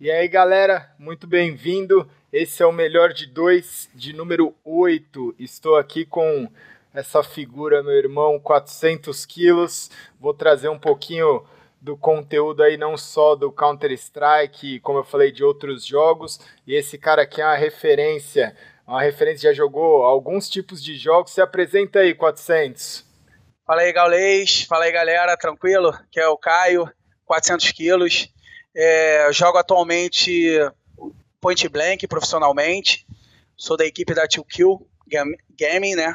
E aí, galera, muito bem-vindo. Esse é o melhor de dois, de número 8. Estou aqui com essa figura, meu irmão, 400 quilos. Vou trazer um pouquinho do conteúdo aí, não só do Counter-Strike, como eu falei, de outros jogos. E esse cara aqui é uma referência, uma referência, já jogou alguns tipos de jogos. Se apresenta aí, 400. Fala aí, Gaulês. Fala aí, galera. Tranquilo? Que é o Caio, 400 quilos. É, jogo atualmente point blank profissionalmente. Sou da equipe da 2Kill Gaming, né?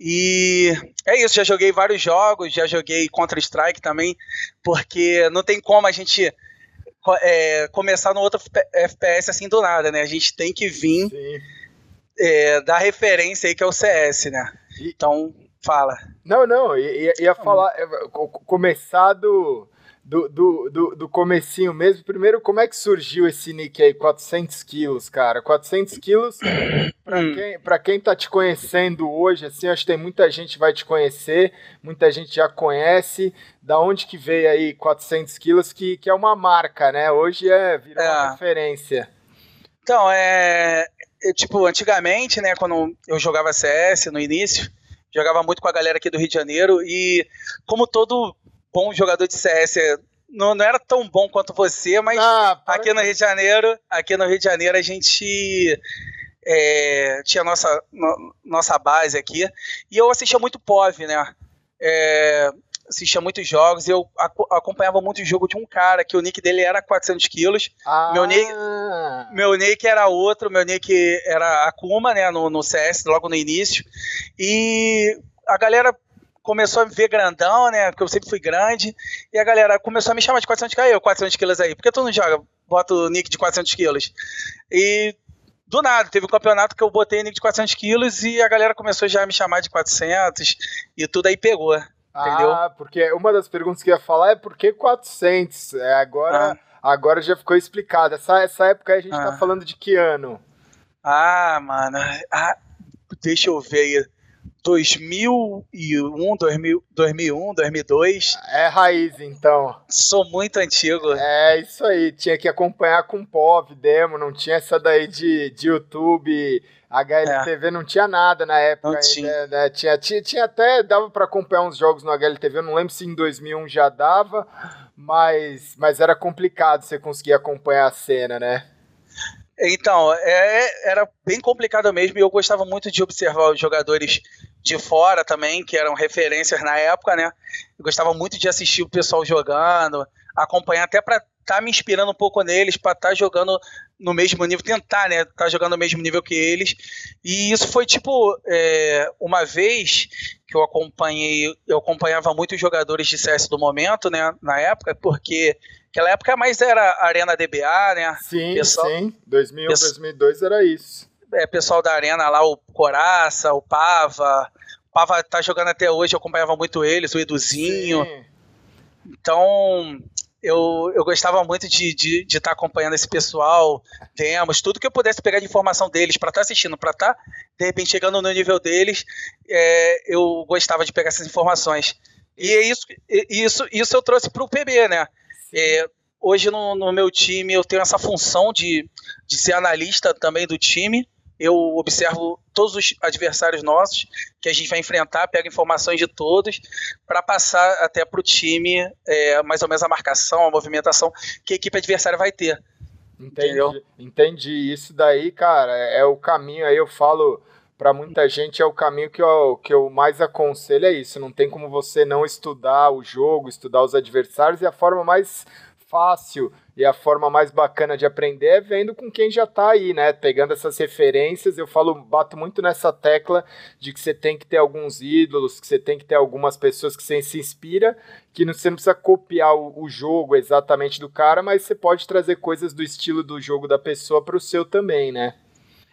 E é isso, já joguei vários jogos, já joguei Counter-Strike também, porque não tem como a gente é, começar no outro FPS assim do nada, né? A gente tem que vir é, da referência aí que é o CS, né? Então, fala. Não, não, ia, ia falar, é, começado do, do, do, do comecinho mesmo. Primeiro, como é que surgiu esse nick aí, 400 quilos, cara? 400 quilos, pra hum. quem, pra quem tá te conhecendo hoje, assim, acho que tem muita gente vai te conhecer, muita gente já conhece. Da onde que veio aí 400 quilos, que, que é uma marca, né? Hoje é, virou é. uma referência. Então, é, é, Tipo, antigamente, né, quando eu jogava CS no início, jogava muito com a galera aqui do Rio de Janeiro e como todo bom jogador de CS. Não, não era tão bom quanto você, mas ah, aqui no Rio de Janeiro, aqui no Rio de Janeiro a gente é, tinha nossa no, nossa base aqui e eu assistia muito POV, né? É, assistia muitos jogos eu acompanhava muito o jogo de um cara que o nick dele era 400 quilos. Ah. Meu, nick, meu nick era outro, meu nick era Akuma, né, no, no CS, logo no início. E a galera começou a me ver grandão, né? Porque eu sempre fui grande. E a galera começou a me chamar de 400 quilos. 400 quilos aí. Por que tu não joga? Bota o nick de 400 quilos. E do nada, teve um campeonato que eu botei nick de 400 quilos e a galera começou já a me chamar de 400 e tudo aí pegou. Entendeu? Ah, porque uma das perguntas que eu ia falar é por que 400? É, agora, ah. agora já ficou explicado. Essa, essa época aí a gente tá ah. tá falando de que ano? Ah, mano. Ah, deixa eu ver aí. 2001, 2000, 2001, 2002. É raiz, então. Sou muito antigo. É isso aí, tinha que acompanhar com POV, demo, não tinha essa daí de, de YouTube, HLTV, é. não tinha nada na época. Não tinha. né? tinha, tinha, tinha até, dava para acompanhar uns jogos no HLTV, eu não lembro se em 2001 já dava, mas, mas era complicado você conseguir acompanhar a cena, né? Então, é, era bem complicado mesmo e eu gostava muito de observar os jogadores de fora também, que eram referências na época, né? Eu gostava muito de assistir o pessoal jogando, acompanhar até para estar tá me inspirando um pouco neles, para estar tá jogando no mesmo nível, tentar, né? Estar tá jogando no mesmo nível que eles. E isso foi tipo, é, uma vez que eu acompanhei, eu acompanhava muitos jogadores de CS do momento, né? Na época, porque Aquela época mais era Arena DBA, né? Sim, pessoal, sim. 2001, 2002 era isso. É, pessoal da Arena lá, o Coraça, o Pava. O Pava tá jogando até hoje, eu acompanhava muito eles, o Eduzinho. Sim. Então, eu, eu gostava muito de estar de, de tá acompanhando esse pessoal, temos, tudo que eu pudesse pegar de informação deles, para estar tá assistindo, para estar, tá, de repente, chegando no nível deles, é, eu gostava de pegar essas informações. E é isso, isso, isso eu trouxe para o PB, né? É, hoje no, no, meu time eu tenho essa função de, de ser analista também do time. Eu observo todos os adversários nossos que a gente vai enfrentar, pego informações de todos para passar até para o time é, mais ou menos a marcação, a movimentação que a equipe adversária vai ter. Entendi, entendeu? entendi. Isso daí, cara, é, é o caminho. Aí eu falo para muita gente é o caminho que eu, que eu mais aconselho é isso. Não tem como você não estudar o jogo, estudar os adversários, e a forma mais fácil e a forma mais bacana de aprender é vendo com quem já está aí, né? Pegando essas referências, eu falo, bato muito nessa tecla de que você tem que ter alguns ídolos, que você tem que ter algumas pessoas que você se inspira, que você não precisa copiar o, o jogo exatamente do cara, mas você pode trazer coisas do estilo do jogo da pessoa para o seu também, né?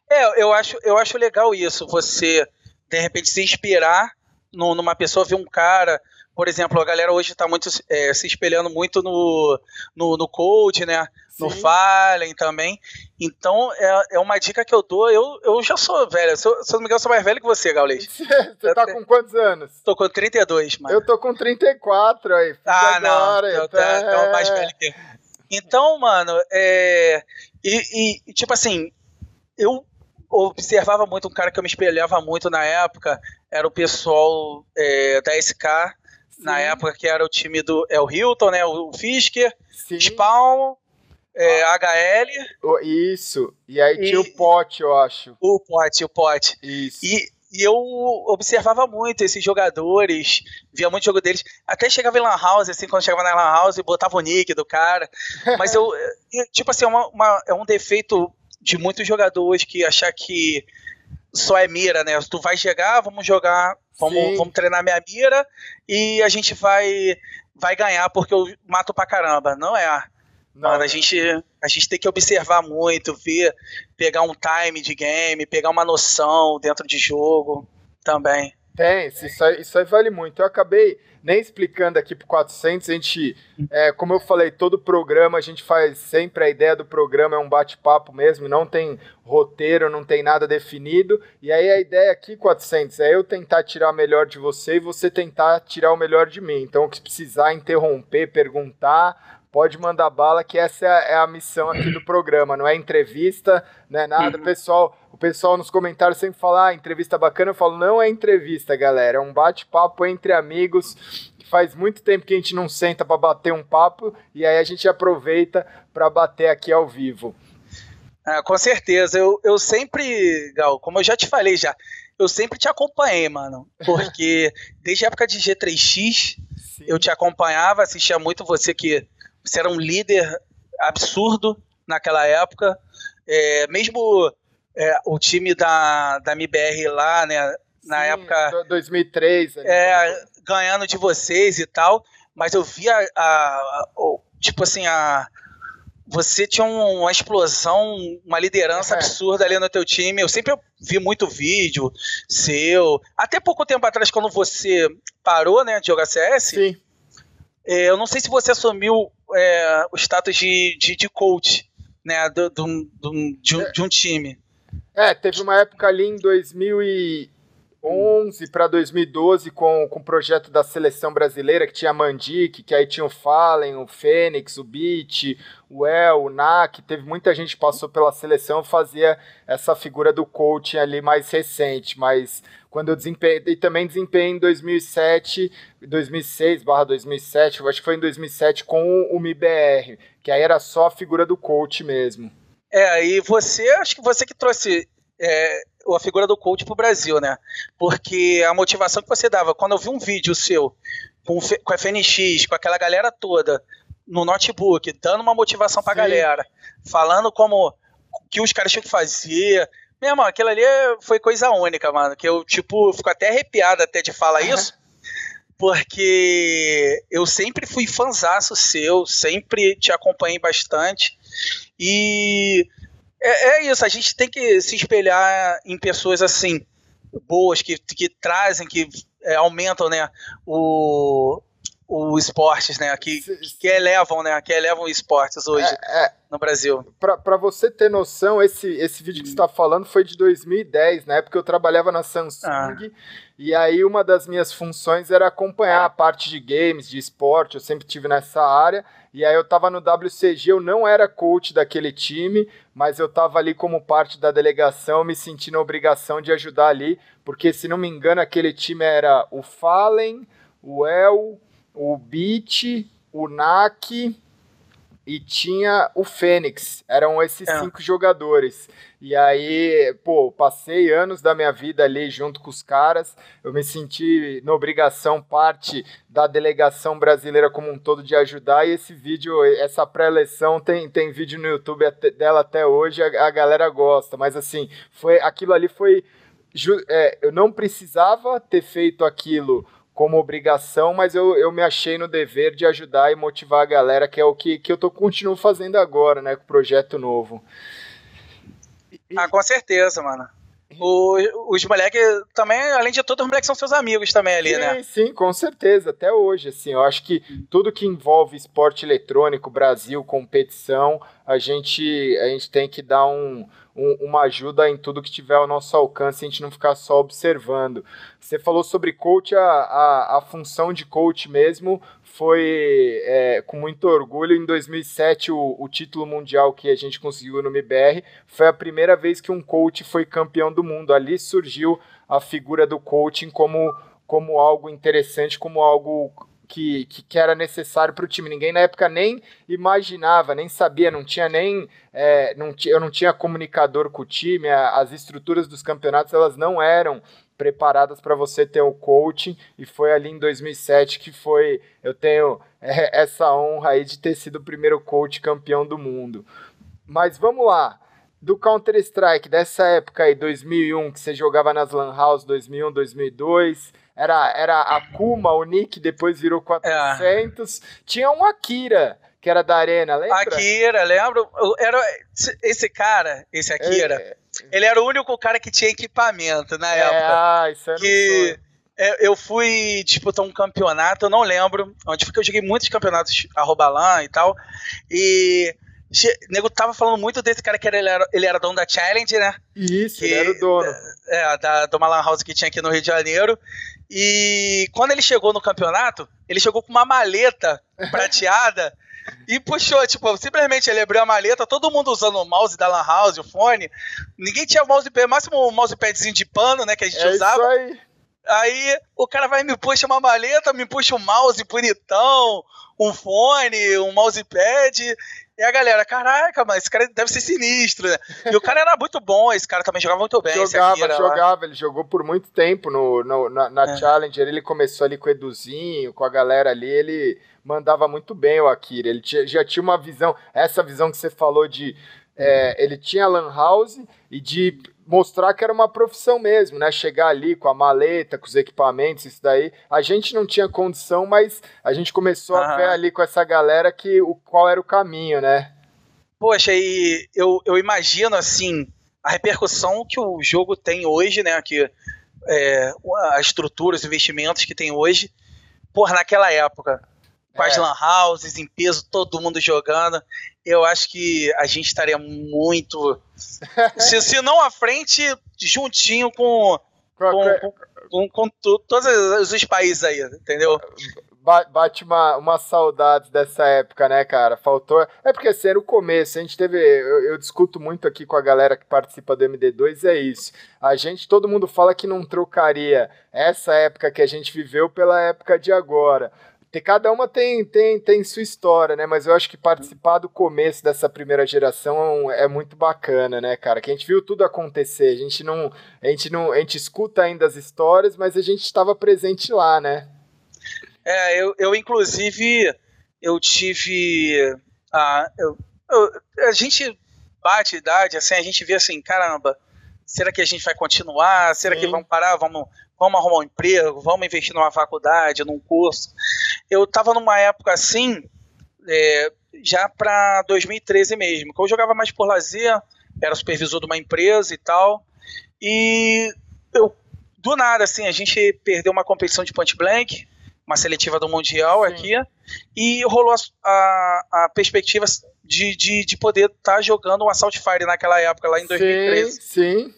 É, eu acho, eu acho legal isso, você de repente se inspirar numa pessoa, ver um cara. Por exemplo, a galera hoje está muito é, se espelhando muito no, no, no Code, né? Sim. No Fallen também. Então, é, é uma dica que eu dou. Eu, eu já sou velho. Se eu, se eu não me engano, eu sou mais velho que você, Gaulês. você tá com quantos anos? Tô com 32, mano. Eu tô com 34 aí. Ah, agora, não. Eu tô, é... mais velho que Então, mano, é. E, e, tipo assim, eu observava muito um cara que eu me espelhava muito na época, era o pessoal é, da SK, Sim. na época que era o time do. É o Hilton, né? O Fisker, Sim. Spawn, é, ah. HL. Isso. E aí e, tinha o Pote, eu acho. O Pote, o Pote. Isso. E, e eu observava muito esses jogadores, via muito jogo deles. Até chegava em Lan House, assim, quando chegava na Lan House, botava o nick do cara. Mas eu, tipo assim, é uma, uma, é um defeito de muitos jogadores que achar que só é mira, né? Tu vai chegar, vamos jogar, vamos, vamos treinar minha mira e a gente vai vai ganhar porque eu mato pra caramba. Não é. Não. Mano, a gente, a gente tem que observar muito, ver, pegar um time de game, pegar uma noção dentro de jogo também. Tem, isso aí, isso aí vale muito. Eu acabei nem explicando aqui pro 400, a gente, é, como eu falei, todo programa a gente faz sempre a ideia do programa é um bate-papo mesmo, não tem roteiro, não tem nada definido. E aí a ideia aqui, 400, é eu tentar tirar o melhor de você e você tentar tirar o melhor de mim. Então, que precisar interromper, perguntar, pode mandar bala, que essa é a missão aqui do programa, não é entrevista, não é nada. Uhum. Pessoal, o pessoal nos comentários sempre fala, ah, entrevista bacana, eu falo, não é entrevista, galera, é um bate-papo entre amigos. Faz muito tempo que a gente não senta para bater um papo e aí a gente aproveita para bater aqui ao vivo. Ah, com certeza. Eu, eu sempre, Gal, como eu já te falei já, eu sempre te acompanhei, mano. Porque desde a época de G3X, Sim. eu te acompanhava, assistia muito você que você era um líder absurdo naquela época. É, mesmo é, o time da, da MBR lá, né? Na Sim, época. 2003. Ali. É, ganhando de vocês e tal. Mas eu via a, a, a tipo assim, a. Você tinha uma explosão, uma liderança é. absurda ali no teu time. Eu sempre vi muito vídeo seu. Até pouco tempo atrás, quando você parou, né, de jogar CS. Sim. É, eu não sei se você assumiu é, o status de, de, de coach, né, do, do, do de, um, de um time. É, teve uma época ali em 2011 para 2012 com, com o projeto da seleção brasileira, que tinha a Mandic, que aí tinha o Fallen, o Fênix, o Beat, o El, o NAC, teve muita gente que passou pela seleção fazia essa figura do coaching ali mais recente, mas quando eu desempenhei, e também desempenhei em 2007, 2006 barra 2007, eu acho que foi em 2007 com o MIBR, que aí era só a figura do coach mesmo. É, e você, acho que você que trouxe é, a figura do coach pro Brasil, né? Porque a motivação que você dava, quando eu vi um vídeo seu com, com a FNX, com aquela galera toda, no notebook, dando uma motivação pra Sim. galera, falando como que os caras tinham que fazer, meu irmão, aquilo ali foi coisa única, mano. Que eu, tipo, fico até arrepiado até de falar uhum. isso. Porque eu sempre fui fanzaço seu, sempre te acompanhei bastante. E é, é, isso, a gente tem que se espelhar em pessoas assim, boas, que, que trazem, que é, aumentam né, o, os esportes, né? Que, que elevam, né? Que elevam esportes hoje é, é, no Brasil. Para você ter noção, esse, esse vídeo que você está falando foi de 2010, na época eu trabalhava na Samsung. Ah. E aí uma das minhas funções era acompanhar a parte de games, de esporte, eu sempre tive nessa área. E aí eu estava no WCG, eu não era coach daquele time, mas eu estava ali como parte da delegação, me sentindo a obrigação de ajudar ali, porque se não me engano aquele time era o Fallen, o El, o Beat, o NAC e tinha o Fênix. Eram esses é. cinco jogadores. E aí, pô, passei anos da minha vida ali junto com os caras. Eu me senti na obrigação, parte da delegação brasileira como um todo, de ajudar. E esse vídeo, essa pré-eleição, tem, tem vídeo no YouTube dela até hoje, a, a galera gosta. Mas assim, foi aquilo ali foi. É, eu não precisava ter feito aquilo como obrigação, mas eu, eu me achei no dever de ajudar e motivar a galera, que é o que, que eu tô, continuo fazendo agora, né, com o projeto novo. Ah, com certeza, mano. O, os moleques também, além de tudo, os moleques são seus amigos também ali, sim, né? Sim, com certeza, até hoje, assim, eu acho que tudo que envolve esporte eletrônico, Brasil, competição, a gente, a gente tem que dar um, um, uma ajuda em tudo que tiver ao nosso alcance, a gente não ficar só observando. Você falou sobre coach, a, a, a função de coach mesmo foi é, com muito orgulho. Em 2007, o, o, título mundial que a gente conseguiu no MBR foi a primeira vez que um coach foi campeão do mundo. Ali surgiu a figura do coaching como, como algo interessante, como algo que, que, que era necessário para o time. Ninguém na época nem imaginava, nem sabia, não tinha nem. É, não eu não tinha comunicador com o time, as estruturas dos campeonatos elas não eram preparadas para você ter o coaching e foi ali em 2007 que foi eu tenho é, essa honra aí de ter sido o primeiro coach campeão do mundo. Mas vamos lá, do Counter Strike dessa época aí 2001 que você jogava nas Lan House 2001, 2002, era era a Kuma, o Nick depois virou 400, é. tinha um Akira que era da Arena, lembra? Akira, lembro. Era esse cara, esse Akira. É, ele era o único cara que tinha equipamento na é, época. Ah, isso que é, eu fui disputar um campeonato, eu não lembro, onde foi que eu joguei muitos campeonatos arroba lá e tal. E o nego tava falando muito desse cara que era, ele, era, ele era dono da Challenge, né? Isso, que, ele era o dono. É, da, do Malan House que tinha aqui no Rio de Janeiro. E quando ele chegou no campeonato, ele chegou com uma maleta prateada e puxou, tipo, simplesmente ele abriu a maleta, todo mundo usando o mouse da Lan House, o fone. Ninguém tinha mousepad, máximo o mousepadzinho de pano, né, que a gente é usava. Isso aí. Aí o cara vai e me puxa uma maleta, me puxa um mouse bonitão, um fone, um mousepad. E a galera, caraca, mas esse cara deve ser sinistro, né? E o cara era muito bom, esse cara também jogava muito bem. Jogava, jogava, lá. ele jogou por muito tempo no, no na, na é. Challenger, ele começou ali com o Eduzinho, com a galera ali, ele mandava muito bem o Akira. Ele tinha, já tinha uma visão, essa visão que você falou de. É, ele tinha Lan House e de mostrar que era uma profissão mesmo, né? Chegar ali com a maleta, com os equipamentos, isso daí. A gente não tinha condição, mas a gente começou a ver ali com essa galera que o qual era o caminho, né? Poxa, e eu, eu imagino assim a repercussão que o jogo tem hoje, né? Que é, a estrutura, os investimentos que tem hoje, por naquela época com é. as lan houses em peso, todo mundo jogando. Eu acho que a gente estaria muito. se, se não à frente, juntinho com. Com, com, com, com todos os países aí, entendeu? Bate uma, uma saudade dessa época, né, cara? Faltou. É porque assim, era o começo. A gente teve. Eu, eu discuto muito aqui com a galera que participa do MD2, é isso. A gente, todo mundo fala que não trocaria essa época que a gente viveu pela época de agora cada uma tem, tem, tem sua história, né? Mas eu acho que participar do começo dessa primeira geração é muito bacana, né, cara? Que a gente viu tudo acontecer. A gente não, a gente não, a gente escuta ainda as histórias, mas a gente estava presente lá, né? É, eu, eu inclusive eu tive a, eu, eu, a gente bate idade, assim, a gente vê assim, caramba, será que a gente vai continuar? Será Sim. que vamos parar? Vamos, vamos arrumar um emprego, vamos investir numa faculdade, num curso. Eu estava numa época assim, é, já para 2013 mesmo, que eu jogava mais por lazer, era supervisor de uma empresa e tal, e eu, do nada, assim, a gente perdeu uma competição de point blank, uma seletiva do Mundial Sim. aqui, e rolou a, a, a perspectiva de, de, de poder estar tá jogando um Assault Fire naquela época, lá em 2013. Sim, sim.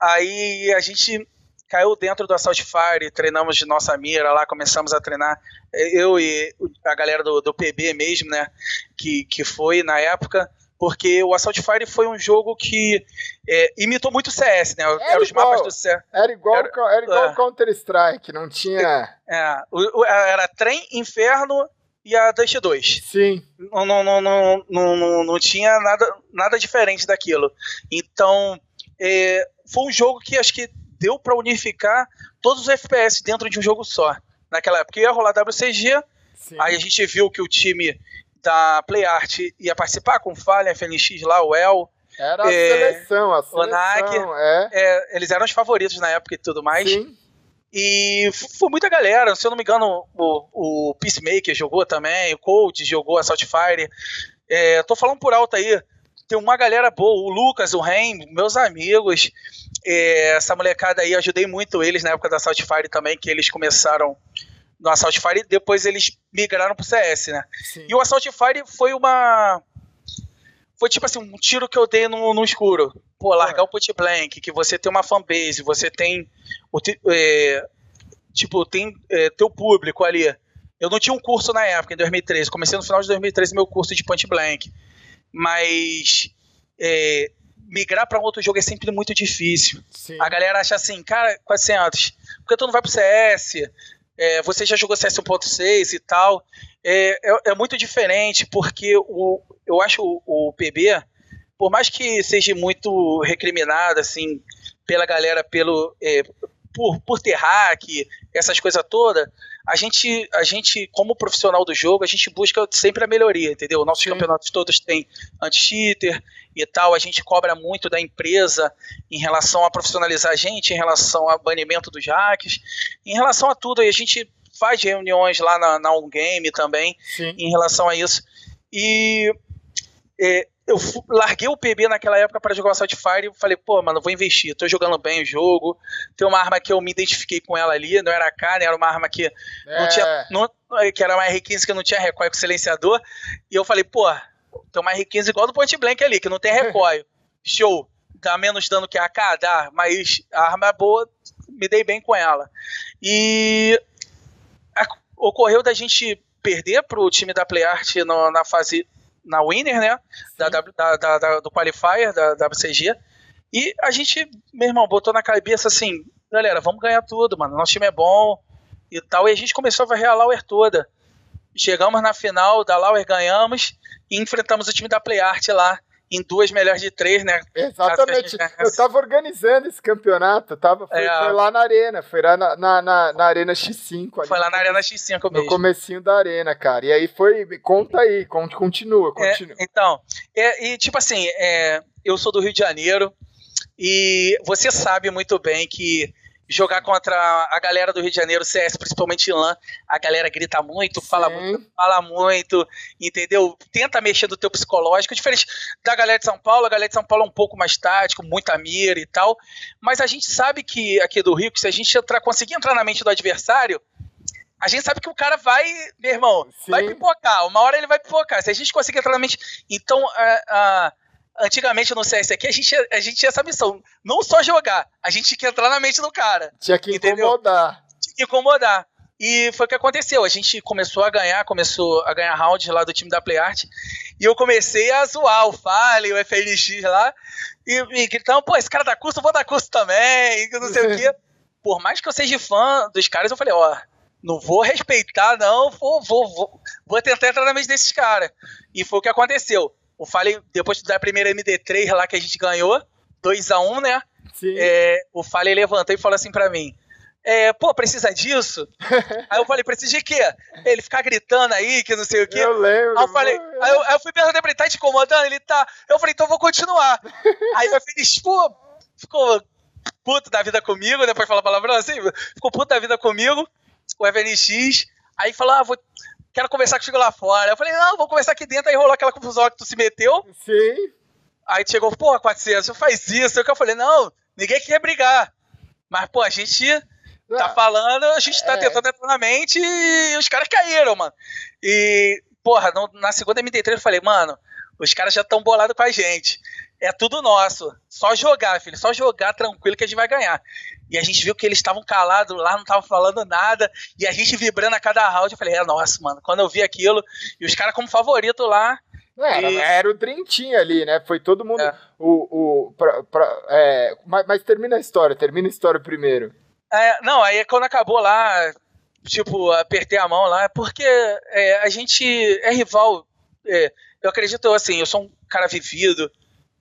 Aí a gente caiu dentro do Assault Fire, treinamos de nossa mira lá, começamos a treinar, eu e a galera do, do PB mesmo, né, que, que foi na época, porque o Assault Fire foi um jogo que é, imitou muito o CS, né? Era, era os igual, mapas do CS. Era igual, era, era igual é, Counter-Strike, não tinha. É, o, era Trem, Inferno e a Dust 2. Sim. Não, não, não, não, não, não, não tinha nada, nada diferente daquilo. Então, é, foi um jogo que acho que deu para unificar todos os FPS dentro de um jogo só. Naquela época ia rolar WCG, Sim. aí a gente viu que o time da PlayArt ia participar com o Fallen, FNX lá, o El. Era a é, seleção, a seleção, é. é. Eles eram os favoritos na época e tudo mais. Sim. E foi muita galera, se eu não me engano, o, o Peacemaker jogou também, o Cold jogou a Saltfire. É, tô falando por alto aí, tem uma galera boa, o Lucas, o Ren, meus amigos. É, essa molecada aí, ajudei muito eles na época da Assault Fire também, que eles começaram no Assault Fire e depois eles migraram pro CS, né? Sim. E o Assault Fire foi uma. Foi tipo assim, um tiro que eu dei no, no escuro. Pô, largar o point blank, que você tem uma fanbase, você tem. O, é, tipo, tem é, teu público ali. Eu não tinha um curso na época, em 2013. Comecei no final de 2013 meu curso de Point Blank. Mas é, migrar para um outro jogo é sempre muito difícil. Sim. A galera acha assim, cara, 400, porque tu não vai pro CS? É, você já jogou CS 1.6 e tal. É, é, é, muito diferente, porque o, eu acho o, o PB, por mais que seja muito recriminado, assim, pela galera pelo, é, por, por ter hack, essas coisas todas, a gente, a gente, como profissional do jogo, a gente busca sempre a melhoria, entendeu? Nossos Sim. campeonatos todos têm anti-cheater e tal, a gente cobra muito da empresa em relação a profissionalizar a gente, em relação ao banimento dos hacks, em relação a tudo, a gente faz reuniões lá na, na On Game também, Sim. em relação a isso. E é, eu larguei o PB naquela época para jogar o Fire e falei, pô, mano, vou investir, tô jogando bem o jogo. Tem uma arma que eu me identifiquei com ela ali, não era a K, né, era uma arma que é. não tinha. Não, que era uma R15 que não tinha recoil com silenciador. E eu falei, pô, tem uma R15 igual do Point Blank ali, que não tem recoil. Show. Dá menos dano que a AK? Dá, mas a arma é boa, me dei bem com ela. E a, ocorreu da gente perder pro time da PlayArt na fase na winner, né? Da, da, da, da, do qualifier da WCG. E a gente, meu irmão, botou na cabeça assim, galera, vamos ganhar tudo, mano. Nosso time é bom e tal. E a gente começou a varrer a Lauer toda. Chegamos na final da Lauer, ganhamos e enfrentamos o time da PlayArt lá em duas melhores de três, né? Exatamente. Eu tava organizando esse campeonato, tava, foi, é, foi lá na Arena, foi lá na, na, na, na Arena X5. Ali, foi lá na Arena X5 mesmo. No comecinho da Arena, cara. E aí foi, conta aí, continua, continua. É, então, é, e tipo assim, é, eu sou do Rio de Janeiro e você sabe muito bem que jogar contra a galera do Rio de Janeiro, CS, principalmente em LAN, a galera grita muito, fala muito, fala muito, entendeu? Tenta mexer no teu psicológico, diferente da galera de São Paulo, a galera de São Paulo é um pouco mais tático, muita mira e tal, mas a gente sabe que aqui do Rio, que se a gente entrar, conseguir entrar na mente do adversário, a gente sabe que o cara vai, meu irmão, Sim. vai pipocar, uma hora ele vai pipocar, se a gente conseguir entrar na mente, então a, a antigamente no CS aqui, a gente, a gente tinha essa missão. Não só jogar, a gente tinha que entrar na mente do cara. Tinha que entendeu? incomodar. Tinha que incomodar. E foi o que aconteceu. A gente começou a ganhar, começou a ganhar rounds lá do time da PlayArt. E eu comecei a zoar o Fale, o FLX lá. E, e gritando, pô, esse cara dá curso, eu vou dar curso também. E não sei o quê. Por mais que eu seja fã dos caras, eu falei, ó, não vou respeitar, não, vou, vou, vou, vou tentar entrar na mente desses caras. E foi o que aconteceu. O Fallen, depois da primeira MD3 lá que a gente ganhou, 2x1, né? Sim. É, o Fallen levantou e falou assim pra mim: é, pô, precisa disso? aí eu falei, precisa de quê? Ele ficar gritando aí, que não sei o quê. Eu lembro. Aí eu falei, aí eu, aí eu fui perguntar pra ele, tá te incomodando? Ele tá. Eu falei, então vou continuar. aí eu fez, pô, ficou puto da vida comigo, depois falar palavrão assim, ficou puto da vida comigo, o FNX. Aí falou, ah, vou, quero conversar contigo lá fora. Eu falei, não, vou conversar aqui dentro. Aí rolou aquela confusão que tu se meteu. Sim. Aí chegou, pô, 400, você faz isso. Eu falei, não, ninguém quer brigar. Mas, pô, a gente tá ah, falando, a gente tá é. tentando entrar na mente e os caras caíram, mano. E, porra, na segunda MD3 eu falei, mano, os caras já estão bolados com a gente. É tudo nosso. Só jogar, filho. Só jogar tranquilo que a gente vai ganhar. E a gente viu que eles estavam calados lá, não estavam falando nada. E a gente vibrando a cada round. Eu falei, é, nossa, mano. Quando eu vi aquilo, e os caras como favorito lá. Era, e... era o Trintinho ali, né? Foi todo mundo. É. O, o, pra, pra, é, mas, mas, termina a história, termina a história primeiro. É, não, aí quando acabou lá, tipo, apertei a mão lá, porque é, a gente é rival. É, eu acredito, assim, eu sou um cara vivido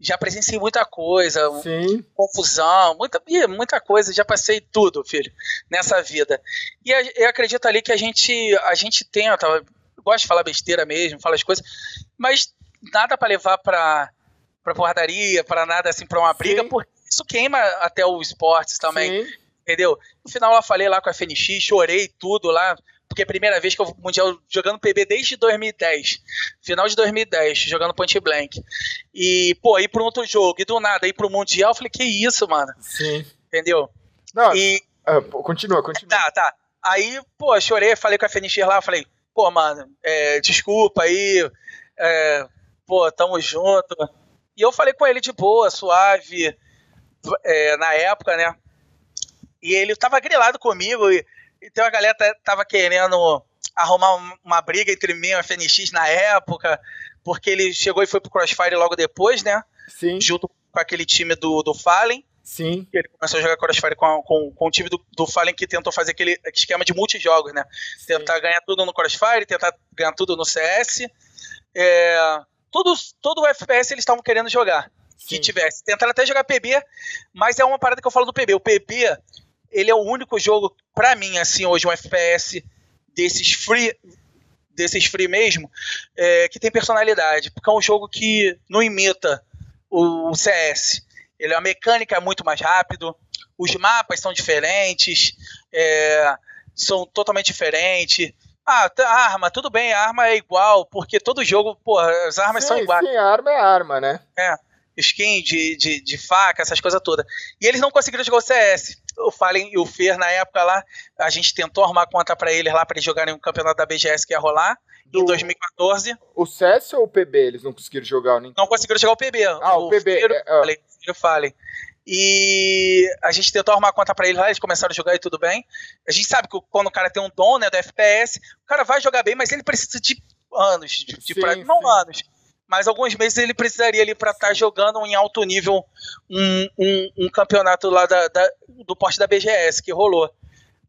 já presenciei muita coisa, Sim. confusão, muita, muita coisa, já passei tudo, filho, nessa vida. E eu acredito ali que a gente, a gente tenta, eu gosto de falar besteira mesmo, falar as coisas, mas nada para levar para para porradaria, para nada assim, para uma briga, Sim. porque isso queima até o esportes também. Sim. Entendeu? No final eu falei lá com a FNX, chorei tudo lá, porque é a primeira vez que eu vou mundial jogando PB desde 2010, final de 2010, jogando Point Blank. E, pô, ir para um outro jogo e do nada ir para o mundial, eu falei, que isso, mano? Sim. Entendeu? Não, e uh, continua, continua. Tá, tá. Aí, pô, chorei, falei com a Fenixir lá, falei, pô, mano, é, desculpa aí, é, pô, tamo junto. E eu falei com ele de boa, suave, é, na época, né? E ele tava grilado comigo e então a galera tava querendo arrumar uma briga entre mim e o FNX na época, porque ele chegou e foi pro Crossfire logo depois, né? Sim. Junto com aquele time do, do Fallen. Sim. Ele começou a jogar Crossfire com, com, com o time do, do Fallen que tentou fazer aquele esquema de multijogos, né? Sim. Tentar ganhar tudo no Crossfire, tentar ganhar tudo no CS. É, todos, todo o FPS eles estavam querendo jogar. Sim. Que tivesse. Tentaram até jogar PB, mas é uma parada que eu falo do PB. O PB, ele é o único jogo, para mim, assim, hoje, um FPS desses free desses free mesmo, é, que tem personalidade, porque é um jogo que não imita o CS. Ele é uma mecânica muito mais rápido, os mapas são diferentes, é, são totalmente diferentes. Ah, a arma, tudo bem, a arma é igual, porque todo jogo, pô, as armas sim, são iguais. Sim, a arma é arma, né? É, skin de, de, de faca, essas coisas todas. E eles não conseguiram jogar o CS o Fallen e o Fer, na época lá, a gente tentou arrumar conta para eles lá, para eles jogarem um campeonato da BGS que ia rolar, Do... em 2014. O CS ou o PB eles não conseguiram jogar? Nem... Não conseguiram jogar o PB. Ah, o, o PB. Fer, é, Fallen. Fallen. E a gente tentou arrumar conta para eles lá, eles começaram a jogar e tudo bem. A gente sabe que quando o cara tem um dom, né, do FPS, o cara vai jogar bem, mas ele precisa de anos, de, de sim, pra... não sim. anos, mas alguns meses ele precisaria ali para estar tá jogando em alto nível um, um, um campeonato lá da, da, do porte da BGS que rolou.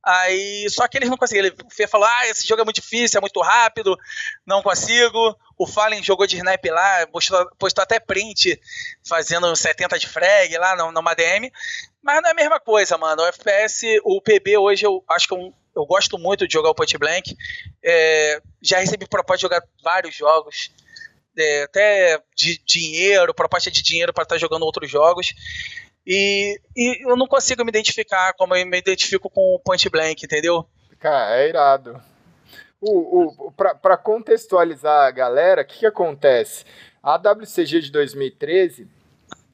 Aí, só que eles não conseguiram. O Fê falou: ah, esse jogo é muito difícil, é muito rápido, não consigo. O Fallen jogou de snipe lá, postou, postou até print fazendo 70 de frag lá numa DM. Mas não é a mesma coisa, mano. O FPS, o PB hoje eu acho que eu, eu gosto muito de jogar o Point Blank. É, já recebi proposta de jogar vários jogos é, até de dinheiro, proposta de dinheiro para estar tá jogando outros jogos. E, e, eu não consigo me identificar como eu me identifico com o Point Blank, entendeu? Cara, é irado. O, o, para contextualizar a galera, o que, que acontece? A WCG de 2013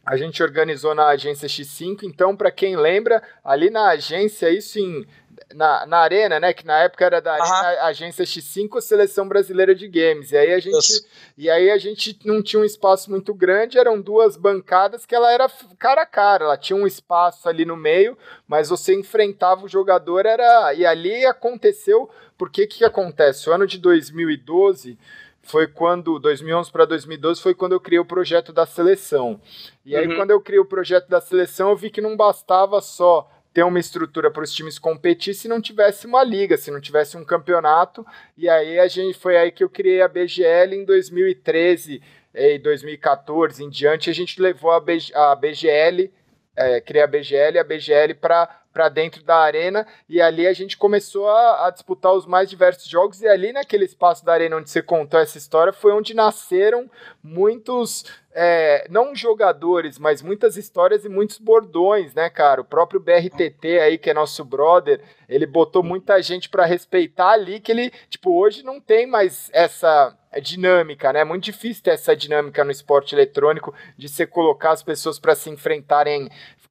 a gente organizou na agência X5, então, para quem lembra, ali na agência, isso em na, na Arena, né? Que na época era da Arena, Agência X5, Seleção Brasileira de Games. E aí a gente, e aí a gente não tinha um espaço muito grande, eram duas bancadas que ela era cara a cara, ela tinha um espaço ali no meio, mas você enfrentava o jogador, era. E ali aconteceu, porque o que, que acontece? O ano de 2012 foi quando 2011 para 2012 foi quando eu criei o projeto da seleção. E aí uhum. quando eu criei o projeto da seleção, eu vi que não bastava só ter uma estrutura para os times competir se não tivesse uma liga, se não tivesse um campeonato. E aí a gente foi aí que eu criei a BGL em 2013 e 2014 em diante, a gente levou a, BG, a BGL, é, criei a BGL, a BGL para para dentro da arena e ali a gente começou a, a, disputar os mais diversos jogos e ali naquele espaço da arena onde você contou essa história foi onde nasceram muitos é, não jogadores, mas muitas histórias e muitos bordões, né, cara? O próprio BRTT aí, que é nosso brother, ele botou muita gente para respeitar ali, que ele, tipo, hoje não tem mais essa dinâmica, né? É muito difícil ter essa dinâmica no esporte eletrônico de você colocar as pessoas para se enfrentarem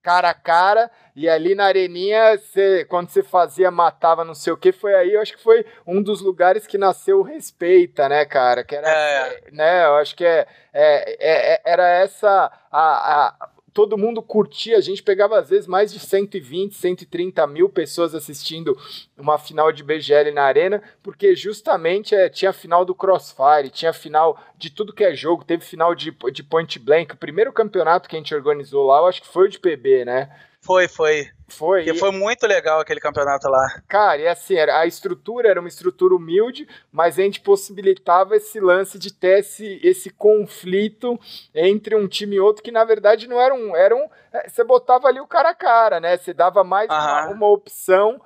cara a cara, e ali na areninha, cê, quando você fazia, matava não sei o que, foi aí, eu acho que foi um dos lugares que nasceu o Respeita, né, cara? Que era, é. né, eu acho que é, é, é, é era essa, a, a todo mundo curtia, a gente pegava às vezes mais de 120, 130 mil pessoas assistindo uma final de BGL na arena, porque justamente é, tinha final do Crossfire, tinha final de tudo que é jogo, teve final de, de Point Blank, o primeiro campeonato que a gente organizou lá, eu acho que foi o de PB, né? Foi, foi. Foi. E foi muito legal aquele campeonato lá. Cara, e assim, a estrutura era uma estrutura humilde, mas a gente possibilitava esse lance de ter esse, esse conflito entre um time e outro, que na verdade não era um. Era um é, você botava ali o cara a cara, né? Você dava mais uma, uma opção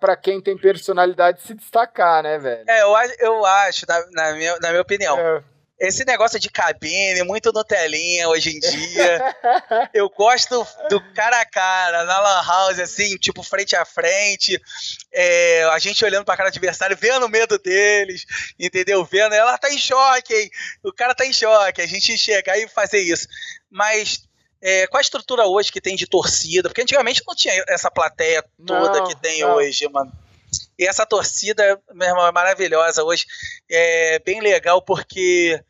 para quem tem personalidade se destacar, né, velho? É, eu, eu acho, na, na, minha, na minha opinião. É esse negócio de cabine, muito Nutelinha hoje em dia. eu gosto do cara a cara, na Lan House, assim, tipo, frente a frente. É, a gente olhando pra cara do adversário, vendo o medo deles, entendeu? Vendo, ela tá em choque, hein? O cara tá em choque. A gente chegar e fazer isso. Mas é, qual a estrutura hoje que tem de torcida? Porque antigamente não tinha essa plateia toda não, que tem não. hoje, mano. E essa torcida, meu irmão, é maravilhosa hoje. É bem legal porque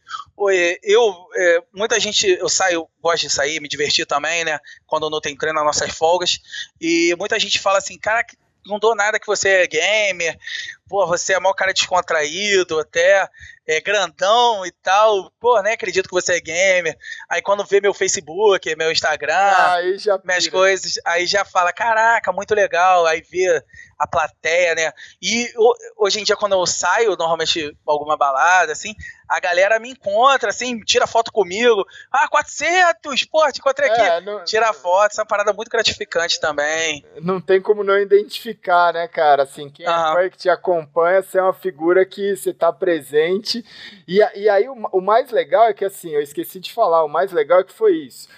eu, é, muita gente, eu saio, gosto de sair, me divertir também, né? Quando não tem treino nas nossas folgas. E muita gente fala assim, cara, não dou nada que você é gamer, pô, você é maior cara descontraído, até é, grandão e tal, pô, nem acredito que você é gamer. Aí quando vê meu Facebook, meu Instagram, ah, minhas coisas, aí já fala, caraca, muito legal. Aí vê a plateia, né? E hoje em dia, quando eu saio, normalmente alguma balada, assim, a galera me encontra, assim, tira foto comigo. Ah, 400, pô, te encontrei aqui. É, não, tira foto, isso é uma parada muito gratificante também. Não tem como não identificar, né, cara? Assim, quem uhum. é que te acompanha, você é uma figura que você tá presente. E, e aí, o, o mais legal é que, assim, eu esqueci de falar, o mais legal é que foi isso.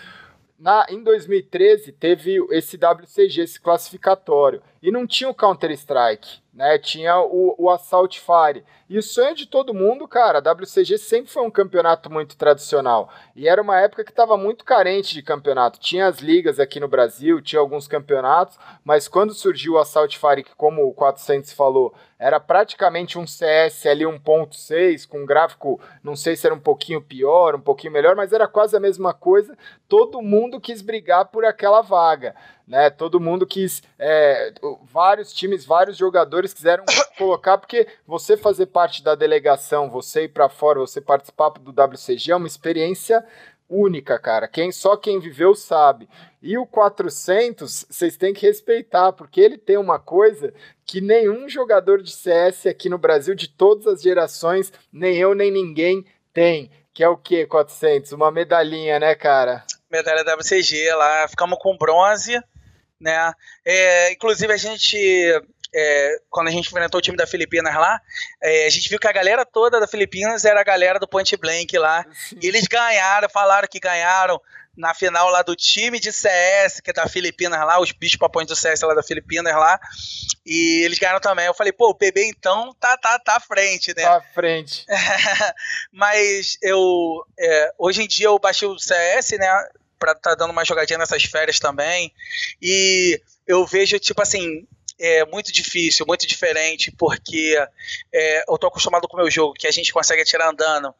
Na, em 2013 teve esse WCG, esse classificatório, e não tinha o Counter-Strike, né? Tinha o, o Assault Fire. E o sonho de todo mundo, cara, a WCG sempre foi um campeonato muito tradicional. E era uma época que estava muito carente de campeonato. Tinha as ligas aqui no Brasil, tinha alguns campeonatos, mas quando surgiu o Assault Fire, que como o 400 falou, era praticamente um CS ali 1.6, com um gráfico, não sei se era um pouquinho pior, um pouquinho melhor, mas era quase a mesma coisa. Todo mundo quis brigar por aquela vaga. Né, todo mundo quis, é, vários times, vários jogadores quiseram colocar, porque você fazer parte da delegação, você ir para fora, você participar do WCG é uma experiência única, cara. Quem só quem viveu sabe. E o 400, vocês têm que respeitar, porque ele tem uma coisa que nenhum jogador de CS aqui no Brasil de todas as gerações, nem eu nem ninguém tem, que é o que 400? Uma medalhinha, né, cara? Medalha WCG lá, ficamos com bronze, né? É, inclusive a gente é, quando a gente enfrentou o time da Filipinas lá, é, a gente viu que a galera toda da Filipinas era a galera do Point Blank lá. E eles ganharam, falaram que ganharam na final lá do time de CS, que é da Filipinas lá, os bichos papões do CS lá da Filipinas lá. E eles ganharam também. Eu falei, pô, o PB então tá, tá, tá à frente, né? Tá à frente. Mas eu. É, hoje em dia eu baixei o CS, né? Pra tá dando uma jogadinha nessas férias também. E eu vejo, tipo assim, é muito difícil, muito diferente, porque é, eu tô acostumado com o meu jogo, que a gente consegue atirar andando.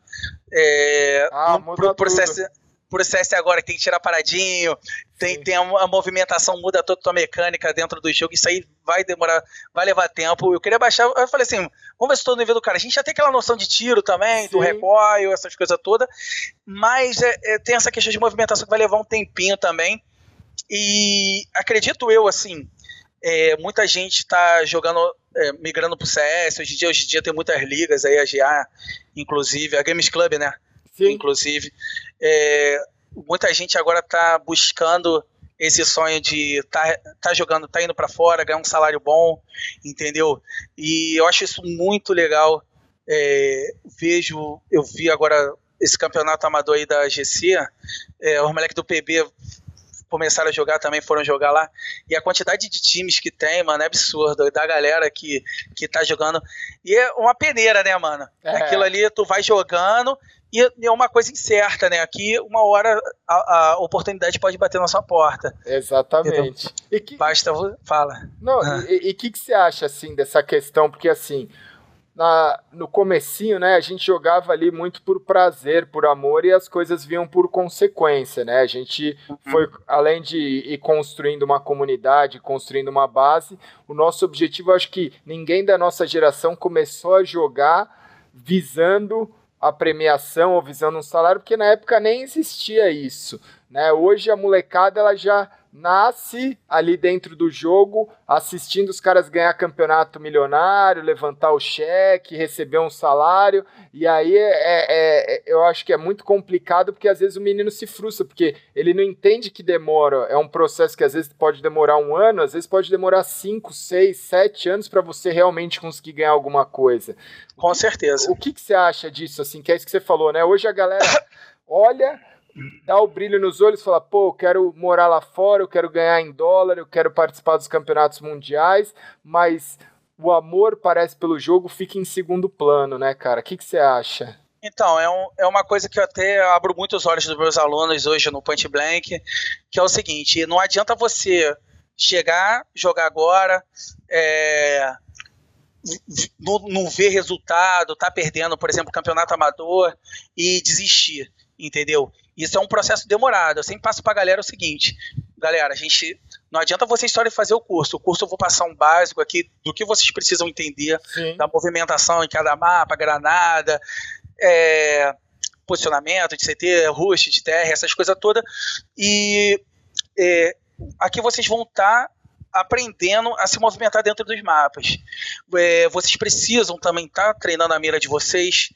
É, ah, no, pro, processo, processo agora tem que tirar paradinho, tem, tem a, a, movimentação muda toda a tua mecânica dentro do jogo, isso aí vai demorar, vai levar tempo. Eu queria baixar, eu falei assim, vamos ver se todo nível do cara. A gente já tem aquela noção de tiro também, Sim. do recoil, essas coisas todas, mas é, é, tem essa questão de movimentação que vai levar um tempinho também. E acredito eu, assim, é, muita gente está jogando, é, migrando pro CS. Hoje em dia, hoje em dia tem muitas ligas aí, a GA, inclusive, a Games Club, né? Sim. Inclusive. É, muita gente agora está buscando esse sonho de tá, tá jogando, tá indo para fora, ganhar um salário bom, entendeu? E eu acho isso muito legal. É, vejo, eu vi agora esse campeonato amador aí da GC, é, os moleques do PB começaram a jogar também foram jogar lá. E a quantidade de times que tem, mano, é absurdo. Da galera que, que tá jogando. E é uma peneira, né, mano? É. Aquilo ali, tu vai jogando e é uma coisa incerta, né? Aqui, uma hora a, a oportunidade pode bater na sua porta. Exatamente. Que... Basta, fala. Não, ah. e o que, que você acha, assim, dessa questão? Porque, assim, na, no comecinho, né, a gente jogava ali muito por prazer, por amor, e as coisas vinham por consequência, né? A gente uhum. foi, além de ir construindo uma comunidade, construindo uma base, o nosso objetivo, acho que ninguém da nossa geração começou a jogar visando a premiação ou visando um salário, porque na época nem existia isso, né? Hoje a molecada, ela já nasce ali dentro do jogo, assistindo os caras ganhar campeonato milionário, levantar o cheque, receber um salário, e aí é, é, é, eu acho que é muito complicado porque às vezes o menino se frustra, porque ele não entende que demora, é um processo que às vezes pode demorar um ano, às vezes pode demorar cinco, seis, sete anos para você realmente conseguir ganhar alguma coisa. Com certeza. O que, que você acha disso, assim, que é isso que você falou, né? Hoje a galera olha dá o brilho nos olhos, fala, pô, eu quero morar lá fora, eu quero ganhar em dólar, eu quero participar dos campeonatos mundiais, mas o amor parece pelo jogo fica em segundo plano, né, cara? O que, que você acha? Então, é, um, é uma coisa que eu até abro muito os olhos dos meus alunos hoje no Point Blank, que é o seguinte, não adianta você chegar, jogar agora, é, não, não ver resultado, tá perdendo, por exemplo, campeonato amador e desistir, entendeu? Isso é um processo demorado. Eu sempre passo pra galera o seguinte: galera, a gente Não adianta vocês só fazer o curso. O curso eu vou passar um básico aqui do que vocês precisam entender Sim. da movimentação em cada mapa, granada, é, posicionamento de CT, rush, de TR, essas coisas todas. E é, aqui vocês vão estar tá aprendendo a se movimentar dentro dos mapas. É, vocês precisam também estar tá treinando a mira de vocês,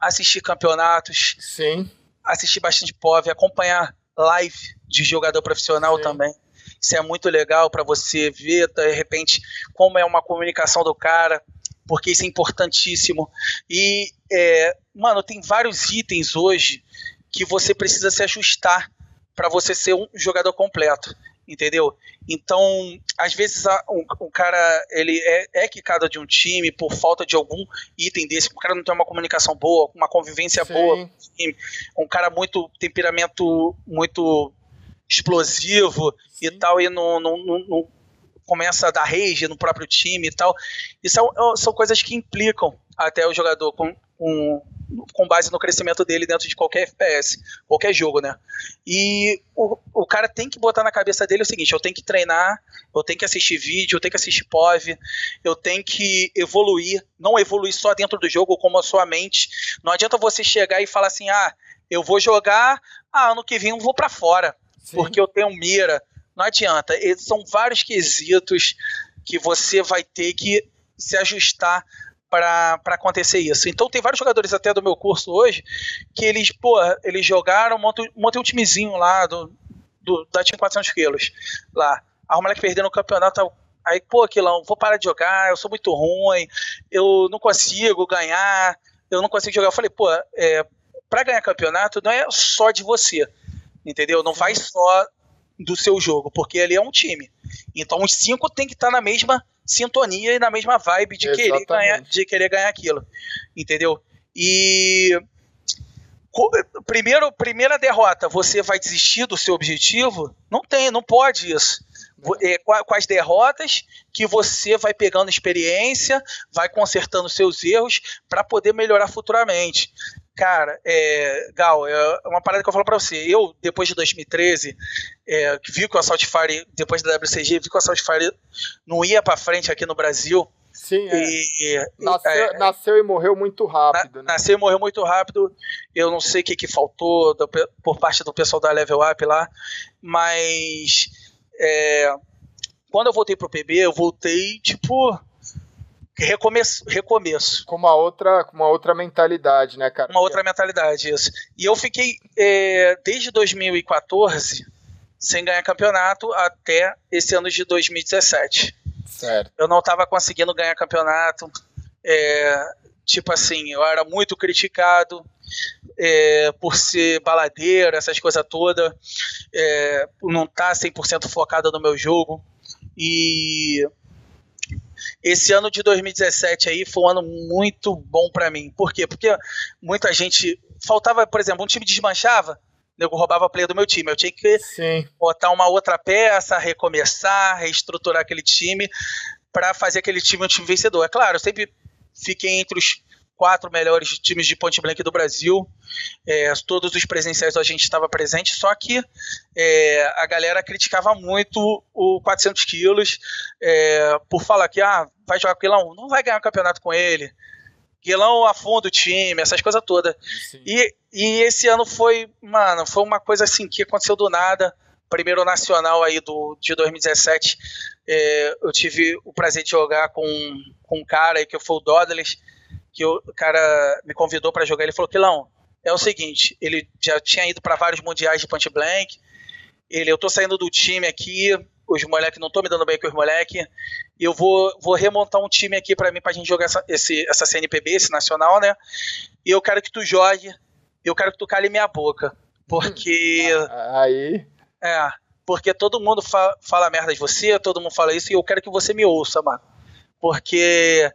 assistir campeonatos, Sim. Assistir bastante POV, acompanhar live de jogador profissional Sim. também. Isso é muito legal para você ver, de repente, como é uma comunicação do cara, porque isso é importantíssimo. E, é, mano, tem vários itens hoje que você precisa se ajustar para você ser um jogador completo entendeu? Então, às vezes um, um cara ele é, é quicado de um time por falta de algum item desse, o cara não tem uma comunicação boa, uma convivência Sim. boa, um cara muito temperamento muito explosivo Sim. e tal, e não, não, não, não, começa a dar rage no próprio time e tal. Isso são, são coisas que implicam até o jogador com, com com base no crescimento dele dentro de qualquer FPS, qualquer jogo, né? E o, o cara tem que botar na cabeça dele o seguinte: eu tenho que treinar, eu tenho que assistir vídeo, eu tenho que assistir POV, eu tenho que evoluir, não evoluir só dentro do jogo, como a sua mente. Não adianta você chegar e falar assim: ah, eu vou jogar, ah, ano que vem eu vou para fora, Sim. porque eu tenho mira. Não adianta, são vários quesitos que você vai ter que se ajustar para acontecer isso. Então tem vários jogadores até do meu curso hoje que eles, pô, eles jogaram, montei, montei um timezinho lá do, do, da time 400 quilos lá. A moleque perdendo o campeonato, aí, pô, Aquilão, vou parar de jogar, eu sou muito ruim, eu não consigo ganhar, eu não consigo jogar. Eu falei, pô, é, para ganhar campeonato não é só de você, entendeu? Não vai só do seu jogo, porque ele é um time. Então os cinco tem que estar tá na mesma sintonia e na mesma vibe de querer ganhar, de querer ganhar aquilo, entendeu? E primeiro, primeira derrota, você vai desistir do seu objetivo? Não tem, não pode isso. É, com as derrotas que você vai pegando experiência, vai consertando seus erros para poder melhorar futuramente. Cara, é, Gal, é uma parada que eu falo pra você. Eu, depois de 2013, é, vi que o Assault Fire, depois da WCG, vi que o Assault Fire não ia pra frente aqui no Brasil. Sim, é. E, nasceu, é, nasceu, e morreu muito rápido. Na, né? Nasceu e morreu muito rápido. Eu não sei o que, que faltou do, por parte do pessoal da Level Up lá, mas é, quando eu voltei pro PB, eu voltei, tipo, recomeço, recomeço. Com uma outra, com uma outra mentalidade, né, cara? Uma outra mentalidade, isso. E eu fiquei é, desde 2014 sem ganhar campeonato até esse ano de 2017. Certo. Eu não estava conseguindo ganhar campeonato. É, tipo assim, eu era muito criticado é, por ser baladeiro, essas coisas todas, é, por não estar tá 100% focado no meu jogo. E esse ano de 2017 aí foi um ano muito bom para mim. Por quê? Porque muita gente. Faltava, por exemplo, um time desmanchava, nego roubava a play do meu time. Eu tinha que Sim. botar uma outra peça, recomeçar, reestruturar aquele time para fazer aquele time um time vencedor. É claro, eu sempre fiquei entre os quatro melhores times de point blank do Brasil. É, todos os presenciais a gente estava presente, só que é, a galera criticava muito o 400 quilos é, por falar que ah, vai jogar com o Guilão, não vai ganhar o campeonato com ele. Guilão afunda o time, essas coisas todas. E, e esse ano foi, mano, foi uma coisa assim que aconteceu do nada. Primeiro nacional aí do, de 2017, é, eu tive o prazer de jogar com, com um cara aí que foi o Dodless que o cara me convidou para jogar, ele falou: Quilão, é o seguinte, ele já tinha ido para vários mundiais de point blank. Ele, eu tô saindo do time aqui, os moleques não estão me dando bem com os moleques. Eu vou, vou remontar um time aqui para mim pra gente jogar essa, esse, essa CNPB, esse nacional, né? E eu quero que tu jogue, eu quero que tu cale minha boca. Porque. Aí. É, porque todo mundo fa fala merda de você, todo mundo fala isso, e eu quero que você me ouça, mano. Porque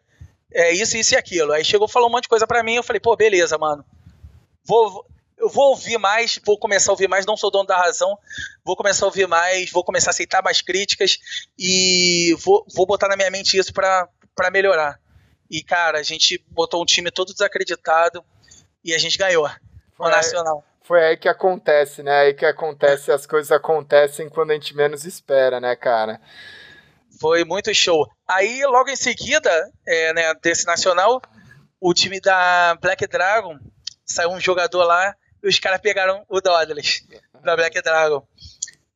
é isso, isso e aquilo. Aí chegou falou um monte de coisa para mim, eu falei, pô, beleza, mano. Vou, eu vou ouvir mais, vou começar a ouvir mais, não sou dono da razão, vou começar a ouvir mais, vou começar a aceitar mais críticas e vou, vou botar na minha mente isso para melhorar. E, cara, a gente botou um time todo desacreditado e a gente ganhou no Nacional. foi aí que acontece, né? Aí que acontece, as coisas acontecem quando a gente menos espera, né, cara? Foi muito show. Aí, logo em seguida, é, né, desse nacional, o time da Black Dragon saiu um jogador lá e os caras pegaram o Dodless da Black Dragon.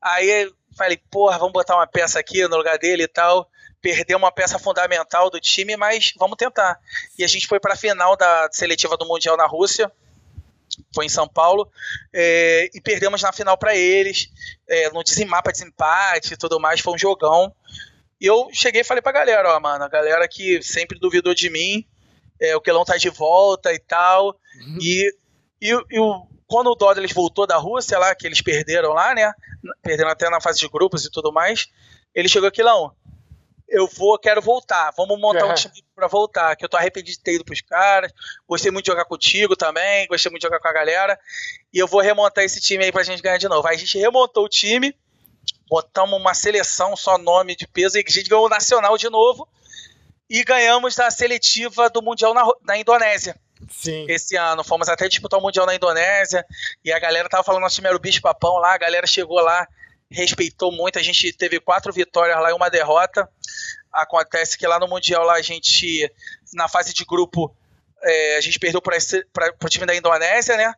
Aí falei, porra, vamos botar uma peça aqui no lugar dele e tal. Perdeu uma peça fundamental do time, mas vamos tentar. E a gente foi para a final da seletiva do Mundial na Rússia foi em São Paulo, é, e perdemos na final para eles, é, no desemapa, desempate e tudo mais, foi um jogão. E eu cheguei e falei pra galera, ó, mano, a galera que sempre duvidou de mim, é, o Quelão tá de volta e tal, uhum. e, e, e o, quando o Dodlers voltou da Rússia lá, que eles perderam lá, né, perderam até na fase de grupos e tudo mais, ele chegou aqui, Quelão, eu vou, quero voltar. Vamos montar é. um time para voltar. Que eu tô arrependido de ter ido pros caras. Gostei muito de jogar contigo também. Gostei muito de jogar com a galera. E eu vou remontar esse time aí pra gente ganhar de novo. Aí a gente remontou o time. Botamos uma seleção, só nome de peso. E a gente ganhou o Nacional de novo. E ganhamos da seletiva do Mundial na, na Indonésia. Sim. Esse ano. Fomos até disputar o Mundial na Indonésia. E a galera tava falando, nosso time era o bicho papão lá. A galera chegou lá respeitou muito. A gente teve quatro vitórias lá e uma derrota. Acontece que lá no Mundial, lá a gente, na fase de grupo, é, a gente perdeu para o time da Indonésia, né?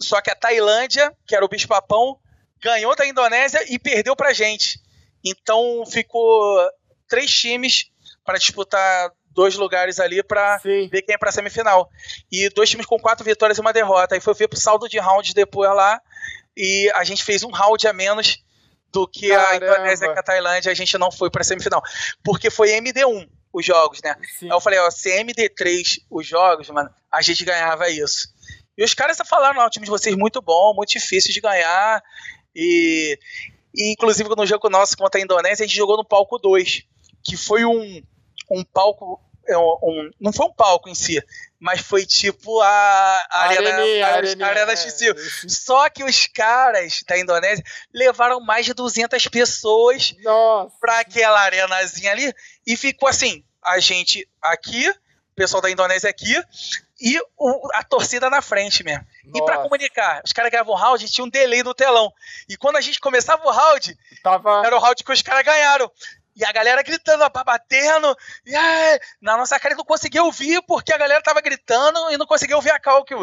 Só que a Tailândia, que era o bicho-papão, ganhou da Indonésia e perdeu para a gente. Então ficou três times para disputar dois lugares ali para ver quem é para semifinal. E dois times com quatro vitórias e uma derrota. Aí foi ver pro saldo de rounds depois lá e a gente fez um round a menos do que Caramba. a Indonésia e a Tailândia, a gente não foi para semifinal. Porque foi MD1 os jogos, né? Sim. Aí eu falei, ó, se MD3 os jogos, mano, a gente ganhava isso. E os caras falaram, não, o time de vocês muito bom, muito difícil de ganhar. E, e inclusive no jogo nosso contra a Indonésia, a gente jogou no palco 2, que foi um, um palco é um, não foi um palco em si, mas foi tipo a, a Arena, Arena, Arena, Arena XC. É, Só que os caras da Indonésia levaram mais de 200 pessoas para aquela arenazinha ali e ficou assim, a gente aqui, o pessoal da Indonésia aqui e o, a torcida na frente mesmo. Nossa. E para comunicar, os caras gravavam o round, tinha um delay no telão. E quando a gente começava o round, Tava... era o round que os caras ganharam. E a galera gritando, batendo, e na nossa cara não conseguia ouvir, porque a galera tava gritando e não conseguia ouvir a cal que,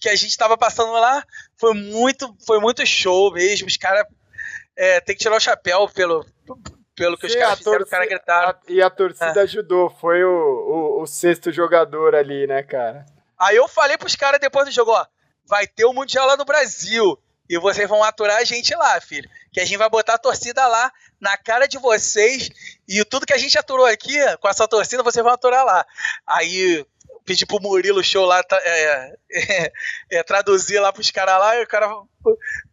que a gente tava passando lá. Foi muito, foi muito show mesmo. Os caras é, tem que tirar o chapéu pelo, pelo que Sim, os caras fizeram, torcida, os caras gritaram. e a torcida é. ajudou, foi o, o, o, sexto jogador ali, né, cara? Aí eu falei pros caras depois do jogo, ó, vai ter o Mundial lá no Brasil. E vocês vão aturar a gente lá, filho. Que a gente vai botar a torcida lá na cara de vocês. E tudo que a gente aturou aqui, com essa torcida, vocês vão aturar lá. Aí pedi pro Murilo Show lá é, é, é, traduzir lá pros caras lá, e o cara, o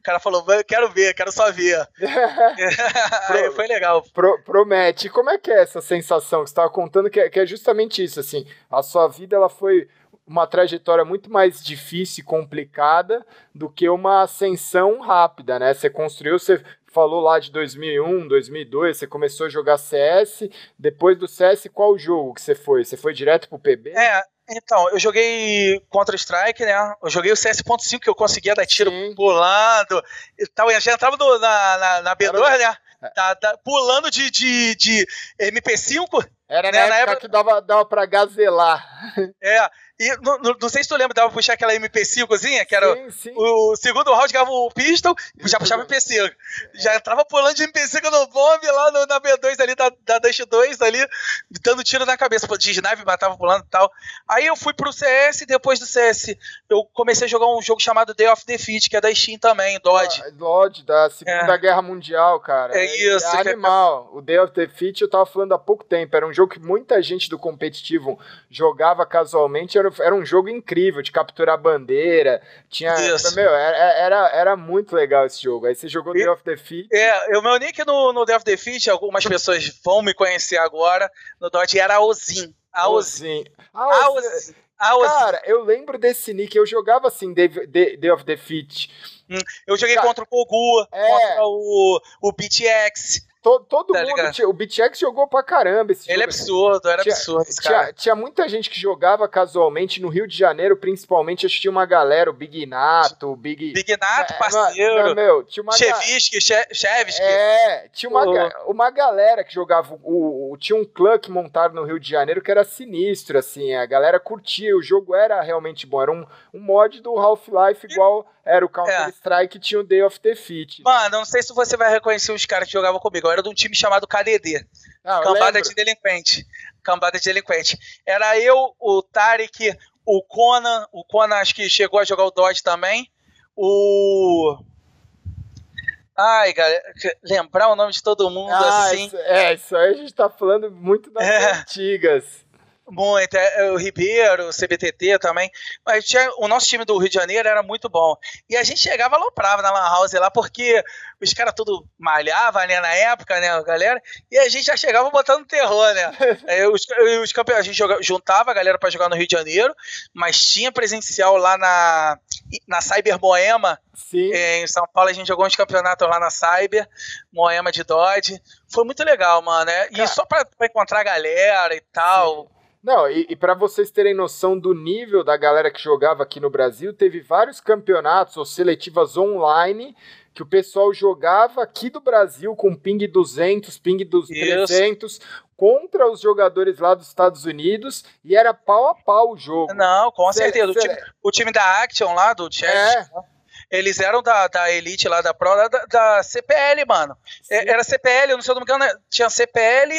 cara falou, quero ver, quero só ver. Pro, foi legal. Pro, promete. E como é que é essa sensação que você estava contando, que é, que é justamente isso, assim, a sua vida ela foi uma trajetória muito mais difícil e complicada do que uma ascensão rápida, né? Você construiu, você falou lá de 2001, 2002, você começou a jogar CS, depois do CS, qual jogo que você foi? Você foi direto pro PB? É, então, eu joguei Counter-Strike, né? Eu joguei o CS.5 que eu conseguia dar tiro Sim. pulando e tal. Eu já entrava no, na, na, na B2, Era... né? Tá, pulando de, de, de MP5. Era né? na, época, época que dava, dava pra gazelar. É, e não, não, sei se tu lembra, dava pra puxar aquela MP5zinha, que era sim, sim. O, o, segundo round, ganhava o pistol e já puxava MP5. É. Já entrava pulando de MP5 no bomb lá no, na B2 ali, da, da Dash 2 ali, dando tiro na cabeça. De snipe, matava pulando e tal. Aí eu fui pro CS, depois do CS eu comecei a jogar um jogo chamado Day of Defeat, que é da Steam também, Dodge. Ah, Dodge, da Segunda é. Guerra Mundial, cara. É, é isso. É animal. O Day of Defeat eu tava falando há pouco tempo, era um jogo que muita gente do competitivo jogava casualmente, era era, um jogo incrível de capturar bandeira. Tinha. Isso. Meu, era, era, era muito legal esse jogo. Aí você jogou e, Day of Defeat. É, o meu nick no, no Day of Defeat, algumas pessoas vão me conhecer agora. No Dodge era Aozin. Aozin. Aozin. Cara, eu lembro desse nick. Eu jogava assim, Day, of Defeat. Hum, eu joguei Cara, contra o Kogu, é... contra o, o BTX. Todo, todo tá mundo. Tinha, o BitX jogou pra caramba esse Ele é absurdo, era tinha, absurdo. Tinha, tinha, muita gente que jogava casualmente no Rio de Janeiro, principalmente. Acho que tinha uma galera, o Big Nato, o Big. Big Nato, é, parceiro. meu, tinha uma Chevisky, Chevsky. É, tinha uma, uma galera que jogava. O, o, tinha um clã que montaram no Rio de Janeiro que era sinistro, assim. A galera curtia, o jogo era realmente bom. Era um, um mod do Half-Life igual era o Counter-Strike é. tinha o Day of Defeat. Né? Mano, não sei se você vai reconhecer os caras que jogavam comigo. Eu era de um time chamado KDD. Ah, Cambada de Delinquente. Cambada de Delinquente. Era eu, o Tarek, o Conan. O Conan acho que chegou a jogar o Dodge também. O. Ai, galera, lembrar o nome de todo mundo ah, assim. Isso, é, isso aí a gente tá falando muito das é. antigas. Muito, é, é, o Ribeiro, o CBTT também. Mas tinha, o nosso time do Rio de Janeiro era muito bom. E a gente chegava aloprava na Lan House lá, porque os caras tudo malhavam né, na época, né, galera? E a gente já chegava botando terror, né? é, os, os campeões, a gente jogava, juntava a galera para jogar no Rio de Janeiro, mas tinha presencial lá na, na Cyber Moema. Sim. É, em São Paulo a gente jogou uns campeonatos lá na Cyber, Moema de Dodge. Foi muito legal, mano. Né? E só pra, pra encontrar a galera e tal. Sim não, e, e para vocês terem noção do nível da galera que jogava aqui no Brasil, teve vários campeonatos ou seletivas online que o pessoal jogava aqui do Brasil com ping 200, ping dos 300 contra os jogadores lá dos Estados Unidos e era pau a pau o jogo. Não, com cê, certeza. Cê... O, time, o, time, da Action lá, do Chess, é. eles eram da, da Elite lá da Pro, da, da CPL, mano. É, era CPL, eu não sei se eu não me engano, né? tinha CPL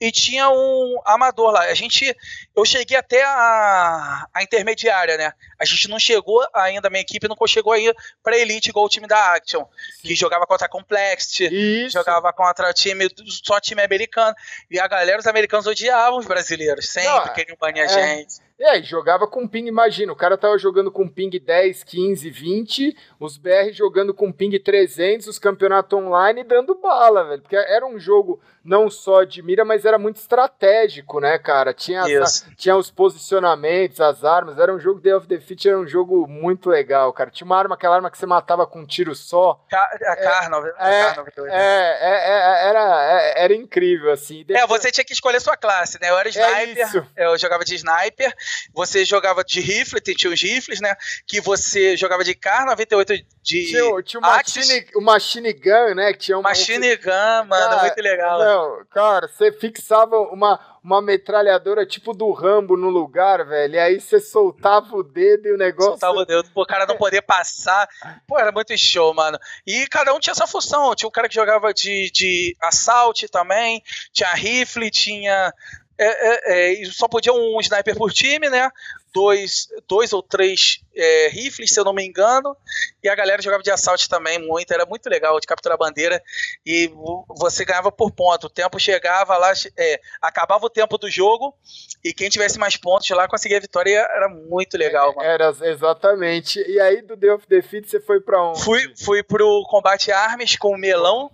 e tinha um amador lá. A gente, eu cheguei até a, a intermediária, né? A gente não chegou ainda, minha equipe não chegou ainda para elite igual o time da Action, Sim. que jogava contra a Complexity, Isso. jogava contra time só time americano. E a galera, os americanos odiavam os brasileiros, sempre não, queriam banir é, a gente. É, jogava com ping, imagina, o cara tava jogando com ping 10, 15, 20, os BR jogando com ping 300, os campeonatos online dando bala, velho. Porque era um jogo não só de mira, mas era muito estratégico, né, cara? Tinha, as, tinha os posicionamentos, as armas, era um jogo Day of Defeat, era um jogo muito legal, cara. Tinha uma arma, aquela arma que você matava com um tiro só. A Carnal, é, é, é, é, era, era incrível, assim. Depois... É, você tinha que escolher sua classe, né? Eu era sniper, eu jogava de sniper, você jogava de rifle, tinha os rifles, né? Que você jogava de Car 98 de. Tinha, tinha o, machine, o Machine Gun, né? Que tinha uma. Machine Gun, mano, cara, muito legal. Não, cara, você fixava uma, uma metralhadora tipo do Rambo no lugar, velho. E aí você soltava o dedo e o negócio. Soltava o dedo, o cara não poder passar. Pô, era muito show, mano. E cada um tinha essa função. Tinha um cara que jogava de, de assalto também, tinha rifle, tinha é, é, é, só podia um sniper por time, né? Dois, dois ou três é, rifles, se eu não me engano. E a galera jogava de assalto também muito. Era muito legal de capturar bandeira. E você ganhava por ponto. O tempo chegava lá, é, acabava o tempo do jogo. E quem tivesse mais pontos lá conseguia a vitória. Era muito legal, mano. Era exatamente. E aí do Day of Defeat você foi pra onde? Fui, fui pro Combate Arms com o Melão.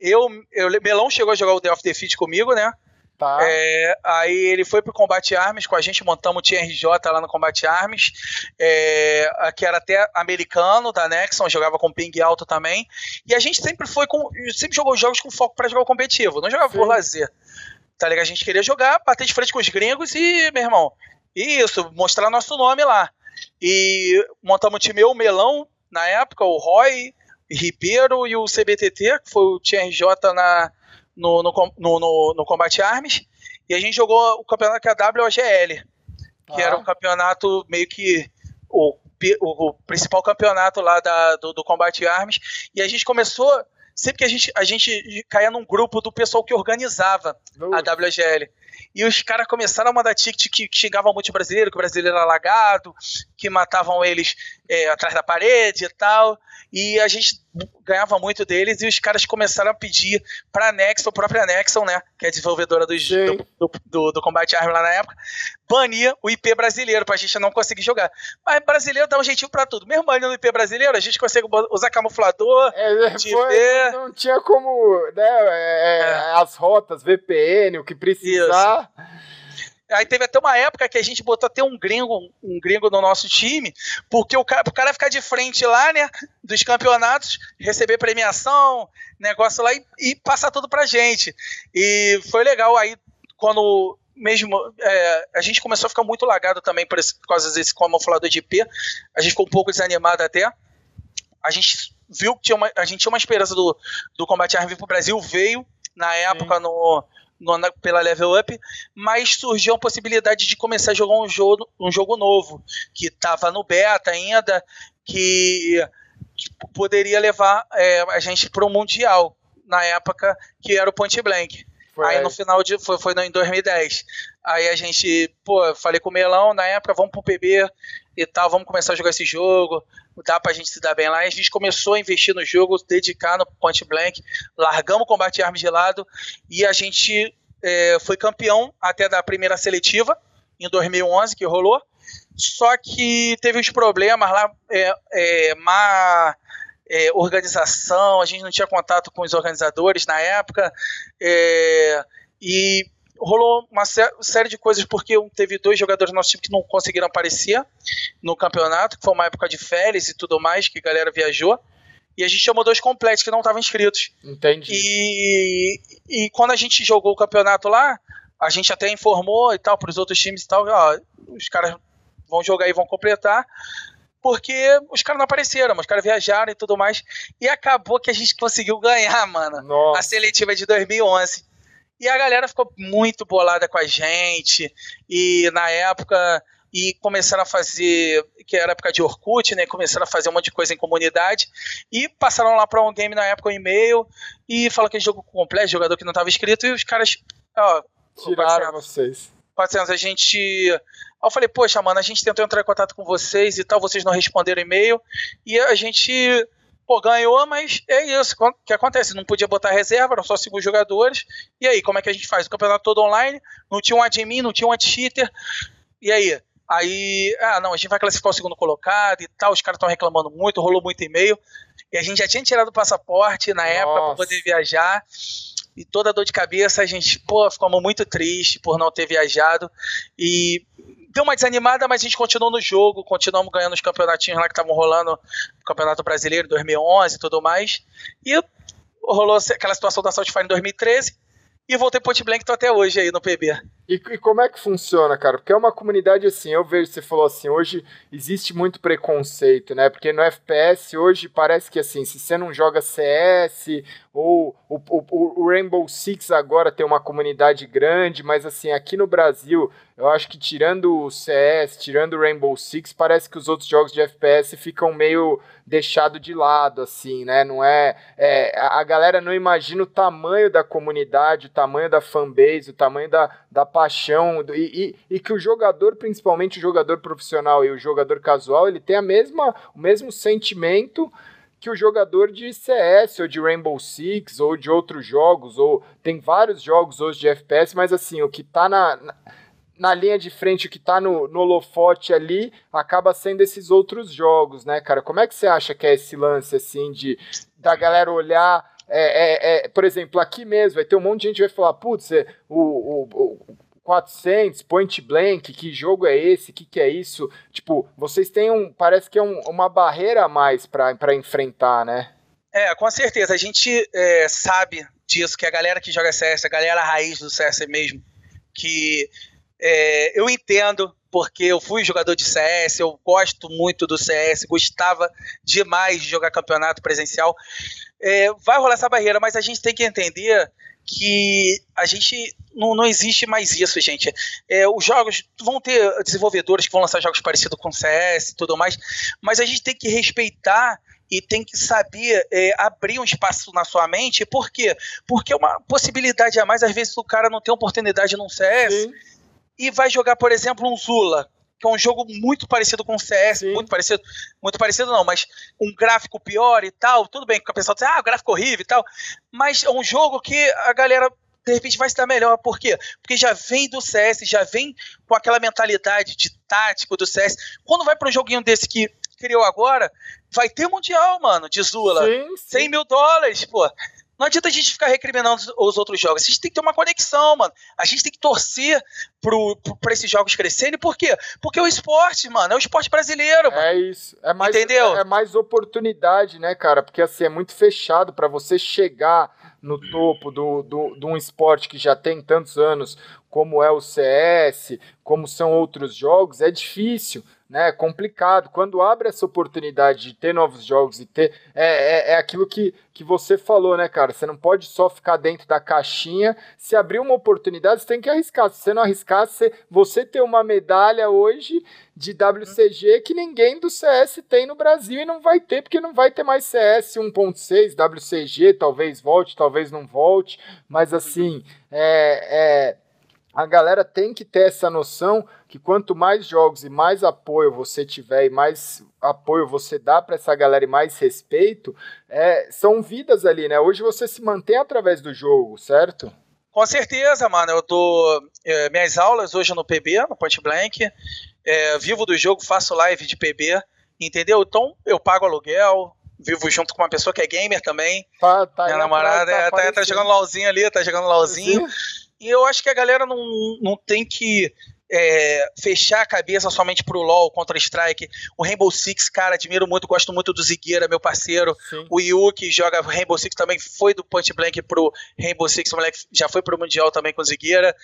Eu, eu, Melão chegou a jogar o Day of Defeat comigo, né? Tá. É, aí ele foi pro Combate Arms com a gente, montamos o TRJ lá no Combate Arms, é, que era até americano da Nexon, jogava com ping alto também. E a gente sempre foi com. Sempre jogou jogos com foco para jogar o competitivo, não jogava Sim. por lazer. Tá ligado? A gente queria jogar, bater de frente com os gringos e, meu irmão, isso, mostrar nosso nome lá. E montamos o time eu, o Melão, na época, o Roy, Ribeiro e o CBTT, que foi o TRJ na no, no, no, no, Combate Arms, e a gente jogou o campeonato que é a WOGL, que ah. era um campeonato meio que o, o, o principal campeonato lá da, do, do Combate Arms, e a gente começou sempre que a gente, a gente caía num grupo do pessoal que organizava a WGL. E os caras começaram a mandar ticket que xingavam muito o brasileiro, que o brasileiro era lagado, que matavam eles é, atrás da parede e tal. E a gente ganhava muito deles e os caras começaram a pedir para a Nexon, a própria Nexon, né, que é desenvolvedora do, do, do, do Combat Arms lá na época, banir o IP brasileiro pra gente não conseguir jogar. Mas brasileiro dá um jeitinho pra tudo. Mesmo banindo o IP brasileiro, a gente consegue usar camuflador, é, foi, não tinha como, né, é, é. as rotas, VPN, o que precisar. Isso. Aí teve até uma época que a gente botou até um gringo, um gringo no nosso time, porque o cara, o cara ficar de frente lá, né, dos campeonatos, receber premiação, negócio lá e, e passar tudo pra gente. E foi legal aí quando mesmo é, a gente começou a ficar muito lagado também por, esse, por causa desse camuflador de IP. A gente ficou um pouco desanimado até. A gente viu que tinha uma, a gente tinha uma esperança do, do combate arm vir pro Brasil, veio na época no, no, pela Level Up, mas surgiu a possibilidade de começar a jogar um jogo, um jogo novo, que estava no beta ainda, que, que poderia levar é, a gente para o Mundial, na época que era o Point Blank. Aí, no final de. Foi, foi em 2010. Aí a gente, pô, falei com o Melão na época, vamos pro PB e tal, vamos começar a jogar esse jogo. Dá pra gente se dar bem lá. E a gente começou a investir no jogo, dedicar no Point Blank, largamos o combate de armas de lado e a gente é, foi campeão até da primeira seletiva, em 2011, que rolou. Só que teve uns problemas lá, é, é, má é, organização, a gente não tinha contato com os organizadores na época, é, e rolou uma série de coisas porque teve dois jogadores do nosso time que não conseguiram aparecer no campeonato, que foi uma época de férias e tudo mais, que a galera viajou. E a gente chamou dois completos que não estavam inscritos. Entendi. E, e quando a gente jogou o campeonato lá, a gente até informou e tal para os outros times e tal, ó, os caras vão jogar e vão completar porque os caras não apareceram, os caras viajaram e tudo mais. E acabou que a gente conseguiu ganhar, mano, Nossa. a seletiva de 2011. E a galera ficou muito bolada com a gente. E na época. E começaram a fazer, que era época de Orkut, né? Começaram a fazer um monte de coisa em comunidade. E passaram lá para um game na época um e-mail. E falaram que jogo completo, jogador que não estava inscrito. E os caras. Ó, Tiraram vocês. 400, a gente Aí eu falei, poxa, mano, a gente tentou entrar em contato com vocês e tal, vocês não responderam e-mail. E a gente, pô, ganhou, mas é isso. O que acontece? Não podia botar reserva, eram só cinco jogadores. E aí, como é que a gente faz? O campeonato todo online, não tinha um admin, não tinha um anti-cheater. E aí? Aí, ah, não, a gente vai classificar o segundo colocado e tal. Os caras estão reclamando muito, rolou muito e-mail. E a gente já tinha tirado o passaporte na Nossa. época para poder viajar e toda a dor de cabeça, a gente, pô, ficamos muito triste por não ter viajado e deu uma desanimada, mas a gente continuou no jogo, continuamos ganhando os campeonatinhos lá que estavam rolando, Campeonato Brasileiro 2011 e tudo mais. E rolou aquela situação da South Fire em 2013 e voltei pro Blank tô até hoje aí no PB. E, e, como é que funciona, cara? Porque é uma comunidade assim, eu vejo, você falou assim, hoje existe muito preconceito, né? Porque no FPS hoje parece que assim, se você não joga CS ou o, o, o Rainbow Six agora tem uma comunidade grande, mas assim, aqui no Brasil, eu acho que tirando o CS, tirando o Rainbow Six, parece que os outros jogos de FPS ficam meio deixado de lado, assim, né? Não é, é a galera não imagina o tamanho da comunidade, o tamanho da fanbase, o tamanho da, da paixão e, e, e, que o jogador, principalmente o jogador profissional e o jogador casual, ele tem a mesma, o mesmo sentimento que o jogador de CS ou de Rainbow Six ou de outros jogos, ou tem vários jogos hoje de FPS, mas assim, o que tá na, na, na linha de frente, o que tá no, no holofote ali, acaba sendo esses outros jogos, né, cara? Como é que você acha que é esse lance, assim, de da galera olhar é, é, é, por exemplo, aqui mesmo, vai ter um monte de gente que vai falar, putz, é, o, o, o 400, Point Blank, que jogo é esse? Que, que é isso? Tipo, vocês têm um. Parece que é um, uma barreira a mais para enfrentar, né? É, com certeza. A gente é, sabe disso, que a galera que joga CS, a galera raiz do CS mesmo, que é, eu entendo, porque eu fui jogador de CS, eu gosto muito do CS, gostava demais de jogar campeonato presencial. É, vai rolar essa barreira, mas a gente tem que entender que a gente não, não existe mais isso, gente. É, os jogos vão ter desenvolvedores que vão lançar jogos parecidos com CS e tudo mais, mas a gente tem que respeitar e tem que saber é, abrir um espaço na sua mente. Por quê? Porque é uma possibilidade a mais, às vezes o cara não tem oportunidade num CS Sim. e vai jogar, por exemplo, um Zula que é um jogo muito parecido com o CS, Sim. muito parecido, muito parecido não, mas um gráfico pior e tal, tudo bem, que o pessoal diz, ah, o gráfico horrível e tal, mas é um jogo que a galera de repente vai se dar melhor, por quê? Porque já vem do CS, já vem com aquela mentalidade de tático do CS, quando vai para um joguinho desse que criou agora, vai ter mundial, mano, de Zula, sim, sim. 100 mil dólares, pô, Não adianta a gente ficar recriminando os outros jogos. A gente tem que ter uma conexão, mano. A gente tem que torcer pro, pro, pra esses jogos crescerem. Por quê? Porque é o esporte, mano. É o esporte brasileiro, mano. É isso. É mais, Entendeu? É, é mais oportunidade, né, cara? Porque assim, é muito fechado para você chegar no topo do, do, de um esporte que já tem tantos anos, como é o CS, como são outros jogos, é difícil né? É complicado. Quando abre essa oportunidade de ter novos jogos e ter. É, é, é aquilo que, que você falou, né, cara? Você não pode só ficar dentro da caixinha. Se abrir uma oportunidade, você tem que arriscar. Se você não arriscar, você, você ter uma medalha hoje de WCG que ninguém do CS tem no Brasil e não vai ter, porque não vai ter mais CS 1.6, WCG, talvez volte, talvez não volte, mas assim, é, é a galera tem que ter essa noção que quanto mais jogos e mais apoio você tiver e mais apoio você dá para essa galera e mais respeito, é, são vidas ali, né? Hoje você se mantém através do jogo, certo? Com certeza, mano. Eu dou é, minhas aulas hoje no PB, no Point Blank. É, vivo do jogo, faço live de PB, entendeu? Então eu pago aluguel, vivo junto com uma pessoa que é gamer também. Tá, tá, Minha namorada tá, tá, tá, jogando LOLzinho ali, tá jogando LOLzinho. E eu acho que a galera não, não tem que é, fechar a cabeça somente pro LoL, Counter-Strike. O Rainbow Six, cara, admiro muito, gosto muito do Zigueira, meu parceiro. Sim. O Yu, que joga Rainbow Six, também foi do Point Blank pro Rainbow Six, o moleque já foi pro Mundial também com o Zigueira.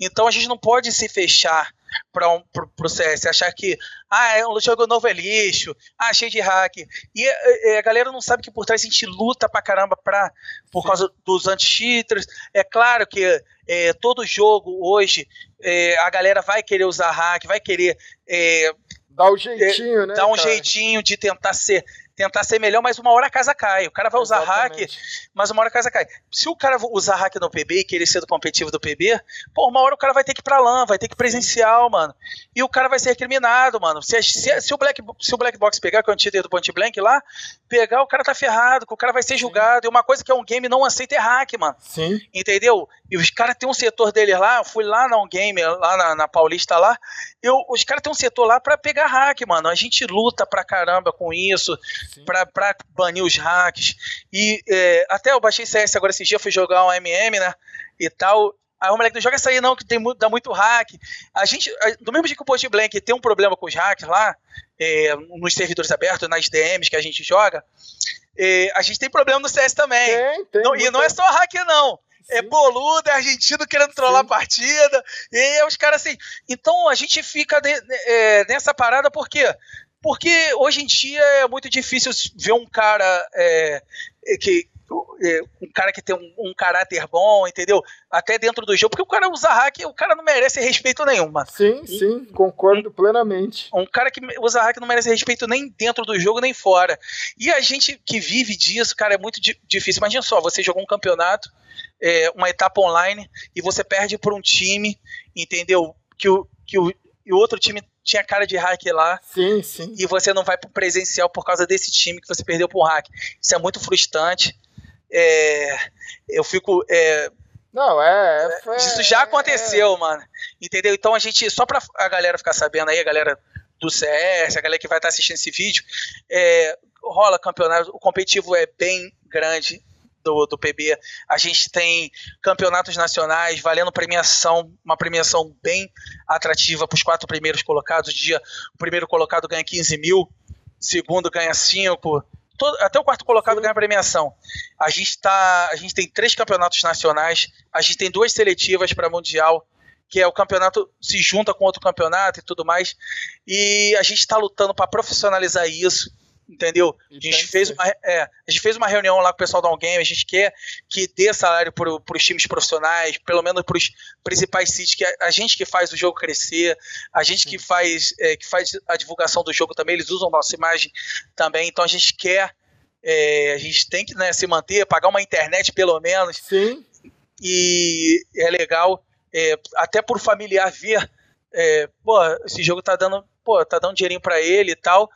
Então a gente não pode se fechar para um, pro, pro CS, achar que ah, é um jogo novo é lixo, ah, cheio de hack. E, é, é, a galera não sabe que por trás a gente luta pra caramba pra, por Sim. causa dos anti-cheaters. É claro que é, todo jogo hoje é, a galera vai querer usar hack, vai querer. É, Dá um jeitinho, né? Dá um cara? jeitinho de tentar ser tentar ser melhor, mas uma hora a casa cai. O cara vai usar Exatamente. hack, mas uma hora a casa cai. Se o cara usar hack no PB e querer ser do competitivo do PB, pô, uma hora o cara vai ter que ir pra LAN, vai ter que ir presencial, mano. E o cara vai ser recriminado, mano. Se, se, se o, Black, se o Black Box pegar, que é o antídoto do Point Blank lá, pegar, o cara tá ferrado, o cara vai ser julgado. E uma coisa que é um game não aceita é hack, mano. Sim. Entendeu? E os caras têm um setor deles lá, eu fui lá na um game, lá na, na Paulista lá, eu, os caras têm um setor lá pra pegar hack, mano. A gente luta pra caramba com isso, pra, pra banir os hacks. E é, até eu baixei CS agora esse dia, fui jogar um MM, né? E tal. Aí o moleque não joga essa aí não, que tem, dá muito hack. A gente, do mesmo jeito que o Post Blank tem um problema com os hacks lá, é, nos servidores abertos, nas DMs que a gente joga, é, a gente tem problema no CS também. Tem, tem, não, e não é só hack, não. É Sim. É boludo, é argentino querendo trollar Sim. a partida. E aí os caras assim. Então a gente fica de, é, nessa parada porque porque hoje em dia é muito difícil ver um cara é, que é, um cara que tem um, um, caráter bom, entendeu? Até dentro do jogo, porque o cara usa hack, o cara não merece respeito nenhum, mano. Sim, e, sim, concordo um, plenamente. Um cara que usa hack não merece respeito nem dentro do jogo, nem fora. E a gente que vive disso, cara, é muito di difícil. Imagina só, você jogou um campeonato, é, uma etapa online, e você perde por um time, entendeu? Que o, que o, e o outro time tinha cara de hack lá. Sim, sim. E você não vai pro presencial por causa desse time que você perdeu pro hack. Isso é muito frustrante. É, eu fico. É, não, é, é. Isso já aconteceu, é, mano. Entendeu? Então a gente, só pra a galera ficar sabendo aí, a galera do CS, a galera que vai estar tá assistindo esse vídeo, é, rola campeonato, o competitivo é bem grande do, do PB. A gente tem campeonatos nacionais valendo premiação, uma premiação bem atrativa para os quatro primeiros colocados. O, dia, o primeiro colocado ganha 15 mil, segundo ganha 5. Todo, até o quarto colocado Sim. ganha premiação. A gente, tá, a gente tem três campeonatos nacionais, a gente tem duas seletivas para Mundial, que é o campeonato se junta com outro campeonato e tudo mais. E a gente está lutando para profissionalizar isso entendeu? a gente, fez uma, é, a gente fez uma reunião lá com o pessoal da Game, a gente quer que dê salário para os times profissionais, pelo menos para os principais sítios, que a, a, gente que faz o jogo crescer, a gente que faz, é, que faz a divulgação do jogo também, eles usam nossa imagem também, então a gente quer, é, a gente tem que né, se manter, pagar uma internet pelo menos. Sim. E é legal, é, até por familiar ver, é, pô, esse jogo tá dando pô, tá dando dinheirinho para ele e tal,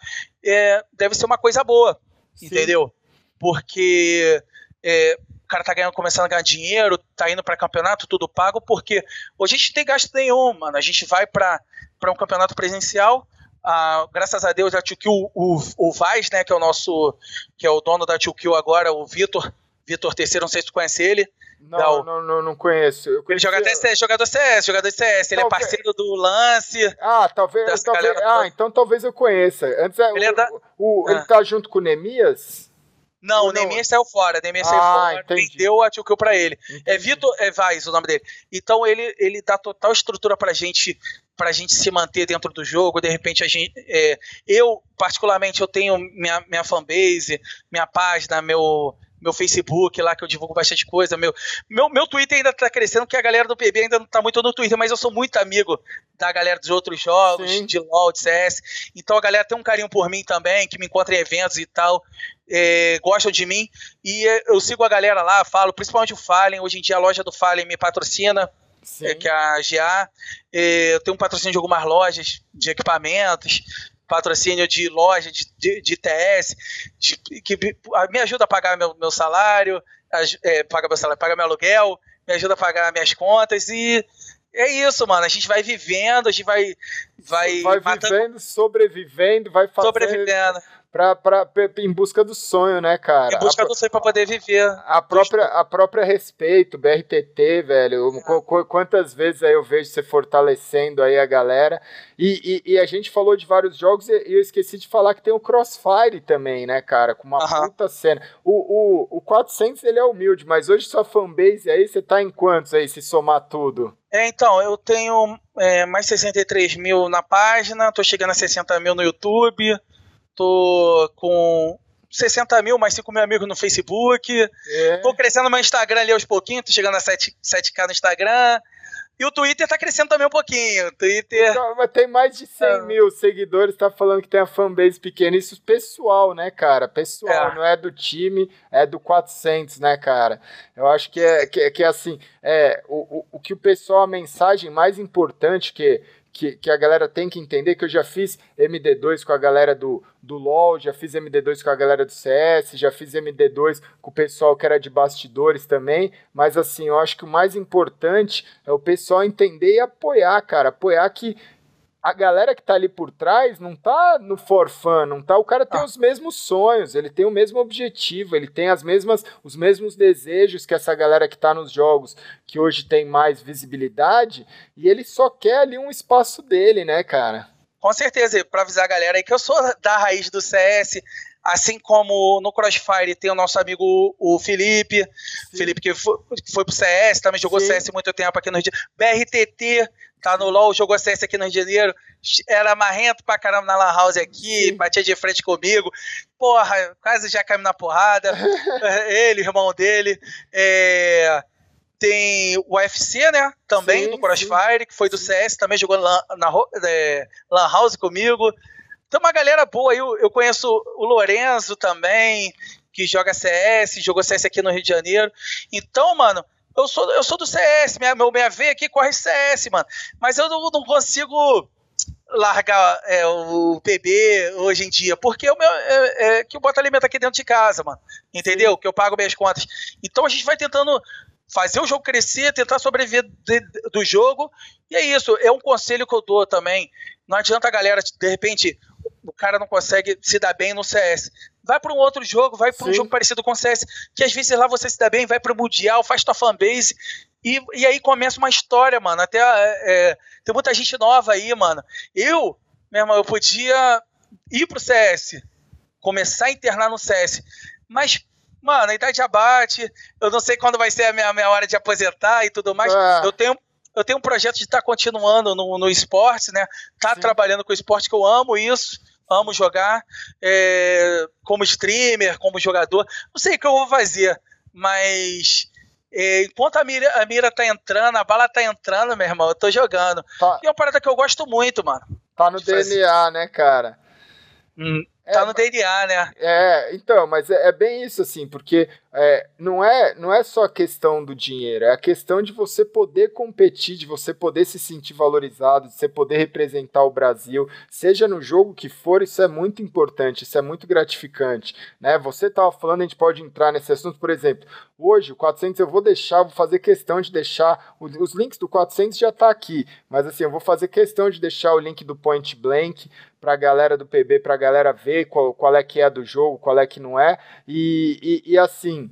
é, deve ser uma coisa boa, Sim. entendeu? Porque é, o cara tá ganhando, começando a ganhar dinheiro, tá indo para campeonato, tudo pago, porque hoje a gente não tem gasto nenhum, mano. A gente vai para um campeonato presencial. Ah, graças a Deus, a 2 o, o, o Vaz, né, que é o nosso, que é o dono da 2 agora, o Vitor, Vitor Terceiro, não sei se tu conhece ele. Não, não, não, não, conheço. Ele joga até CS, jogador CS, jogador CS. Ele é parceiro do Lance. Ah, talvez. talvez ah, então talvez eu conheça. Antes é, ele, o, é da... o, ah. ele tá junto com o Nemias? Não, o Nemias saiu fora. Nemias ah, saiu fora. Entendi. Vendeu a Tio pra ele. É entendi. É Vitor é Vaz o nome dele. Então ele, ele dá total estrutura pra gente pra gente se manter dentro do jogo. De repente a gente. É, eu, particularmente, eu tenho minha, minha fanbase, minha página, meu meu Facebook lá, que eu divulgo bastante coisa, meu, meu, meu Twitter ainda tá crescendo, porque a galera do PB ainda não tá muito no Twitter, mas eu sou muito amigo da galera dos outros jogos, Sim. de LoL, de CS, então a galera tem um carinho por mim também, que me encontra em eventos e tal, é, gostam de mim, e é, eu sigo a galera lá, falo, principalmente o Fallen, hoje em dia a loja do Fallen me patrocina, é, que é a GA, é, eu tenho um patrocínio de algumas lojas de equipamentos, patrocínio de loja de, de, de TS, de, que me ajuda a pagar meu, meu salário, é, paga meu salário, paga meu aluguel, me ajuda a pagar minhas contas e é isso, mano. A gente vai vivendo, a gente vai. Vai, vai matando... vivendo, sobrevivendo, vai fazendo. Sobrevivendo pra, pra, em busca do sonho, né, cara? Em busca a, do sonho pra poder viver. A própria, a própria respeito, BRTT, velho. É. Quantas vezes aí eu vejo você fortalecendo aí a galera. E, e, e, a gente falou de vários jogos e eu esqueci de falar que tem o Crossfire também, né, cara? Com uma uh -huh. puta cena. O, o, o 400 ele é humilde, mas hoje sua fanbase aí, você tá em quantos aí, se somar tudo? É, então, eu tenho é, mais 63 mil na página, tô chegando a 60 mil no YouTube, tô com 60 mil, mais 5 mil amigos no Facebook. É. Tô crescendo no meu Instagram ali aos pouquinhos, tô chegando a 7, 7k no Instagram. E o Twitter tá crescendo também um pouquinho. O Twitter. Então, mas tem mais de 100 é. mil seguidores, tá falando que tem a fanbase pequena. Isso pessoal, né, cara? Pessoal, é. não é do time, é do 400, né, cara? Eu acho que é, que, que é assim, é, o, o, o que o pessoal, a mensagem mais importante que que, que a galera tem que entender, que eu já fiz MD2 com a galera do, do LoL, já fiz MD2 com a galera do CS, já fiz MD2 com o pessoal que era de bastidores também, mas assim, eu acho que o mais importante é o pessoal entender e apoiar, cara, apoiar que a galera que tá ali por trás não tá no forfã, não tá. O cara tem ah. os mesmos sonhos, ele tem o mesmo objetivo, ele tem as mesmas, os mesmos desejos que essa galera que tá nos jogos, que hoje tem mais visibilidade, e ele só quer ali um espaço dele, né, cara? Com certeza, para avisar a galera aí que eu sou da raiz do CS, assim como no Crossfire tem o nosso amigo o Felipe, Sim. Felipe que foi, foi pro CS, também jogou Sim. CS muito tempo aqui no Rio de Janeiro. BRTT tá no LoL, jogou CS aqui no Rio de Janeiro, era marrento pra caramba na Lan House aqui, Sim. batia de frente comigo, porra, quase já caiu na porrada, ele, irmão dele, é, tem o UFC, né, também, sim, do Crossfire, sim. que foi do CS, também jogou na, na é, Lan House comigo, tem uma galera boa aí, eu, eu conheço o Lorenzo também, que joga CS, jogou CS aqui no Rio de Janeiro, então, mano, eu sou, eu sou do CS, minha, meu, minha veia aqui corre CS, mano. Mas eu não, não consigo largar é, o PB hoje em dia, porque o meu, é, é, que eu boto alimento aqui dentro de casa, mano. Entendeu? Que eu pago minhas contas. Então a gente vai tentando fazer o jogo crescer, tentar sobreviver de, do jogo. E é isso, é um conselho que eu dou também. Não adianta a galera, de repente, o cara não consegue se dar bem no CS. Vai para um outro jogo, vai para um jogo parecido com o CS, que às vezes lá você se dá bem, vai para o Mundial, faz tua fanbase, e, e aí começa uma história, mano. Até é, é, tem muita gente nova aí, mano. Eu, meu irmão, eu podia ir pro CS, começar a internar no CS, mas, mano, a idade abate, eu não sei quando vai ser a minha, minha hora de aposentar e tudo mais. Ah. Eu tenho eu tenho um projeto de estar tá continuando no, no esporte, né? Tá Sim. trabalhando com o esporte que eu amo isso amo jogar é, como streamer, como jogador. Não sei o que eu vou fazer, mas é, enquanto a mira, a mira tá entrando, a bala tá entrando, meu irmão, eu tô jogando. Tá. E é uma parada que eu gosto muito, mano. Tá no DNA, fazer. né, cara? Hum, tá é, no DNA, né? É, então, mas é, é bem isso, assim, porque é, não, é, não é só a questão do dinheiro, é a questão de você poder competir, de você poder se sentir valorizado, de você poder representar o Brasil, seja no jogo que for, isso é muito importante, isso é muito gratificante, né? Você estava falando, a gente pode entrar nesse assunto, por exemplo, hoje o 400 eu vou deixar, vou fazer questão de deixar, os links do 400 já tá aqui, mas assim, eu vou fazer questão de deixar o link do Point Blank para a galera do PB, para a galera ver qual, qual é que é do jogo, qual é que não é, e, e, e assim,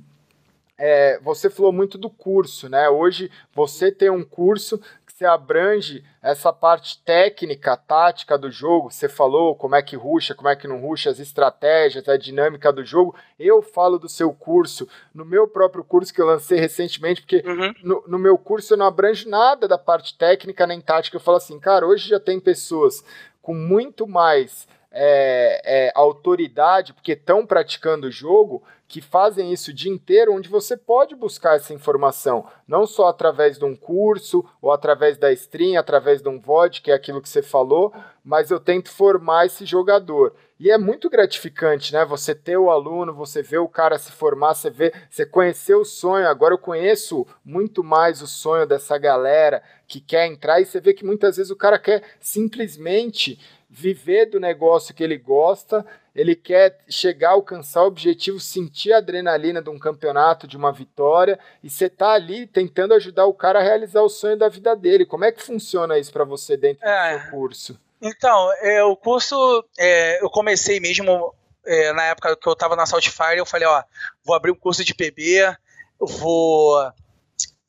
é, você falou muito do curso, né? Hoje você tem um curso que se abrange essa parte técnica, tática do jogo. Você falou como é que ruxa, como é que não ruxa, as estratégias, a dinâmica do jogo. Eu falo do seu curso, no meu próprio curso que eu lancei recentemente, porque uhum. no, no meu curso eu não abranjo nada da parte técnica nem tática. Eu falo assim, cara, hoje já tem pessoas com muito mais é, é, autoridade, porque estão praticando o jogo, que fazem isso o dia inteiro, onde você pode buscar essa informação, não só através de um curso, ou através da stream, através de um VOD, que é aquilo que você falou, mas eu tento formar esse jogador. E é muito gratificante, né? Você ter o aluno, você ver o cara se formar, você ver, você conhecer o sonho. Agora eu conheço muito mais o sonho dessa galera que quer entrar, e você vê que muitas vezes o cara quer simplesmente viver do negócio que ele gosta, ele quer chegar, alcançar o objetivo, sentir a adrenalina de um campeonato, de uma vitória, e você tá ali tentando ajudar o cara a realizar o sonho da vida dele. Como é que funciona isso para você dentro é, do seu curso? Então, é, o curso, é, eu comecei mesmo é, na época que eu estava na Saltfire, eu falei, ó, vou abrir um curso de PB, vou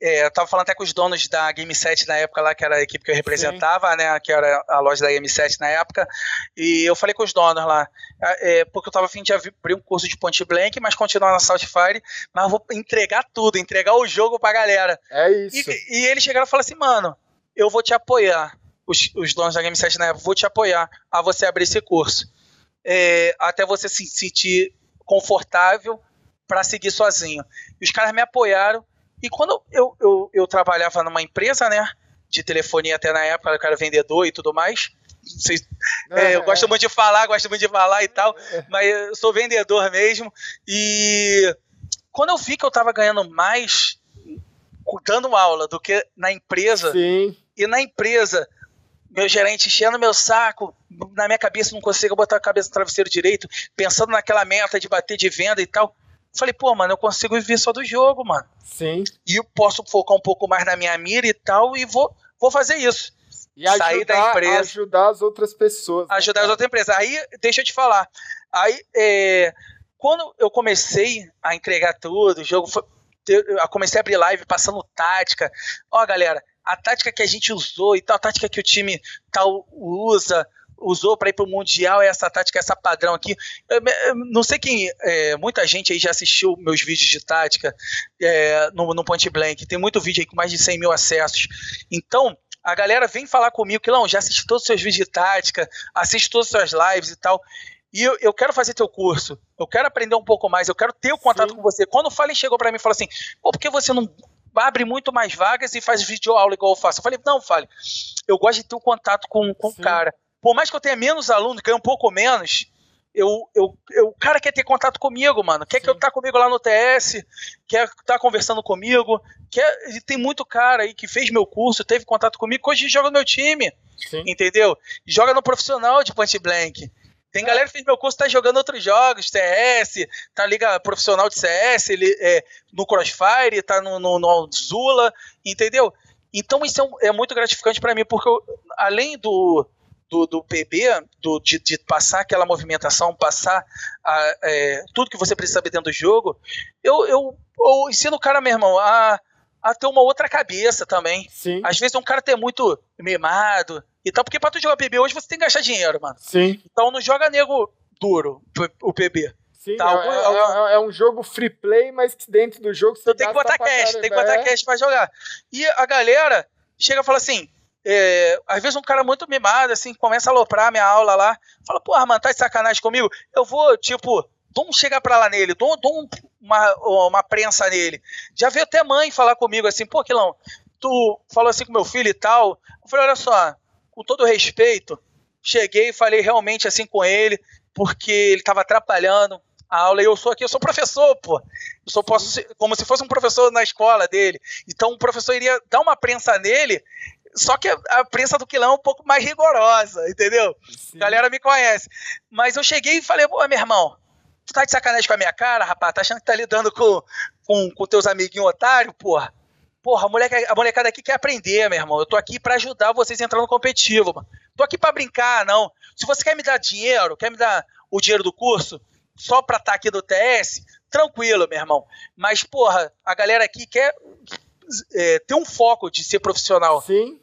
é, eu tava falando até com os donos da Game 7 na época lá, que era a equipe que eu representava, Sim. né? Que era a loja da Game 7 na época. E eu falei com os donos lá, é, porque eu tava afim de abrir um curso de point blank, mas continuar na Saltfire, mas vou entregar tudo, entregar o jogo pra galera. É isso. E, e eles chegaram e falaram assim, mano, eu vou te apoiar. Os, os donos da Game 7 na época, vou te apoiar a você abrir esse curso. É, até você se sentir confortável para seguir sozinho. E os caras me apoiaram e quando eu, eu, eu trabalhava numa empresa, né? De telefonia até na época, eu era vendedor e tudo mais. Vocês, é, eu gosto muito de falar, gosto muito de falar e tal, mas eu sou vendedor mesmo. E quando eu vi que eu estava ganhando mais dando aula do que na empresa, Sim. e na empresa, meu gerente enchendo meu saco, na minha cabeça não consigo botar a cabeça no travesseiro direito, pensando naquela meta de bater de venda e tal. Falei, pô, mano, eu consigo viver só do jogo, mano. Sim. E eu posso focar um pouco mais na minha mira e tal, e vou, vou fazer isso. E ajudar, Sair da empresa. Ajudar as outras pessoas. Né, ajudar as outras empresas. Aí, deixa eu te falar. Aí, é, quando eu comecei a entregar tudo, o jogo foi. Eu comecei a abrir live passando tática. Ó, galera, a tática que a gente usou e tal, a tática que o time tal usa, usou para ir para o Mundial essa tática, essa padrão aqui. não sei quem, é, muita gente aí já assistiu meus vídeos de tática é, no, no Point Blank, tem muito vídeo aí com mais de 100 mil acessos. Então, a galera vem falar comigo que, não, já assisti todos os seus vídeos de tática, assisti todas as suas lives e tal. E eu, eu, quero fazer teu curso, eu quero aprender um pouco mais, eu quero ter o contato Sim. com você. Quando o Fallen chegou para mim e falou assim, pô, por que você não abre muito mais vagas e faz vídeo aula igual eu faço? Eu falei, não, Fallen, eu gosto de ter o um contato com, com o cara por mais que eu tenha menos aluno, ganhe um pouco menos, eu, eu, eu, o cara quer ter contato comigo, mano. Quer Sim. que eu tá comigo lá no TS, quer estar tá conversando comigo. Quer, e tem muito cara aí que fez meu curso, teve contato comigo, que hoje joga no meu time. Sim. Entendeu? Joga no profissional de point blank. Tem é. galera que fez meu curso, tá jogando outros jogos, TS, tá liga profissional de CS, ele, é, no Crossfire, tá no, no, no Zula, entendeu? Então isso é, um, é muito gratificante para mim, porque eu, além do, do, do PB, do, de, de, passar aquela movimentação, passar a, é, tudo que você precisa saber dentro do jogo, eu, eu, eu ensino o cara, meu irmão, a, a ter uma outra cabeça também. Sim. Às vezes um cara ter muito mimado e tal, porque pra tu jogar PB hoje você tem que gastar dinheiro, mano. Sim. Então não joga nego duro o PB. Sim, tá, é, é, é, um jogo free play, mas dentro do jogo você tem que botar cash, tem que botar é. cash pra jogar. E a galera chega e fala assim: é, às vezes um cara muito mimado, assim, começa a aloprar minha aula lá, fala, porra, mano, tá de sacanagem comigo? Eu vou, tipo, vamos chegar pra lá nele, dou, dou uma, uma prensa nele. Já veio até mãe falar comigo assim, pô, Quilão, tu falou assim com meu filho e tal. Eu falei, olha só, com todo respeito, cheguei e falei realmente assim com ele, porque ele tava atrapalhando a aula e eu sou aqui, eu sou professor, pô. Eu sou posso como se fosse um professor na escola dele. Então o professor iria dar uma prensa nele só que a prensa do quilão é um pouco mais rigorosa, entendeu? Sim. Galera me conhece. Mas eu cheguei e falei, pô, meu irmão, tu tá de sacanagem com a minha cara, rapaz? Tá achando que tá lidando com, com, com teus amiguinhos otários, porra? Porra, a, moleca, a molecada aqui quer aprender, meu irmão. Eu tô aqui para ajudar vocês a entrar no competitivo, mano. Tô aqui para brincar, não. Se você quer me dar dinheiro, quer me dar o dinheiro do curso, só pra estar tá aqui no TS, tranquilo, meu irmão. Mas, porra, a galera aqui quer é, ter um foco de ser profissional. Sim.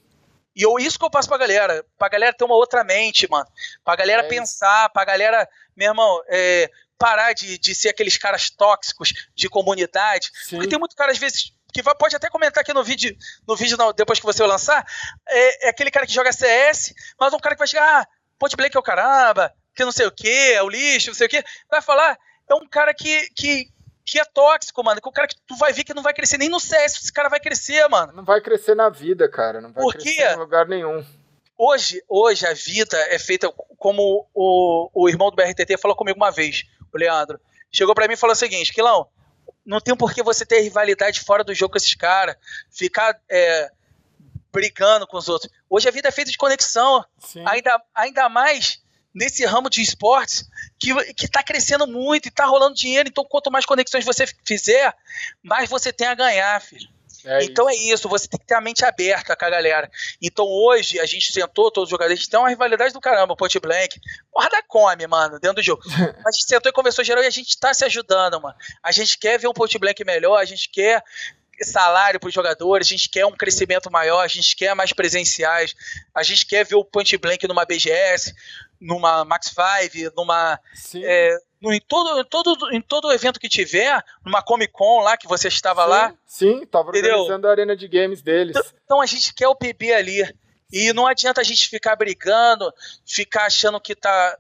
E eu, isso que eu passo pra galera. Pra galera ter uma outra mente, mano. Pra galera é pensar, pra galera, meu irmão, é, parar de, de ser aqueles caras tóxicos de comunidade. Sim. Porque tem muito cara, às vezes, que vai, pode até comentar aqui no vídeo, no vídeo não, depois que você lançar, é, é, aquele cara que joga CS, mas um cara que vai chegar, ah, Point Blank é o caramba, que não sei o que, é o lixo, não sei o que, vai falar, é um cara que, que, que é tóxico, mano. Que é o cara que tu vai ver que não vai crescer nem no CS, esse cara vai crescer, mano. Não vai crescer na vida, cara. Não vai Por crescer em lugar nenhum. Hoje, hoje a vida é feita como o, o irmão do BRTT falou comigo uma vez, o Leandro. Chegou para mim e falou o seguinte, Quilão, não tem por que você ter rivalidade fora do jogo com esses caras, ficar é, brigando com os outros. Hoje a vida é feita de conexão, ainda, ainda mais nesse ramo de esportes que, que tá crescendo muito e tá rolando dinheiro. Então, quanto mais conexões você fizer, mais você tem a ganhar, filho. É então isso. é isso, você tem que ter a mente aberta com a galera. Então hoje a gente sentou, todos os jogadores, a gente tem uma rivalidade do caramba, Point Blank. Porra da come, mano, dentro do jogo. a gente sentou e conversou geral e a gente tá se ajudando, mano. A gente quer ver um Point Blank melhor, a gente quer salário para os jogadores, a gente quer um crescimento maior, a gente quer mais presenciais, a gente quer ver o Point Blank numa BGS, numa Max 5, numa. É, no, em, todo, em, todo, em todo evento que tiver, numa Comic Con lá, que você estava sim, lá. Sim, estava organizando a arena de games deles. Então, então a gente quer o PB ali. E não adianta a gente ficar brigando, ficar achando que tá,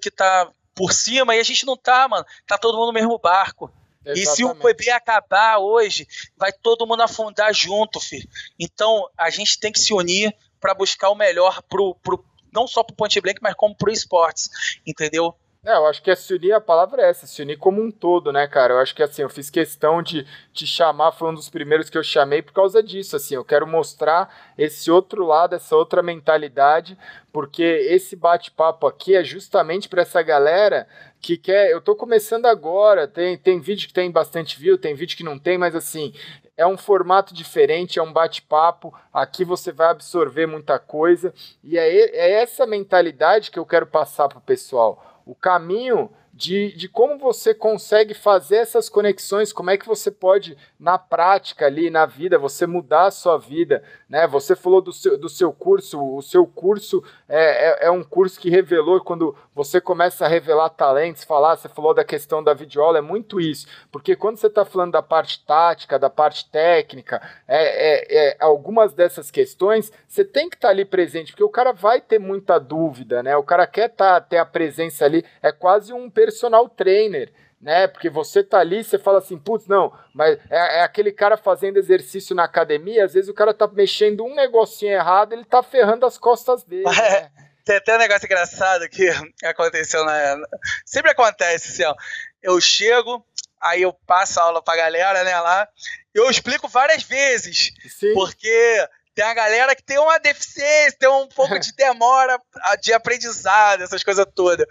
que tá por cima, e a gente não tá, mano. Tá todo mundo no mesmo barco. Exatamente. E se o PB acabar hoje, vai todo mundo afundar junto, filho. Então a gente tem que se unir para buscar o melhor pro, pro, não só pro Point Blank, mas como pro esportes, entendeu? É, eu acho que é se unir, a palavra é essa, se unir como um todo, né, cara? Eu acho que assim, eu fiz questão de te chamar, foi um dos primeiros que eu chamei por causa disso, assim, eu quero mostrar esse outro lado, essa outra mentalidade, porque esse bate-papo aqui é justamente para essa galera que quer. Eu tô começando agora, tem, tem vídeo que tem bastante view, tem vídeo que não tem, mas assim, é um formato diferente, é um bate-papo. Aqui você vai absorver muita coisa, e é, é essa mentalidade que eu quero passar pro pessoal o caminho de, de como você consegue fazer essas conexões, como é que você pode, na prática ali, na vida, você mudar a sua vida, né? Você falou do seu, do seu curso, o seu curso é, é, é um curso que revelou, quando você começa a revelar talentos, falar, você falou da questão da videoaula, é muito isso, porque quando você está falando da parte tática, da parte técnica, é, é, é, algumas dessas questões, você tem que estar tá ali presente, porque o cara vai ter muita dúvida, né? O cara quer tá, ter a presença ali, é quase um personal trainer, né? Porque você tá ali, você fala assim, putz, não, mas é, é, aquele cara fazendo exercício na academia, às vezes o cara tá mexendo um negocinho errado, ele tá ferrando as costas dele. né? Tem até um negócio engraçado que aconteceu na. Sempre acontece, assim, ó. Eu chego, aí eu passo a aula pra galera, né, lá, eu explico várias vezes. Sim. Porque tem a galera que tem uma deficiência, tem um pouco de demora de aprendizado, essas coisas todas.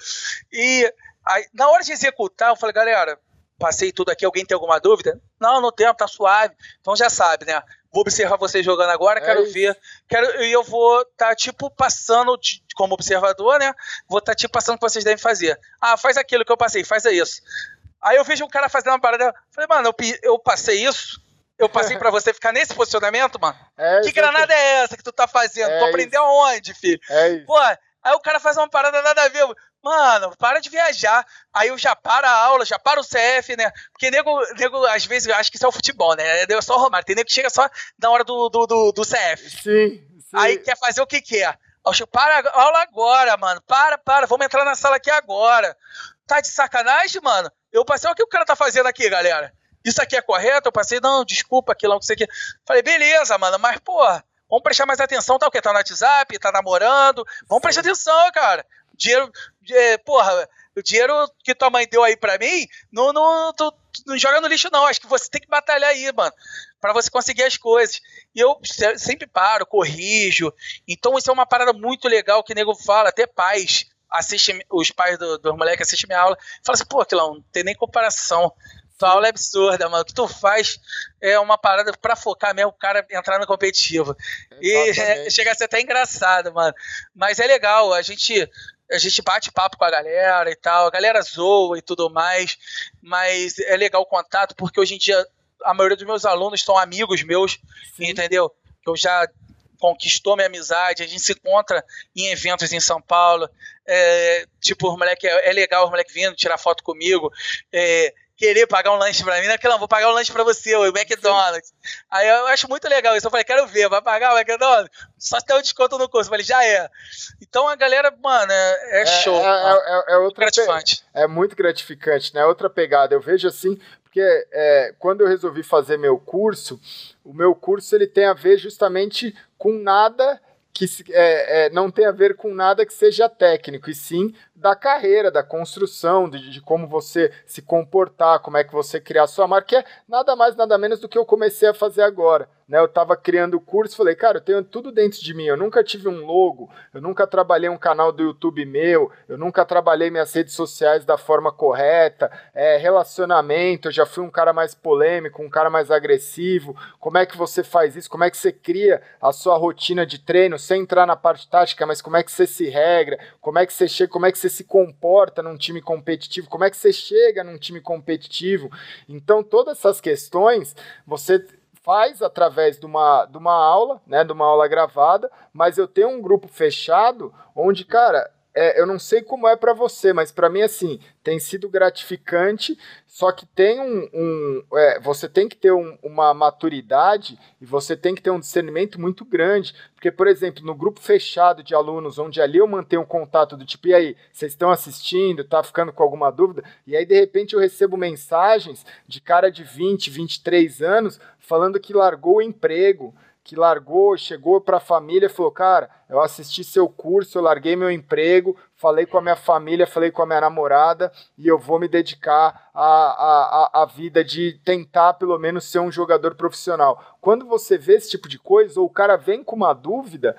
E Aí, na hora de executar, eu falei, galera, passei tudo aqui, alguém tem alguma dúvida? Não, não tem, tá suave. Então já sabe, né? Vou observar vocês jogando agora, é quero isso. ver. Quero, e eu vou estar, tá, tipo, passando de, como observador, né? Vou estar, tá, tipo, passando o que vocês devem fazer. Ah, faz aquilo que eu passei, faz isso. Aí eu vejo um cara fazendo uma parada. Falei, mano, eu, eu passei isso. Eu passei para você ficar nesse posicionamento, mano. É, que granada é essa que tu tá fazendo? É tu aprendeu aonde, filho? É isso. Pô, aí o cara faz uma parada nada a ver. Mano, para de viajar. Aí eu já paro a aula, já paro o CF, né? Porque nego, nego às vezes, eu acho que isso é o futebol, né? É só o Romário. Tem nego que chega só na hora do, do, do, do CF. Sim, sim. Aí quer fazer o que quer. Eu chego, para a aula agora, mano. Para, para. Vamos entrar na sala aqui agora. Tá de sacanagem, mano? Eu passei, o que o cara tá fazendo aqui, galera. Isso aqui é correto? Eu passei, não, desculpa, aquilo, não sei o que. Falei, beleza, mano, mas, porra, vamos prestar mais atenção, tá o quê? Tá no WhatsApp, tá namorando. Vamos prestar atenção, cara dinheiro, é, porra, o dinheiro que tua mãe deu aí pra mim, não, não, tu, não joga no lixo, não. Acho que você tem que batalhar aí, mano, para você conseguir as coisas. E eu sempre paro, corrijo. Então isso é uma parada muito legal que o nego fala, até pais assistem, os pais dos do moleques assistem minha aula, fala assim, pô, aquilo não tem nem comparação. Aula é absurda, mano. O que tu faz é uma parada pra focar mesmo o cara entrar no competitivo. E é, chega a ser até engraçado, mano. Mas é legal, a gente a gente bate papo com a galera e tal, a galera zoa e tudo mais, mas é legal o contato, porque hoje em dia a maioria dos meus alunos são amigos meus, Sim. entendeu? Eu já conquistou minha amizade, a gente se encontra em eventos em São Paulo, é, tipo, os moleque, é, é legal os moleques vindo tirar foto comigo, é, querer pagar um lanche pra mim, não é não, vou pagar um lanche pra você, o McDonald's. Aí eu acho muito legal isso, eu falei, quero ver, vai pagar o McDonald's? Só se tem um desconto no curso, eu falei, já é. Então a galera, mano, é, é show. É, é, é, é outra gratificante. É muito gratificante, né? Outra pegada, eu vejo assim, porque é, quando eu resolvi fazer meu curso, o meu curso ele tem a ver justamente com nada que é, é, não tem a ver com nada que seja técnico, e sim da carreira, da construção, de, de, como você se comportar, como é que você criar sua marca, que é nada mais, nada menos do que eu comecei a fazer agora. Né? Eu estava criando curso, falei, cara, eu tenho tudo dentro de mim, eu nunca tive um logo, eu nunca trabalhei um canal do YouTube meu, eu nunca trabalhei minhas redes sociais da forma correta, é, relacionamento, eu já fui um cara mais polêmico, um cara mais agressivo, como é que você faz isso, como é que você cria a sua rotina de treino, sem entrar na parte tática, mas como é que você se regra, como é que você chega, como é que você se comporta num time competitivo, como é que você chega num time competitivo. Então, todas essas questões você faz através de uma, de uma aula, né, de uma aula gravada, mas eu tenho um grupo fechado onde, cara, é, eu não sei como é para você, mas para mim, assim, tem sido gratificante, só que tem um. um é, você tem que ter um, uma maturidade e você tem que ter um discernimento muito grande. Porque, por exemplo, no grupo fechado de alunos, onde ali eu mantenho um contato do tipo, e aí, vocês estão assistindo, tá ficando com alguma dúvida? E aí, de repente, eu recebo mensagens de cara de 20, 23 anos falando que largou o emprego que largou, chegou para a família e falou: Cara, eu assisti seu curso, eu larguei meu emprego, falei com a minha família, falei com a minha namorada e eu vou me dedicar à, à, à vida de tentar pelo menos ser um jogador profissional. Quando você vê esse tipo de coisa, ou o cara vem com uma dúvida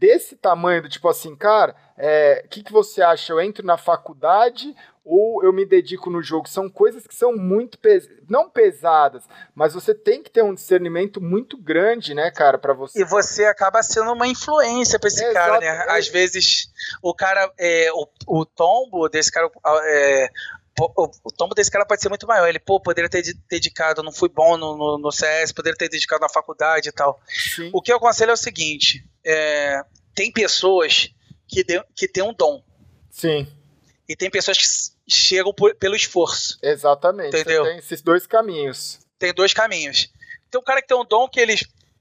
desse tamanho, do tipo assim, cara, o é, que, que você acha? Eu entro na faculdade ou eu me dedico no jogo. São coisas que são muito pes... não pesadas, mas você tem que ter um discernimento muito grande, né, cara, para você. E você acaba sendo uma influência para esse é, cara, né? Às vezes o cara, é, o, o tombo desse cara, é, o, o, tombo desse cara pode ser muito maior. Ele, pô, poderia ter dedicado, não fui bom no, no, no CS, poderia ter dedicado na faculdade e tal. Sim. O que eu aconselho é o seguinte: é, tem pessoas que, de, que têm um dom. Sim. E tem pessoas que chegam por, pelo esforço. Exatamente. Entendeu? Você tem esses dois caminhos. Tem dois caminhos. Tem um cara que tem um dom que ele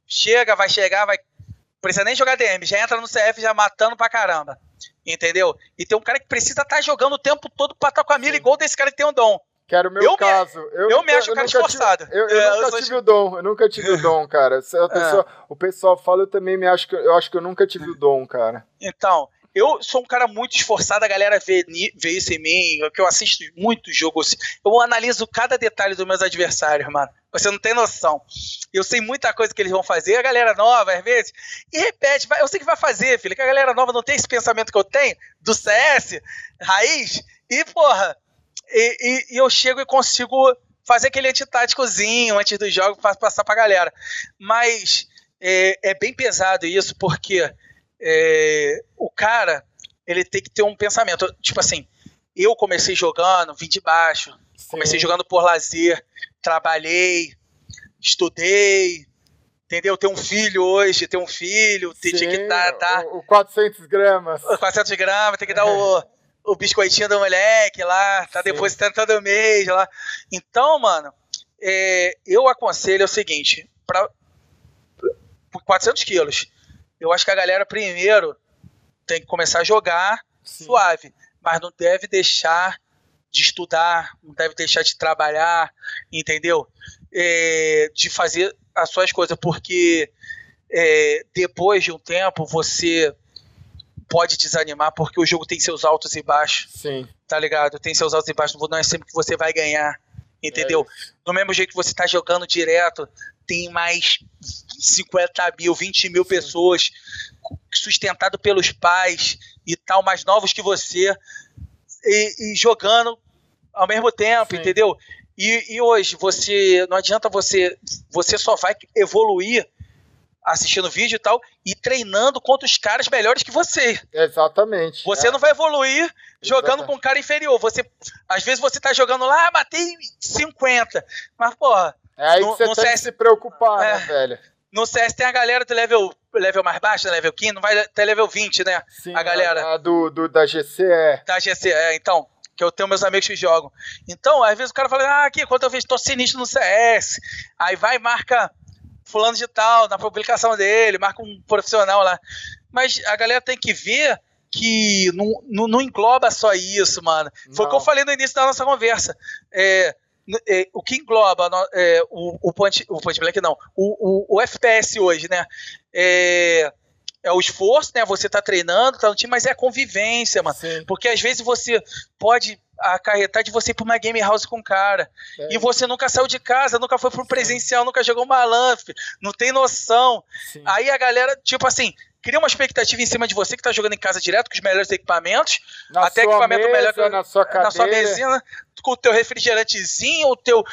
chega, vai chegar, vai. Precisa nem jogar DM, já entra no CF já matando pra caramba. Entendeu? E tem um cara que precisa estar tá jogando o tempo todo pra estar com a mira, igual desse cara que tem um dom. Que era o meu eu caso. Me, eu, eu me acho um cara esforçado. Tive, eu, eu é, nunca tive o dom, eu nunca tive o dom, cara. A pessoa, é. O pessoal fala, eu também me acho que eu acho que eu nunca tive o dom, cara. Então, eu sou um cara muito esforçado, a galera vê, vê isso em mim, que eu assisto muitos jogos. Eu analiso cada detalhe dos meus adversários, mano. Você não tem noção. Eu sei muita coisa que eles vão fazer, a galera nova, às vezes, e repete, eu sei que vai fazer, filho, que a galera nova não tem esse pensamento que eu tenho do CS, raiz, e, porra, e, e, e eu chego e consigo fazer aquele antitáticozinho antes do jogo passar pra galera. Mas é, é bem pesado isso, porque é, o cara ele tem que ter um pensamento. Tipo assim, eu comecei jogando, vim de baixo, Sim. comecei jogando por lazer, trabalhei, estudei, entendeu? Ter um filho hoje, ter um filho, ter, Sim, que dar, dar o, o 400 gramas. O 400 gramas, tem que dar o, o biscoitinho do moleque lá, tá Sim. depositando todo mês lá. Então, mano, é, eu aconselho o seguinte, para 400 quilos, eu acho que a galera primeiro tem que começar a jogar Sim. suave, mas não deve deixar de estudar, não deve deixar de trabalhar, entendeu? É, de fazer as suas coisas, porque é, depois de um tempo você pode desanimar, porque o jogo tem seus altos e baixos. Sim. Tá ligado? Tem seus altos e baixos, não é sempre que você vai ganhar. Entendeu? É Do mesmo jeito que você tá jogando direto, tem mais 50 mil, 20 mil pessoas sustentado pelos pais e tal, mais novos que você, e, e jogando ao mesmo tempo, Sim. entendeu? E, e, hoje você não adianta você, você só vai evoluir assistindo vídeo e tal, e treinando contra os caras melhores que você. Exatamente. Você é. não vai evoluir jogando Exatamente. com um cara inferior. Você, às vezes você tá jogando lá, ah, matei 50. Mas, porra. É aí no, que você tem CS... que se preocupar, né, é, né, velho? No CS tem a galera do level, level mais baixo, né, level 15, não vai até level 20, né? Sim, a galera. A, a do, do, da GC é. Da GC, é, então que eu tenho meus amigos que jogam. Então, às vezes o cara fala, ah, aqui, quando eu vejo, tô sinistro no CS. Aí vai e marca fulano de tal na publicação dele, marca um profissional lá. Mas a galera tem que ver que não, não, não engloba só isso, mano. Foi o que eu falei no início da nossa conversa. É, é, o que engloba é, o, o, point, o Point Blank, não, o, o, o FPS hoje, né? É, é o esforço, né? Você tá treinando, tá no time, mas é a convivência, mano. Sim. Porque às vezes você pode acarretar de você ir pra uma game house com o cara. É. E você nunca saiu de casa, nunca foi pro presencial, Sim. nunca jogou uma LANF, não tem noção. Sim. Aí a galera, tipo assim, cria uma expectativa em cima de você que tá jogando em casa direto com os melhores equipamentos, na até equipamento mesa, melhor que na sua, na sua mesinha, com o teu refrigerantezinho, o teu,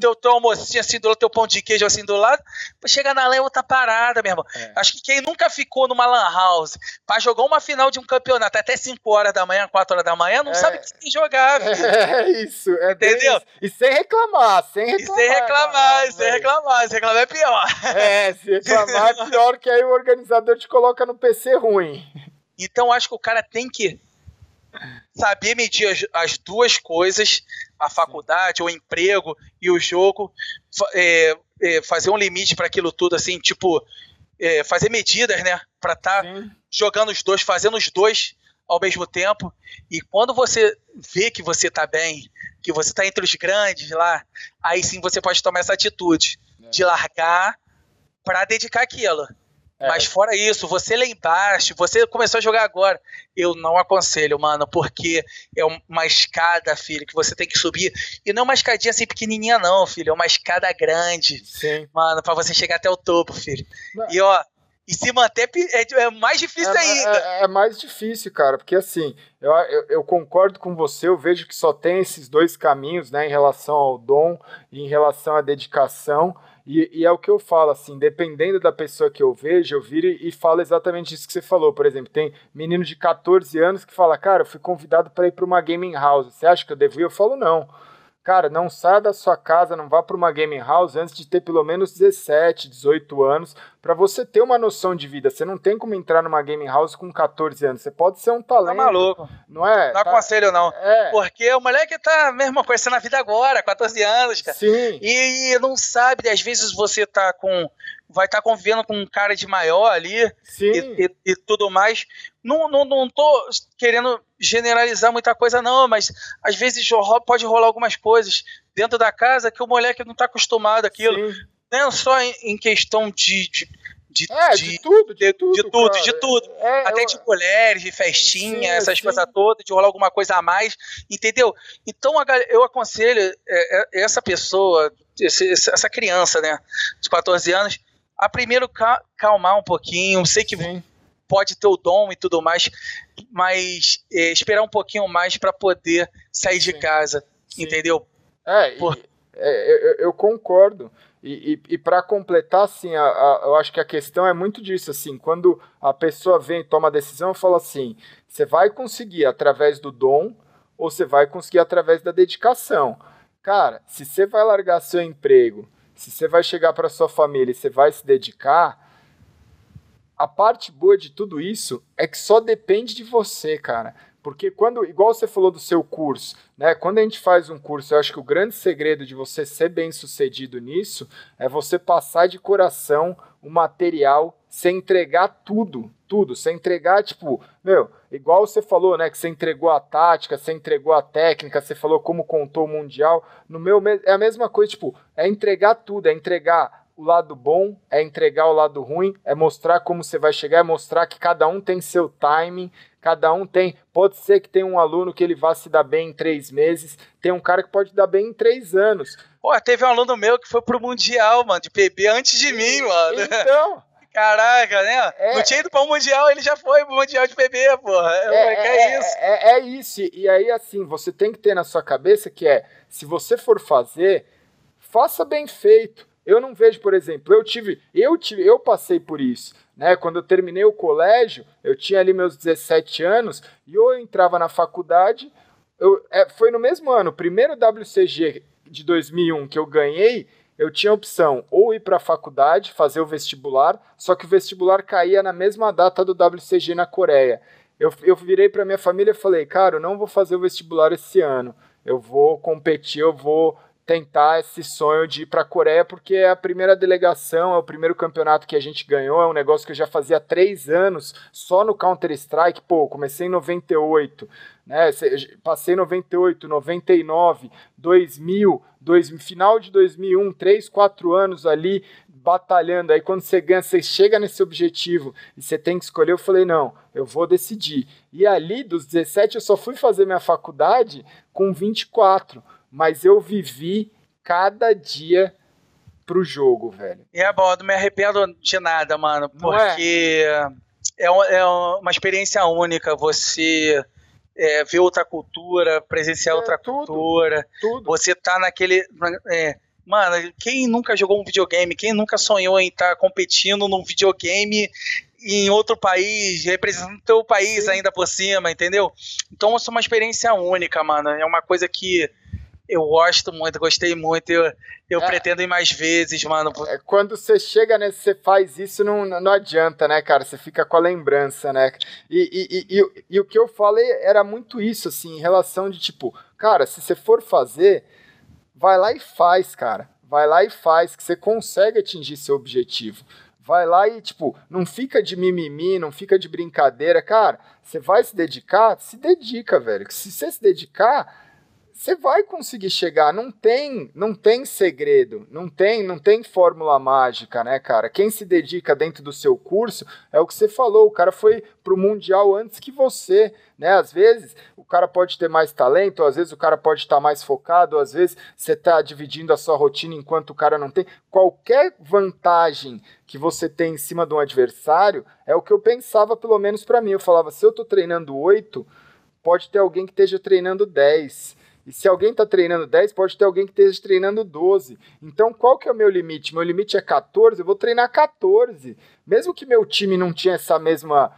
teu, teu almocinho assim do lado, teu pão de queijo assim do lado, chegar na é outra parada, meu irmão. É. Acho que quem nunca ficou numa LAN house pra jogar uma final de um campeonato até 5 horas da manhã, 4 horas da manhã, não é. sabe que tem jogar, filho. É isso, é Entendeu? Isso. E sem reclamar, sem reclamar. E sem reclamar, cara, sem reclamar, sem reclamar é pior. É, se reclamar é pior que aí o organizador te coloca no PC ruim. Então acho que o cara tem que saber medir as, as duas coisas, a faculdade, o emprego e o jogo, é, é, fazer um limite para aquilo tudo, assim, tipo, é, fazer medidas, né, para estar tá jogando os dois, fazendo os dois ao mesmo tempo. E quando você vê que você está bem, que você está entre os grandes lá, aí sim você pode tomar essa atitude é. de largar para dedicar aquilo. É. Mas fora isso, você lá embaixo, você começou a jogar agora. Eu não aconselho, mano, porque é uma escada, filho, que você tem que subir. E não é uma escadinha assim pequenininha, não, filho. É uma escada grande. Sim. Mano, pra você chegar até o topo, filho. Não. E ó, e se manter é, é mais difícil é, ainda. É, é, mais difícil, cara, porque assim, eu, eu, eu, concordo com você, eu vejo que só tem esses dois caminhos, né, em relação ao dom e em relação à dedicação. E, e, é o que eu falo, assim, dependendo da pessoa que eu vejo, eu viro e, e falo exatamente isso que você falou. Por exemplo, tem menino de 14 anos que fala, cara, eu fui convidado para ir para uma gaming house. Você acha que eu devo ir? Eu falo, não. Cara, não saia da sua casa, não vá para uma gaming house antes de ter pelo menos 17, 18 anos, para você ter uma noção de vida. Você não tem como entrar numa gaming house com 14 anos. Você pode ser um talento. Tá maluco. Não é? Não tá... aconselho, não. É. Porque o moleque tá mesmo conhecendo a vida agora, 14 anos, cara. Sim. E não sabe, às vezes você tá com. Vai estar tá convivendo com um cara de maior ali. E, e, e tudo mais. Não, não, não tô querendo generalizar muita coisa, não, mas às vezes pode rolar algumas coisas dentro da casa que o moleque não tá acostumado aquilo. Sim não só em, questão de, de de, é, de, de, tudo, de, tudo, de tudo, de tudo. É, Até eu... de colheres, de festinha, sim, essas sim. coisas todas, de rolar alguma coisa a mais, entendeu? Então eu aconselho é, é, essa pessoa, essa criança, né, de 14 anos, a primeiro calmar um pouquinho. Sei que sim. pode ter o dom e tudo mais, mas é, esperar um pouquinho mais para poder sair de casa, entendeu? É, Por... É, eu, eu concordo. E, e, e para completar, assim, a, a, eu acho que a questão é muito disso, assim, quando a pessoa vem e toma a decisão, eu falo assim, você vai conseguir através do dom ou você vai conseguir através da dedicação. Cara, se você vai largar seu emprego, se você vai chegar para sua família e você vai se dedicar, a parte boa de tudo isso é que só depende de você, cara. Porque quando, igual você falou do seu curso, né? Quando a gente faz um curso, eu acho que o grande segredo de você ser bem sucedido nisso é você passar de coração o material sem entregar tudo, tudo, sem entregar, tipo, meu, igual você falou, né, que você entregou a tática, você entregou a técnica, você falou como contou o mundial, no meu é a mesma coisa, tipo, é entregar tudo, é entregar o lado bom, é entregar o lado ruim, é mostrar como você vai chegar, é mostrar que cada um tem seu timing, cada um tem. Pode ser que tenha um aluno que ele vá se dar bem em três meses, tem um cara que pode dar bem em três anos. Pô, teve um aluno meu que foi pro Mundial, mano, de PB antes de mim, mano. Então. Caraca, né? É, não tinha ido para o Mundial, ele já foi pro Mundial de PB, porra. É, é, é, é isso. É, é, isso. E aí, assim, você tem que ter na sua cabeça que é, se você for fazer, faça bem feito eu não vejo, por exemplo, eu tive, eu tive, eu passei por isso, né? Quando eu terminei o colégio, eu tinha ali meus 17 anos e eu entrava na faculdade, eu, é, foi no mesmo ano, primeiro WCG de 2001 que eu ganhei, eu tinha a opção ou ir para a faculdade, fazer o vestibular, só que o vestibular caía na mesma data do WCG na Coreia. Eu, eu virei para minha família e falei, cara, eu não vou fazer o vestibular esse ano. Eu vou competir, eu vou tentar esse sonho de ir para a Coreia, porque é a primeira delegação, é o primeiro campeonato que a gente ganhou, é um negócio que eu já fazia três anos só no Counter-Strike. Pô, comecei em 98, né? Passei 98, 99, 2000, dois, final de 2001, três, quatro anos ali batalhando. Aí quando você ganha, você chega nesse objetivo e você tem que escolher. Eu falei, não, eu vou decidir. E ali, dos 17, eu só fui fazer minha faculdade com 24 mas eu vivi cada dia pro jogo, velho. É bom, eu não me arrependo de nada, mano, é? porque é? É, é? uma experiência única você é, ver outra cultura, presenciar é, outra tudo, cultura, tudo. você tá naquele. É, mano, quem nunca jogou um videogame, quem nunca sonhou em estar tá competindo num videogame em outro país, representando o teu país Sim. ainda por cima, entendeu? Então, isso é uma experiência única, mano. É uma coisa que eu gosto muito, gostei muito. Eu, eu é, pretendo ir mais vezes, mano. É, quando você chega, né? Você faz isso, não, não adianta, né, cara? Você fica com a lembrança, né? E, e, e, e, e o que eu falei era muito isso, assim, em relação de tipo, cara, se você for fazer, vai lá e faz, cara. Vai lá e faz, que você consegue atingir seu objetivo. Vai lá e, tipo, não fica de mimimi, não fica de brincadeira. Cara, você vai se dedicar? Se dedica, velho. Se você se dedicar, você vai conseguir chegar. Não tem, não tem segredo, não tem, não tem fórmula mágica, né, cara? Quem se dedica dentro do seu curso é o que você falou. O cara foi pro mundial antes que você, né? Às vezes o cara pode ter mais talento, às vezes o cara pode estar mais focado, às vezes você está dividindo a sua rotina enquanto o cara não tem. Qualquer vantagem que você tem em cima de um adversário é o que eu pensava, pelo menos para mim. Eu falava, se eu tô treinando oito, pode ter alguém que esteja treinando dez e se alguém está treinando 10, pode ter alguém que esteja treinando 12. Então, qual que é o meu limite? Meu limite é 14, eu vou treinar 14. Mesmo que meu time não tinha essa mesma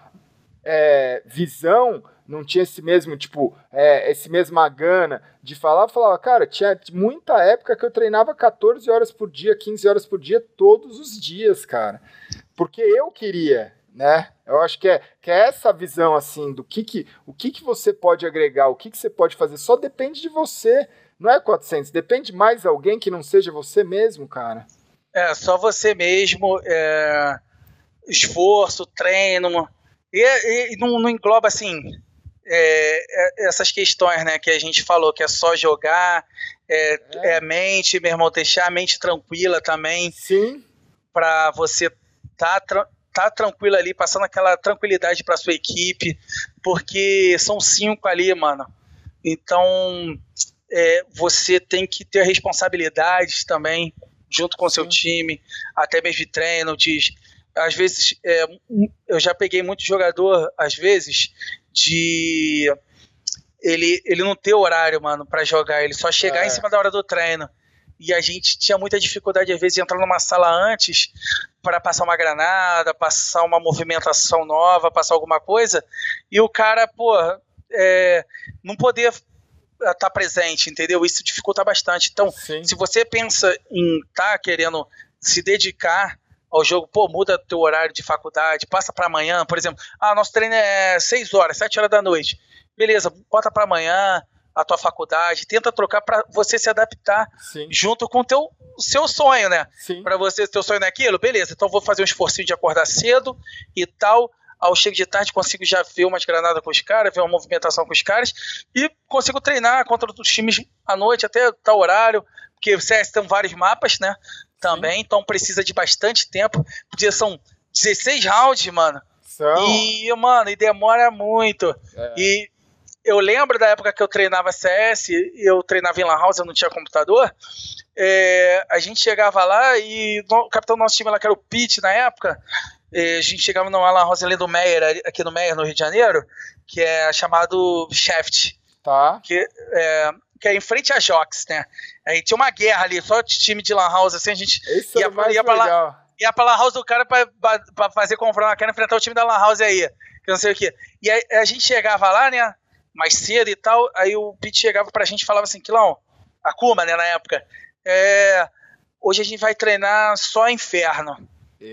é, visão, não tinha esse mesmo, tipo, é, esse mesma gana de falar, falava, cara, tinha muita época que eu treinava 14 horas por dia, 15 horas por dia, todos os dias, cara. Porque eu queria, né? Eu acho que é, que é essa visão assim do que, que o que, que você pode agregar, o que, que você pode fazer, só depende de você. Não é 400, depende mais alguém que não seja você mesmo, cara. É, só você mesmo, é, esforço, treino, e, e não, não, engloba assim é, é, essas questões, né, que a gente falou, que é só jogar, é, é. é mente, meu irmão, deixar a mente tranquila também. Sim. Para você tá tá tranquilo ali, passando aquela tranquilidade para sua equipe, porque são cinco ali, mano. Então, é, você tem que ter responsabilidades também, junto com o seu time, até mesmo de treino, de, às vezes, é, eu já peguei muito jogador, às vezes, de ele, ele não ter horário, mano, para jogar, ele só chegar é. em cima da hora do treino e a gente tinha muita dificuldade, às vezes, de entrar numa sala antes para passar uma granada, passar uma movimentação nova, passar alguma coisa, e o cara, pô, é, não poder estar tá presente, entendeu? Isso dificulta bastante. Então, Sim. se você pensa em estar tá querendo se dedicar ao jogo, pô, muda teu horário de faculdade, passa para amanhã, por exemplo, ah, nosso treino é 6 horas, 7 horas da noite. Beleza, bota para amanhã, a tua faculdade, tenta trocar para você se adaptar Sim. junto com o teu seu sonho, né? Para você, teu sonho é aquilo, beleza, então vou fazer um esforço de acordar cedo e tal. Ao chego de tarde, consigo já ver umas granadas com os caras, ver uma movimentação com os caras e consigo treinar contra outros times à noite, até tal horário, porque o CS tem vários mapas, né? Também, Sim. então precisa de bastante tempo, porque são 16 rounds, mano. São. E, mano, e demora muito. É. E eu lembro da época que eu treinava CS, eu treinava em Lan House, eu não tinha computador. É, a gente chegava lá e o capitão do nosso time lá, que era o Pete na época, é, a gente chegava numa Lan House ali do Meyer, aqui no Meyer, no Rio de Janeiro, que é chamado Shaft. Tá. Que, é, que é em frente à Jox, né? Aí tinha uma guerra ali, só time de Lan House, assim, a gente Esse ia, ia pra lá. Ia pra Lan House do cara pra, pra, pra fazer confronto, quero enfrentar o time da Lan House aí, que não sei o que. E aí a gente chegava lá, né? Mais cedo e tal, aí o Pete chegava pra gente e falava assim, Quilão, a Kuma, né, na época, é, hoje a gente vai treinar só inferno.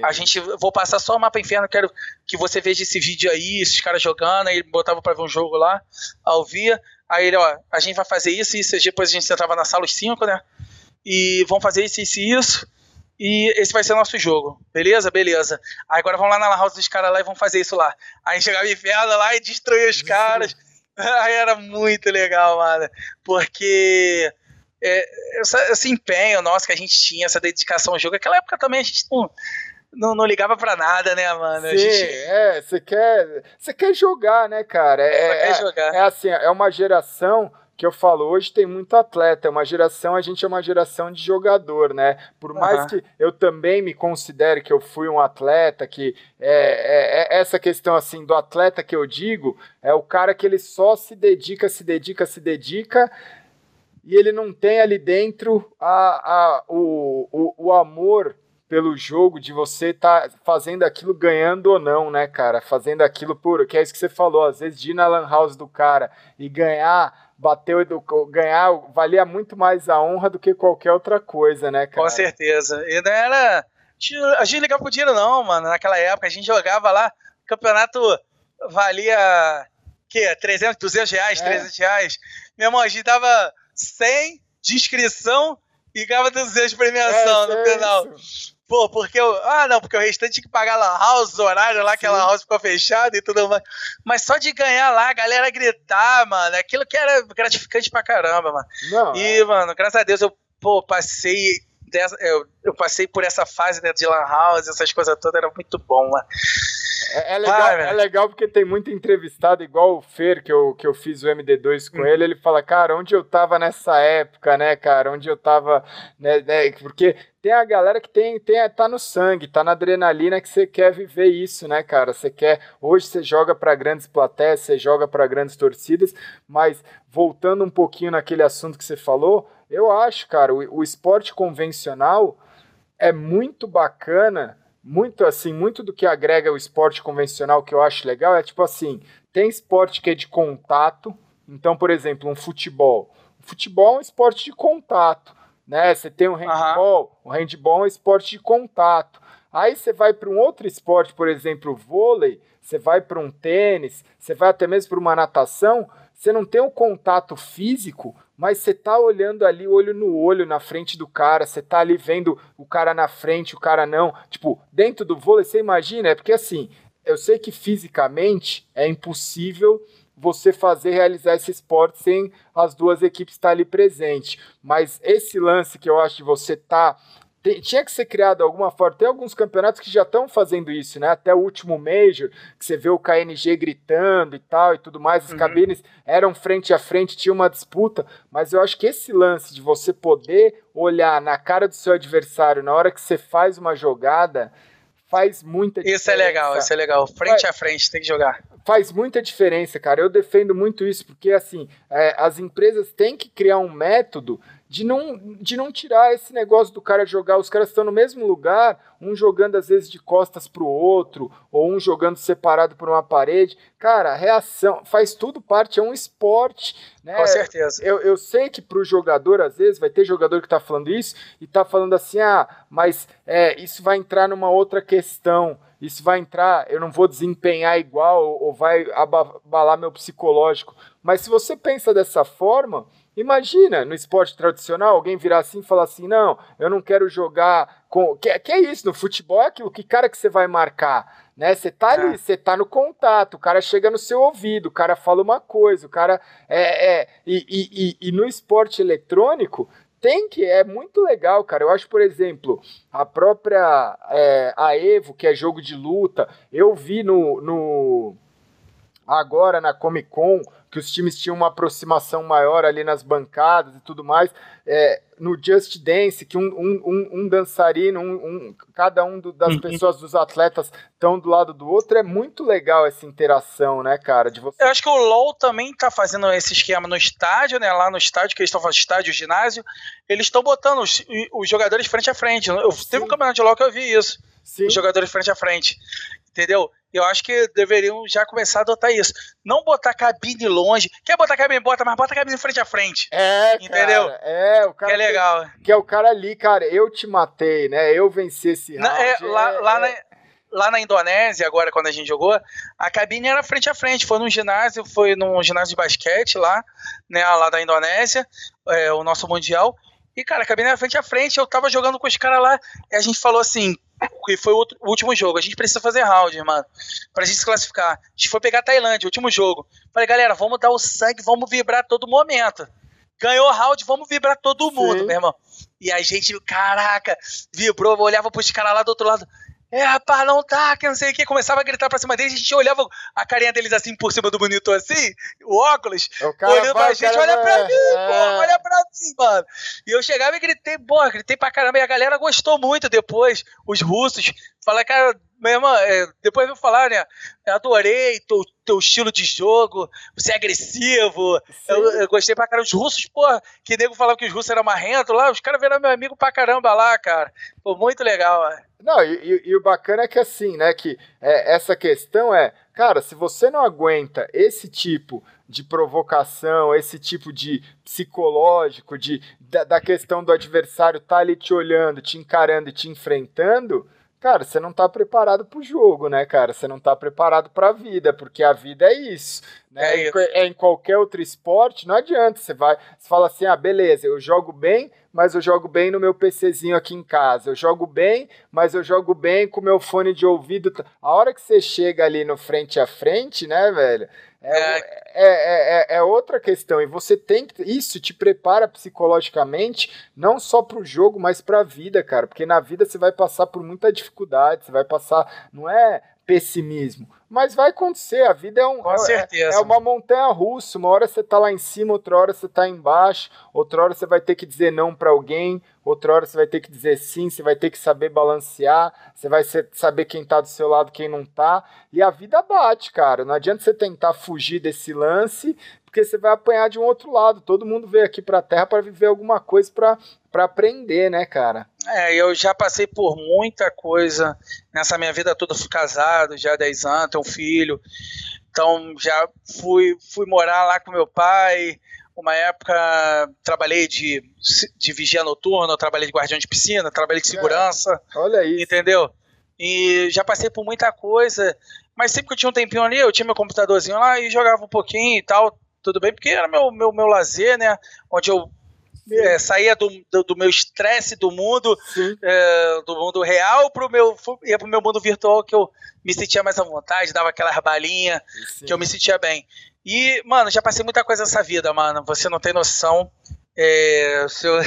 A gente vou passar só o mapa inferno, quero que você veja esse vídeo aí, esses caras jogando, aí botava para ver um jogo lá, ao via. Aí ele, ó, a gente vai fazer isso, isso, depois a gente sentava na sala os cinco, né? E vão fazer isso, isso e isso. E esse vai ser o nosso jogo. Beleza? Beleza. Aí agora vamos lá na house dos caras lá e vão fazer isso lá. Aí chegava inferno lá e destruía os caras. Era muito legal, mano. Porque é, esse empenho nosso que a gente tinha, essa dedicação ao jogo, aquela época também a gente não não, não ligava pra nada, né, mano? Sim, gente... é, você quer, você quer jogar, né, cara? É, quer jogar. É, é assim, é uma geração que eu falo, hoje tem muito atleta, é uma geração, a gente é uma geração de jogador, né? Por mais uhum. que eu também me considere que eu fui um atleta, que é, é, é, essa questão assim do atleta que eu digo, é o cara que ele só se dedica, se dedica, se dedica, e ele não tem ali dentro a, a, o, o, o amor pelo jogo de você estar tá fazendo aquilo ganhando ou não, né, cara? Fazendo aquilo por. Que é isso que você falou, às vezes de ir na Lan House do cara e ganhar, bater ganhar, valia muito mais a honra do que qualquer outra coisa, né, cara? Com certeza. E não era. A gente ligava pro dinheiro, não, mano. Naquela época, a gente jogava lá, o campeonato valia. que 300, 200 reais, é. 300 reais. Meu irmão, a gente dava 100 de inscrição e ganhava 200 de premiação é, no é final. Isso. Pô, porque eu. Ah, não, porque o restante tinha que pagar lan house, horário lá, que a lan house ficou fechada e tudo mais. Mas só de ganhar lá, a galera gritar, mano, aquilo que era gratificante pra caramba, mano. Não, e, é... mano, graças a Deus eu, pô, passei. Dessa, eu, eu passei por essa fase né, de lan house, essas coisas todas, era muito bom, mano. É, é, legal, ah, é legal porque tem muito entrevistado, igual o Fer, que eu, que eu fiz o MD2 com hum. ele, ele fala, cara, onde eu tava nessa época, né, cara, onde eu tava, né, né, porque tem a galera que tem, tem tá no sangue, tá na adrenalina que você quer viver isso, né, cara? Você quer, hoje você joga para grandes plateias, você joga para grandes torcidas, mas voltando um pouquinho naquele assunto que você falou, eu acho, cara, o, o esporte convencional é muito bacana muito assim, muito do que agrega o esporte convencional que eu acho legal é tipo assim, tem esporte que é de contato, então, por exemplo, um futebol. O futebol é um esporte de contato, né? Você tem um handball, uhum. o handball é um esporte de contato. Aí você vai para um outro esporte, por exemplo, o vôlei, você vai para um tênis, você vai até mesmo para uma natação, você não tem um contato físico, mas você tá olhando ali olho no olho na frente do cara, você tá ali vendo o cara na frente, o cara não. Tipo, dentro do vôlei, você imagina, é porque assim, eu sei que fisicamente é impossível você fazer realizar esse esporte sem as duas equipes estar ali presente. Mas esse lance que eu acho de você tá tem, tinha que ser criado alguma forma. Tem alguns campeonatos que já estão fazendo isso, né? Até o último Major, que você vê o KNG gritando e tal e tudo mais. As uhum. cabines eram frente a frente, tinha uma disputa. Mas eu acho que esse lance de você poder olhar na cara do seu adversário na hora que você faz uma jogada faz muita diferença. Isso é legal, isso é legal. Frente a frente, tem que jogar. Faz muita diferença, cara. Eu defendo muito isso, porque assim, é, as empresas têm que criar um método de não, de não tirar esse negócio do cara jogar. Os caras estão no mesmo lugar, um jogando às vezes de costas pro outro, ou um jogando separado por uma parede. Cara, reação faz tudo parte, é um esporte. Né? Com certeza. Eu, eu sei que pro jogador, às vezes, vai ter jogador que tá falando isso e tá falando assim: ah, mas é, isso vai entrar numa outra questão. Isso vai entrar, eu não vou desempenhar igual ou, ou vai abalar meu psicológico. Mas se você pensa dessa forma, Imagina, no esporte tradicional, alguém virar assim e falar assim: não, eu não quero jogar com. Que, que é isso? No futebol é aquilo, que cara que você vai marcar? Né? Você tá ali, é. você tá no contato, o cara chega no seu ouvido, o cara fala uma coisa, o cara. É, é e, e, e no esporte eletrônico, tem que, é muito legal, cara. Eu acho, por exemplo, a própria é, a Evo, que é jogo de luta, eu vi no, no agora na Comic Con, que os times tinham uma aproximação maior ali nas bancadas e tudo mais. É, no Just Dance, que um, um, um, um dançarino, um, cada um do, das uhum. pessoas, dos atletas, estão do lado do outro, é muito legal essa interação, né, cara? De você... Eu acho que o LoL também tá fazendo esse esquema no estádio, né? Lá no estádio, que eles estão fazendo estádio, ginásio, eles estão botando os, os, jogadores frente a frente. Eu, teve um campeonato de LoL que eu vi isso. Sim. Os jogadores frente a frente. Entendeu? Eu acho que deveriam já começar a adotar isso. Não botar cabine longe. Quer botar cabine, bota, mas bota cabine frente a frente. É, entendeu? Cara, é, o cara. Que é legal. Que, que, é o cara ali, cara, eu te matei, né? Eu venci esse round. é, lá, é, lá, é... Na, lá na Indonésia, agora, quando a gente jogou, a cabine era frente a frente. Foi num ginásio, foi num ginásio de basquete lá, né? Lá da Indonésia, é, o nosso Mundial. E, cara, a cabine era frente a frente. Eu tava jogando com os caras lá e a gente falou assim: que foi o, último jogo. A gente precisa fazer round, mano, pra gente se classificar. A gente foi pegar a Tailândia, último jogo. Falei, galera, vamos dar o sangue, vamos vibrar todo momento. Ganhou round, vamos vibrar todo mundo, Sim. meu irmão. E a gente, caraca, vibrou, olhava pros caras lá do outro lado é, rapaz, não tá, que não sei o que. Começava a gritar pra cima deles, a gente olhava a carinha deles assim por cima do monitor, assim, o óculos, o cara olhando vai, pra gente, olha vai, pra mim, é... pô, olha pra mim, mano. E eu chegava e gritei, pô, gritei pra caramba, e a galera gostou muito depois, os russos. Falaram, cara, meu irmão, é, depois eu falar, né? Adorei teu, teu estilo de jogo, você é agressivo. Eu, eu, gostei pra caramba. Os russos, pô, que nego falava que os russos eram marrentos lá, os caras viram meu amigo pra caramba lá, cara. Pô, muito legal, mano. Não, e, e, o bacana é que assim, né, que é, essa questão é, cara, se você não aguenta esse tipo de provocação, esse tipo de psicológico, de, da, da questão do adversário estar tá ali te olhando, te encarando e te enfrentando, cara, você não tá preparado pro jogo, né, cara? Você não tá preparado pra vida, porque a vida é isso. Né? É, é em qualquer outro esporte, não adianta. Você vai, você fala assim: ah, beleza, eu jogo bem, mas eu jogo bem no meu PCzinho aqui em casa. Eu jogo bem, mas eu jogo bem com meu fone de ouvido. A hora que você chega ali no frente a frente, né, velho? É, é, é, é, é, outra questão. E você tem que. Isso te prepara psicologicamente, não só para o jogo, mas para a vida, cara. Porque na vida você vai passar por muita dificuldade, você vai passar. Não é pessimismo. Mas vai acontecer, a vida é um. É, é uma montanha russa, uma hora você tá lá em cima, outra hora você tá embaixo, outra hora você vai ter que dizer não para alguém, outra hora você vai ter que dizer sim, você vai ter que saber balancear, você vai saber quem tá do seu lado, quem não tá, e a vida bate, cara. Não adianta você tentar fugir desse lance, porque você vai apanhar de um outro lado. Todo mundo veio aqui pra Terra para viver alguma coisa para para aprender, né, cara? É, eu já passei por muita coisa nessa minha vida toda, fui casado já há 10 anos, tenho um filho. Então já fui, fui morar lá com meu pai. Uma época trabalhei de, de vigia noturno, trabalhei de guardião de piscina, trabalhei de é, segurança. É, olha isso. Entendeu? E já passei por muita coisa. Mas sempre que eu tinha um tempinho ali, eu tinha meu computadorzinho lá e jogava um pouquinho e tal. Tudo bem, porque era meu, meu, meu lazer, né? Onde eu é, saía do, do, do meu estresse do mundo, é, do mundo real, pro meu, ia pro meu mundo virtual que eu me sentia mais à vontade, dava aquela balinha, que eu me sentia bem. E, mano, já passei muita coisa nessa vida, mano. Você não tem noção. É, se, eu,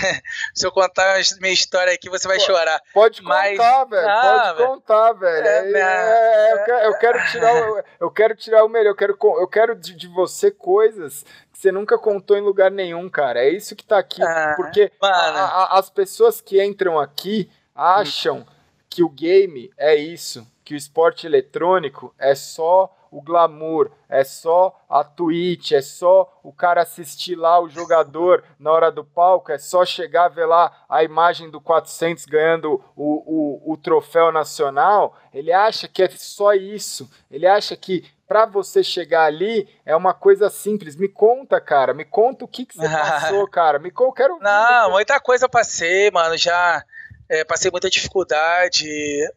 se eu contar a minha história aqui, você vai chorar. Pode Mas, contar, velho. Ah, pode contar, velho. É, é, eu, quero, eu, quero, tirar, eu quero tirar o melhor. Eu quero, eu quero de, de você coisas que você nunca contou em lugar nenhum, cara. É isso que tá aqui. Ah, porque a, a, as pessoas que entram aqui acham hum. que o game é isso, que o esporte eletrônico é só o glamour, é só a Twitch, é só o cara assistir lá o jogador na hora do palco, é só chegar ver lá a imagem do 400 ganhando o, o, o troféu nacional. Ele acha que é só isso. Ele acha que para você chegar ali é uma coisa simples. Me conta, cara. Me conta o que, que você passou, cara. Me conta, quero. Não, muita coisa eu passei, mano. Já é, passei muita dificuldade.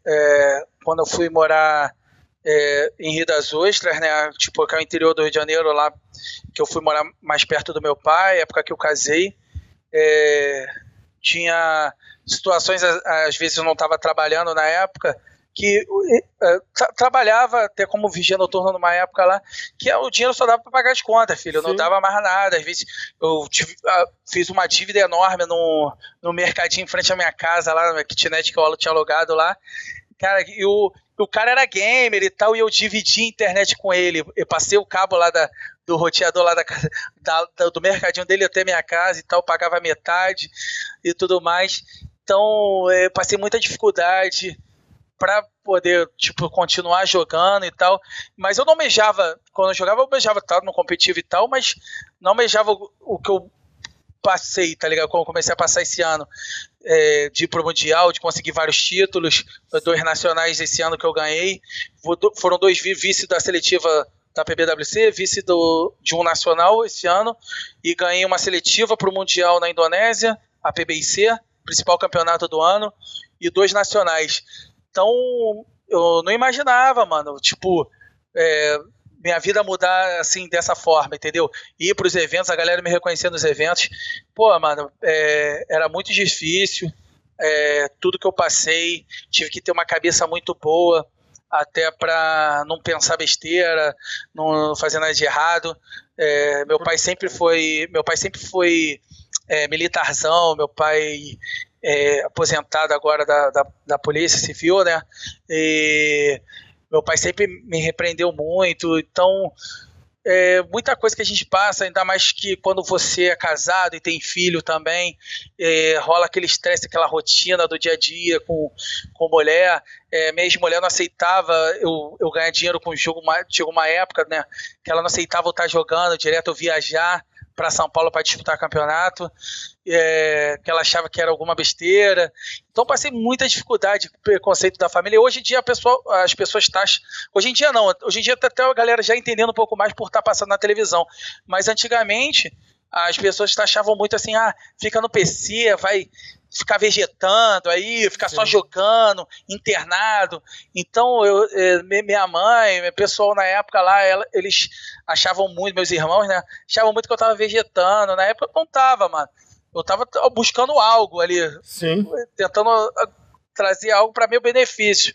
É, quando eu fui morar é, em Rio das Ostras, né? Tipo, que é o interior do Rio de Janeiro, lá que eu fui morar mais perto do meu pai, época que eu casei. É, tinha situações, às vezes eu não estava trabalhando na época, que uh, tra trabalhava até como vigia noturno numa época lá, que o dinheiro só dava para pagar as contas, filho, Sim. não dava mais nada. Às vezes eu tive, uh, fiz uma dívida enorme no, no mercadinho em frente à minha casa, lá na kitnet que eu tinha alugado lá, Cara, e o, cara era gamer e tal, e eu dividi a internet com ele. Eu passei o cabo lá da, do roteador lá da, da, do mercadinho dele até minha casa e tal, pagava metade e tudo mais. Então, eu passei muita dificuldade para poder, tipo, continuar jogando e tal. Mas eu não almejava, quando eu jogava, eu almejava, tá, no competitivo e tal, mas não almejava o, o que eu passei, tá ligado? Quando eu comecei a passar esse ano é, de ir pro Mundial, de conseguir vários títulos, dois nacionais esse ano que eu ganhei. Foram dois vice da seletiva da PBWC, vice do, de um nacional esse ano, e ganhei uma seletiva para o Mundial na Indonésia, a PBIC, principal campeonato do ano, e dois nacionais. Então, eu não imaginava, mano, tipo, é, minha vida mudar assim dessa forma, entendeu? Ir para os eventos, a galera me reconhecendo nos eventos. Pô, mano, é, era muito difícil. É, tudo que eu passei, tive que ter uma cabeça muito boa até para não pensar besteira, não fazer nada de errado. É, meu pai sempre foi, meu pai sempre foi é, militarzão, meu pai é, aposentado agora da, da, da, polícia civil, né? E meu pai sempre me repreendeu muito, então é, muita coisa que a gente passa, ainda mais que quando você é casado e tem filho também, é, rola aquele estresse, aquela rotina do dia a dia com, com mulher. É, minha ex-mulher não aceitava eu, eu ganhar dinheiro com o jogo, chegou uma época, né, que ela não aceitava eu estar jogando direto, eu viajar para São Paulo para disputar campeonato, é, que ela achava que era alguma besteira. Então passei muita dificuldade com o preconceito da família. Hoje em dia pessoa, as pessoas taxam. Hoje em dia não, hoje em dia até a galera já entendendo um pouco mais por estar tá passando na televisão. Mas antigamente as pessoas taxavam muito assim, ah, fica no PC, vai ficar vegetando aí, ficar Sim. só jogando, internado. Então, eu, é, minha mãe, meu pessoal na época lá, ela, eles achavam muito, meus irmãos, né? Achavam muito que eu tava vegetando. Na época eu não tava, mano. Eu tava buscando algo ali. Sim. Tentando trazer algo para meu benefício.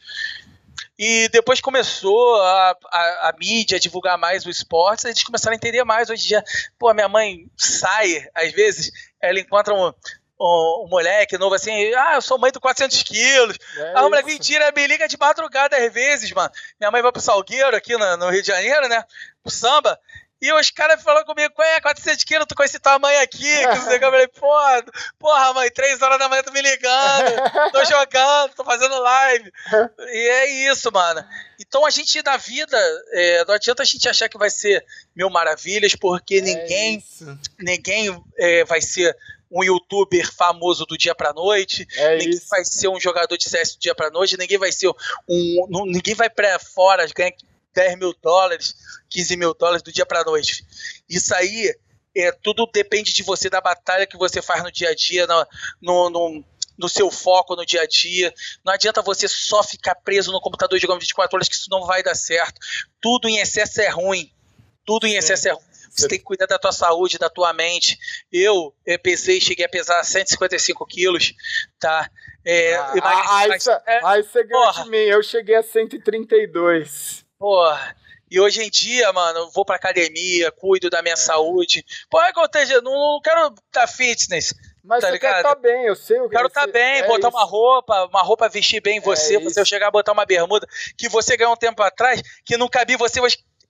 E depois começou a, a, a, mídia a divulgar mais o esporte, eles começaram a entender mais. Hoje em dia, pô, minha mãe sai, às vezes, ela encontra um, um, um, moleque novo assim, ah, eu sou mãe do 400 quilos. É ah, o moleque, mentira, me liga de madrugada às vezes, mano. Minha mãe vai pro Salgueiro aqui no, no Rio de Janeiro, né? Pro samba. E os caras falaram comigo, ué, 400 quilos, tu com esse tamanho aqui, que não sei o que. Eu falei, porra, porra, mãe, 3 horas da manhã tu me ligando, tô jogando, tô fazendo live. E é isso, mano. Então a gente, na vida, é, não adianta a gente achar que vai ser mil maravilhas, porque é ninguém, isso. ninguém é, vai ser um youtuber famoso do dia pra noite, é ninguém isso. vai ser um jogador de CS do dia pra noite, ninguém vai ser um. Ninguém vai pra fora ganhar 10 mil dólares, 15 mil dólares do dia para noite. Isso aí é, tudo depende de você, da batalha que você faz no dia a dia, no, no, no, no seu foco no dia a dia. Não adianta você só ficar preso no computador jogando 24 horas, que isso não vai dar certo. Tudo em excesso é ruim. Tudo em excesso é ruim. Você tem que cuidar da tua saúde, da tua mente. Eu, eu pesei, cheguei a pesar 155 quilos, tá? É, ah, aí, é, aí você ganhou de mim, eu cheguei a 132. Porra. E hoje em dia, mano, eu vou pra academia, cuido da minha é. saúde. Pô, é que eu esteja, não, não quero dar fitness. Mas tá ligado? tá bem, eu sei o que Quero estar tá bem, é botar isso. uma roupa, uma roupa vestir bem você, é você eu chegar a botar uma bermuda que você ganhou um tempo atrás, que não cabia você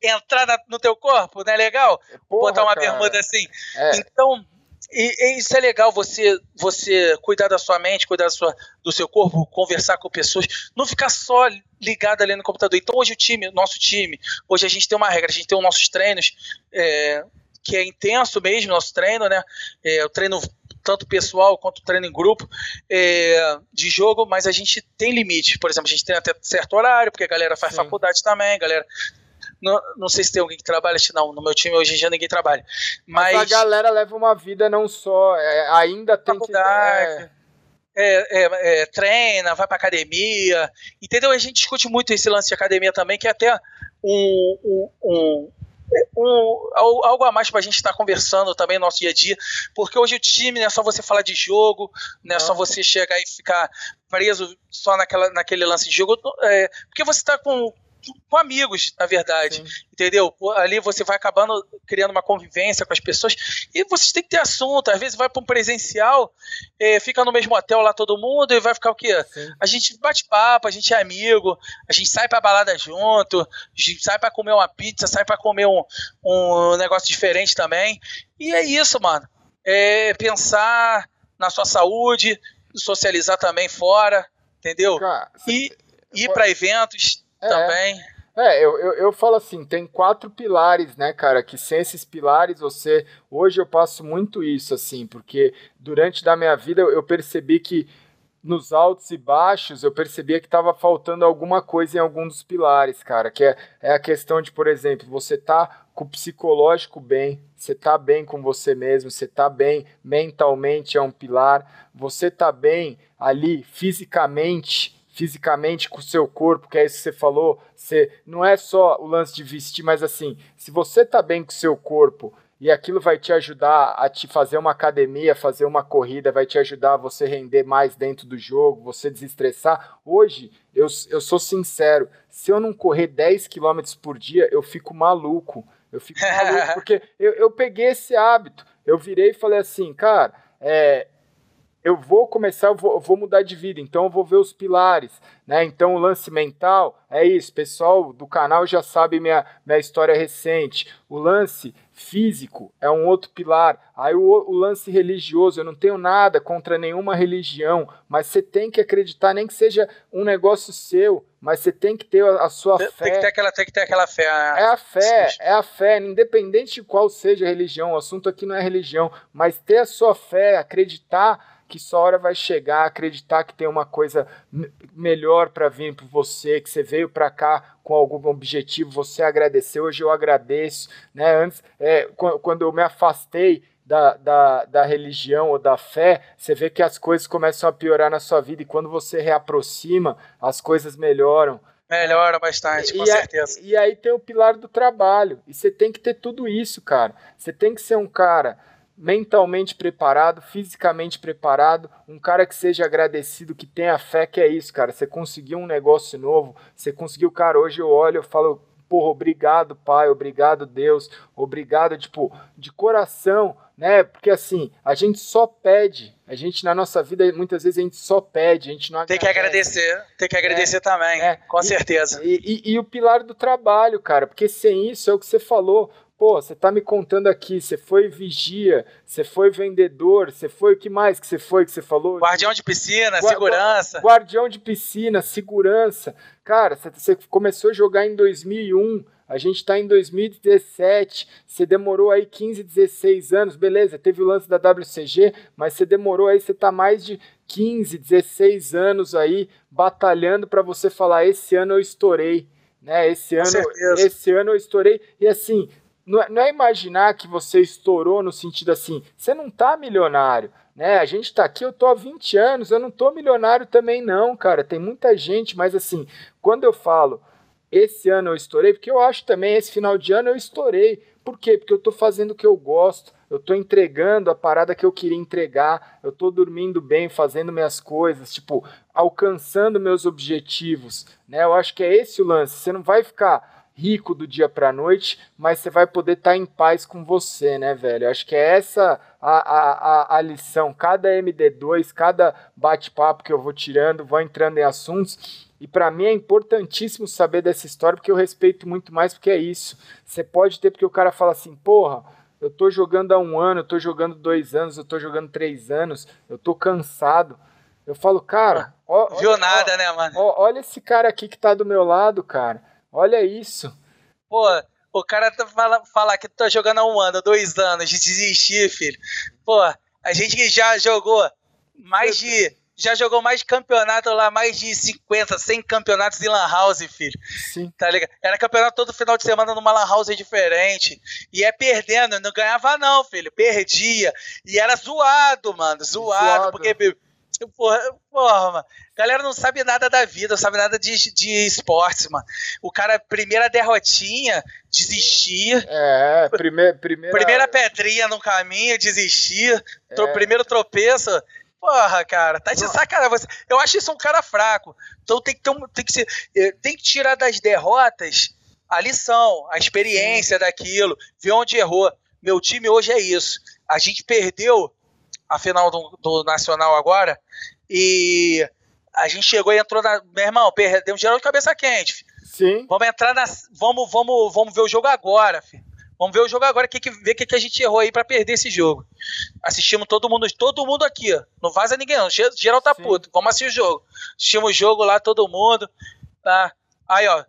entrar na, no teu corpo, não é legal? Porra, botar uma cara. bermuda assim. É. Então, e, e, isso é legal, você você cuidar da sua mente, cuidar da sua, do seu corpo, conversar com pessoas, não ficar só ligado ali no computador. Então hoje o time, nosso time, hoje a gente tem uma regra, a gente tem os nossos treinos, é, que é intenso mesmo, nosso treino, né? É, o treino tanto pessoal quanto treino em grupo é, de jogo, mas a gente tem limite. Por exemplo, a gente tem até certo horário, porque a galera faz Sim. faculdade também, a galera não, não sei se tem alguém que trabalha, não. No meu time hoje em dia ninguém trabalha. Mas, mas a galera leva uma vida não só. É, ainda tem que. É... É, é, é, treina, vai pra academia, entendeu? A gente discute muito esse lance de academia também, que é até um, um, um, um algo a mais pra gente estar tá conversando também no nosso dia a dia, porque hoje o time não é só você falar de jogo, não é só você chegar e ficar preso só naquela, naquele lance de jogo, é, porque você tá com com amigos, na verdade. Sim. Entendeu? Ali você vai acabando criando uma convivência com as pessoas e vocês têm que ter assunto. Às vezes vai para um presencial, é, fica no mesmo hotel lá todo mundo e vai ficar o quê? Sim. A gente bate papo, a gente é amigo, a gente sai pra balada junto, a gente sai para comer uma pizza, sai para comer um, um negócio diferente também. E é isso, mano. É pensar na sua saúde, socializar também fora, entendeu? Cara, e ir para eventos é, também. É, eu, eu, eu, falo assim, tem quatro pilares, né, cara, que sem esses pilares você... Hoje eu passo muito isso, assim, porque durante da minha vida eu percebi que nos altos e baixos eu percebia que estava faltando alguma coisa em algum dos pilares, cara, que é, é a questão de, por exemplo, você tá com o psicológico bem, você tá bem com você mesmo, você tá bem mentalmente é um pilar, você tá bem ali fisicamente fisicamente com o seu corpo, que é isso que você falou, você não é só o lance de vestir, mas assim, se você tá bem com o seu corpo e aquilo vai te ajudar a te fazer uma academia, fazer uma corrida, vai te ajudar a você render mais dentro do jogo, você desestressar. Hoje, eu, eu sou sincero, se eu não correr 10 km por dia, eu fico maluco. Eu fico maluco, porque eu, eu peguei esse hábito. Eu virei e falei assim, cara, é, eu vou começar, eu vou, eu vou, mudar de vida, então eu vou ver os pilares, né? Então o lance mental é isso, pessoal do canal já sabe minha, minha história recente. O lance físico é um outro pilar. Aí o, o lance religioso, eu não tenho nada contra nenhuma religião, mas você tem que acreditar, nem que seja um negócio seu, mas você tem que ter a, a sua tem, fé. Tem que ter aquela, tem que ter aquela fé. Ah, é a fé, é a fé, independente de qual seja a religião. O assunto aqui não é religião, mas ter a sua fé, acreditar que sua hora vai chegar, acreditar que tem uma coisa melhor para vir para você, que você veio para cá com algum objetivo, você agradecer. Hoje eu agradeço, né? Antes, é, quando eu me afastei da, da, da religião ou da fé, você vê que as coisas começam a piorar na sua vida e quando você reaproxima, as coisas melhoram. Melhora bastante, com e certeza. A, e aí tem o pilar do trabalho. E você tem que ter tudo isso, cara. Você tem que ser um cara mentalmente preparado, fisicamente preparado, um cara que seja agradecido, que tenha fé, que é isso, cara. Você conseguiu um negócio novo, você conseguiu, cara. Hoje eu olho, eu falo, porra, obrigado, pai, obrigado, Deus, obrigado, tipo, de coração, né? Porque assim, a gente só pede, a gente na nossa vida, muitas vezes a gente só pede, a gente não Tem que agradecer, tem que agradecer é, também, é. com e, certeza. E, e, e o pilar do trabalho, cara, porque sem isso é o que você falou, Pô, você tá me contando aqui, você foi vigia, você foi vendedor, você foi o que mais que você foi que você falou? Guardião de piscina, Gua segurança. Guardião de piscina, segurança. Cara, você começou a jogar em 2001, a gente está em 2017, você demorou aí 15, 16 anos, beleza, teve o lance da WCG, mas você demorou aí, você tá mais de 15, 16 anos aí batalhando para você falar esse ano eu estourei, né? Esse ano, esse ano eu estourei e assim, não é, não é imaginar que você estourou no sentido assim, você não tá milionário, né? A gente tá aqui, eu tô há 20 anos, eu não tô milionário também não, cara. Tem muita gente, mas assim, quando eu falo esse ano eu estourei, porque eu acho também esse final de ano eu estourei. Por quê? Porque eu tô fazendo o que eu gosto, eu tô entregando a parada que eu queria entregar, eu tô dormindo bem, fazendo minhas coisas, tipo, alcançando meus objetivos, né? Eu acho que é esse o lance. Você não vai ficar rico do dia para noite, mas você vai poder estar tá em paz com você, né, velho? Acho que é essa a, a, a, lição. Cada MD2, cada bate-papo que eu vou tirando, vou entrando em assuntos. E para mim é importantíssimo saber dessa história, porque eu respeito muito mais, porque é isso. Você pode ter, porque o cara fala assim, porra, eu tô jogando há um ano, eu tô jogando dois anos, eu tô jogando três anos, eu tô cansado. Eu falo, cara. Ó, Viu nada, né, mano? Ó, olha esse cara aqui que tá do meu lado, cara. Olha isso. Pô, o cara tá fala, falar que tu tá jogando há um ano, dois anos, de desistir, filho. Pô, a gente já jogou mais de. Já jogou mais de campeonato lá, mais de 50, 100 campeonatos em Lan House, filho. Sim. Tá ligado? Era campeonato todo final de semana numa Lan House diferente. E é perdendo, não ganhava não, filho. Perdia. E era zoado, mano. Zoado, zoado. porque Porra, porra, mano. Galera não sabe nada da vida, não sabe nada de, de esportes, mano. O cara, primeira derrotinha, desistir. É, prime, primeira... primeira pedrinha no caminho, desistir. É. Primeiro tropeço, Porra, cara, tá de sacanagem. Eu acho isso um cara fraco. Então tem que, ter um, tem que, ser, eh, tem que tirar das derrotas a lição, a experiência Sim. daquilo, ver onde errou. Meu time hoje é isso. A gente perdeu a final do, do Nacional agora e a gente chegou e entrou na. Meu irmão, perdemos geral de cabeça quente. Sim. Vamos entrar na. Vamos, vamos, vamos ver o jogo agora, filho. Vamos ver o jogo agora, que, que, ver o que, que a gente errou aí para perder esse jogo. Assistimos todo mundo, todo mundo aqui, ó. Não vaza ninguém, não. Geral tá Sim. puto. Vamos assistir o jogo. Assistimos o jogo lá, todo mundo. Tá? Aí, ó.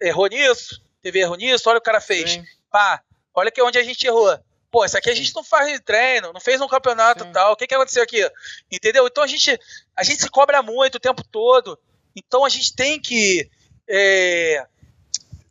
Errou nisso, teve erro nisso, olha o cara fez. Sim. Pá, olha que onde a gente errou. Pô, isso aqui a gente não faz de treino, não fez no campeonato e tal. O que, que aconteceu aqui? Entendeu? Então a gente, a gente se cobra muito o tempo todo. Então a gente tem que é,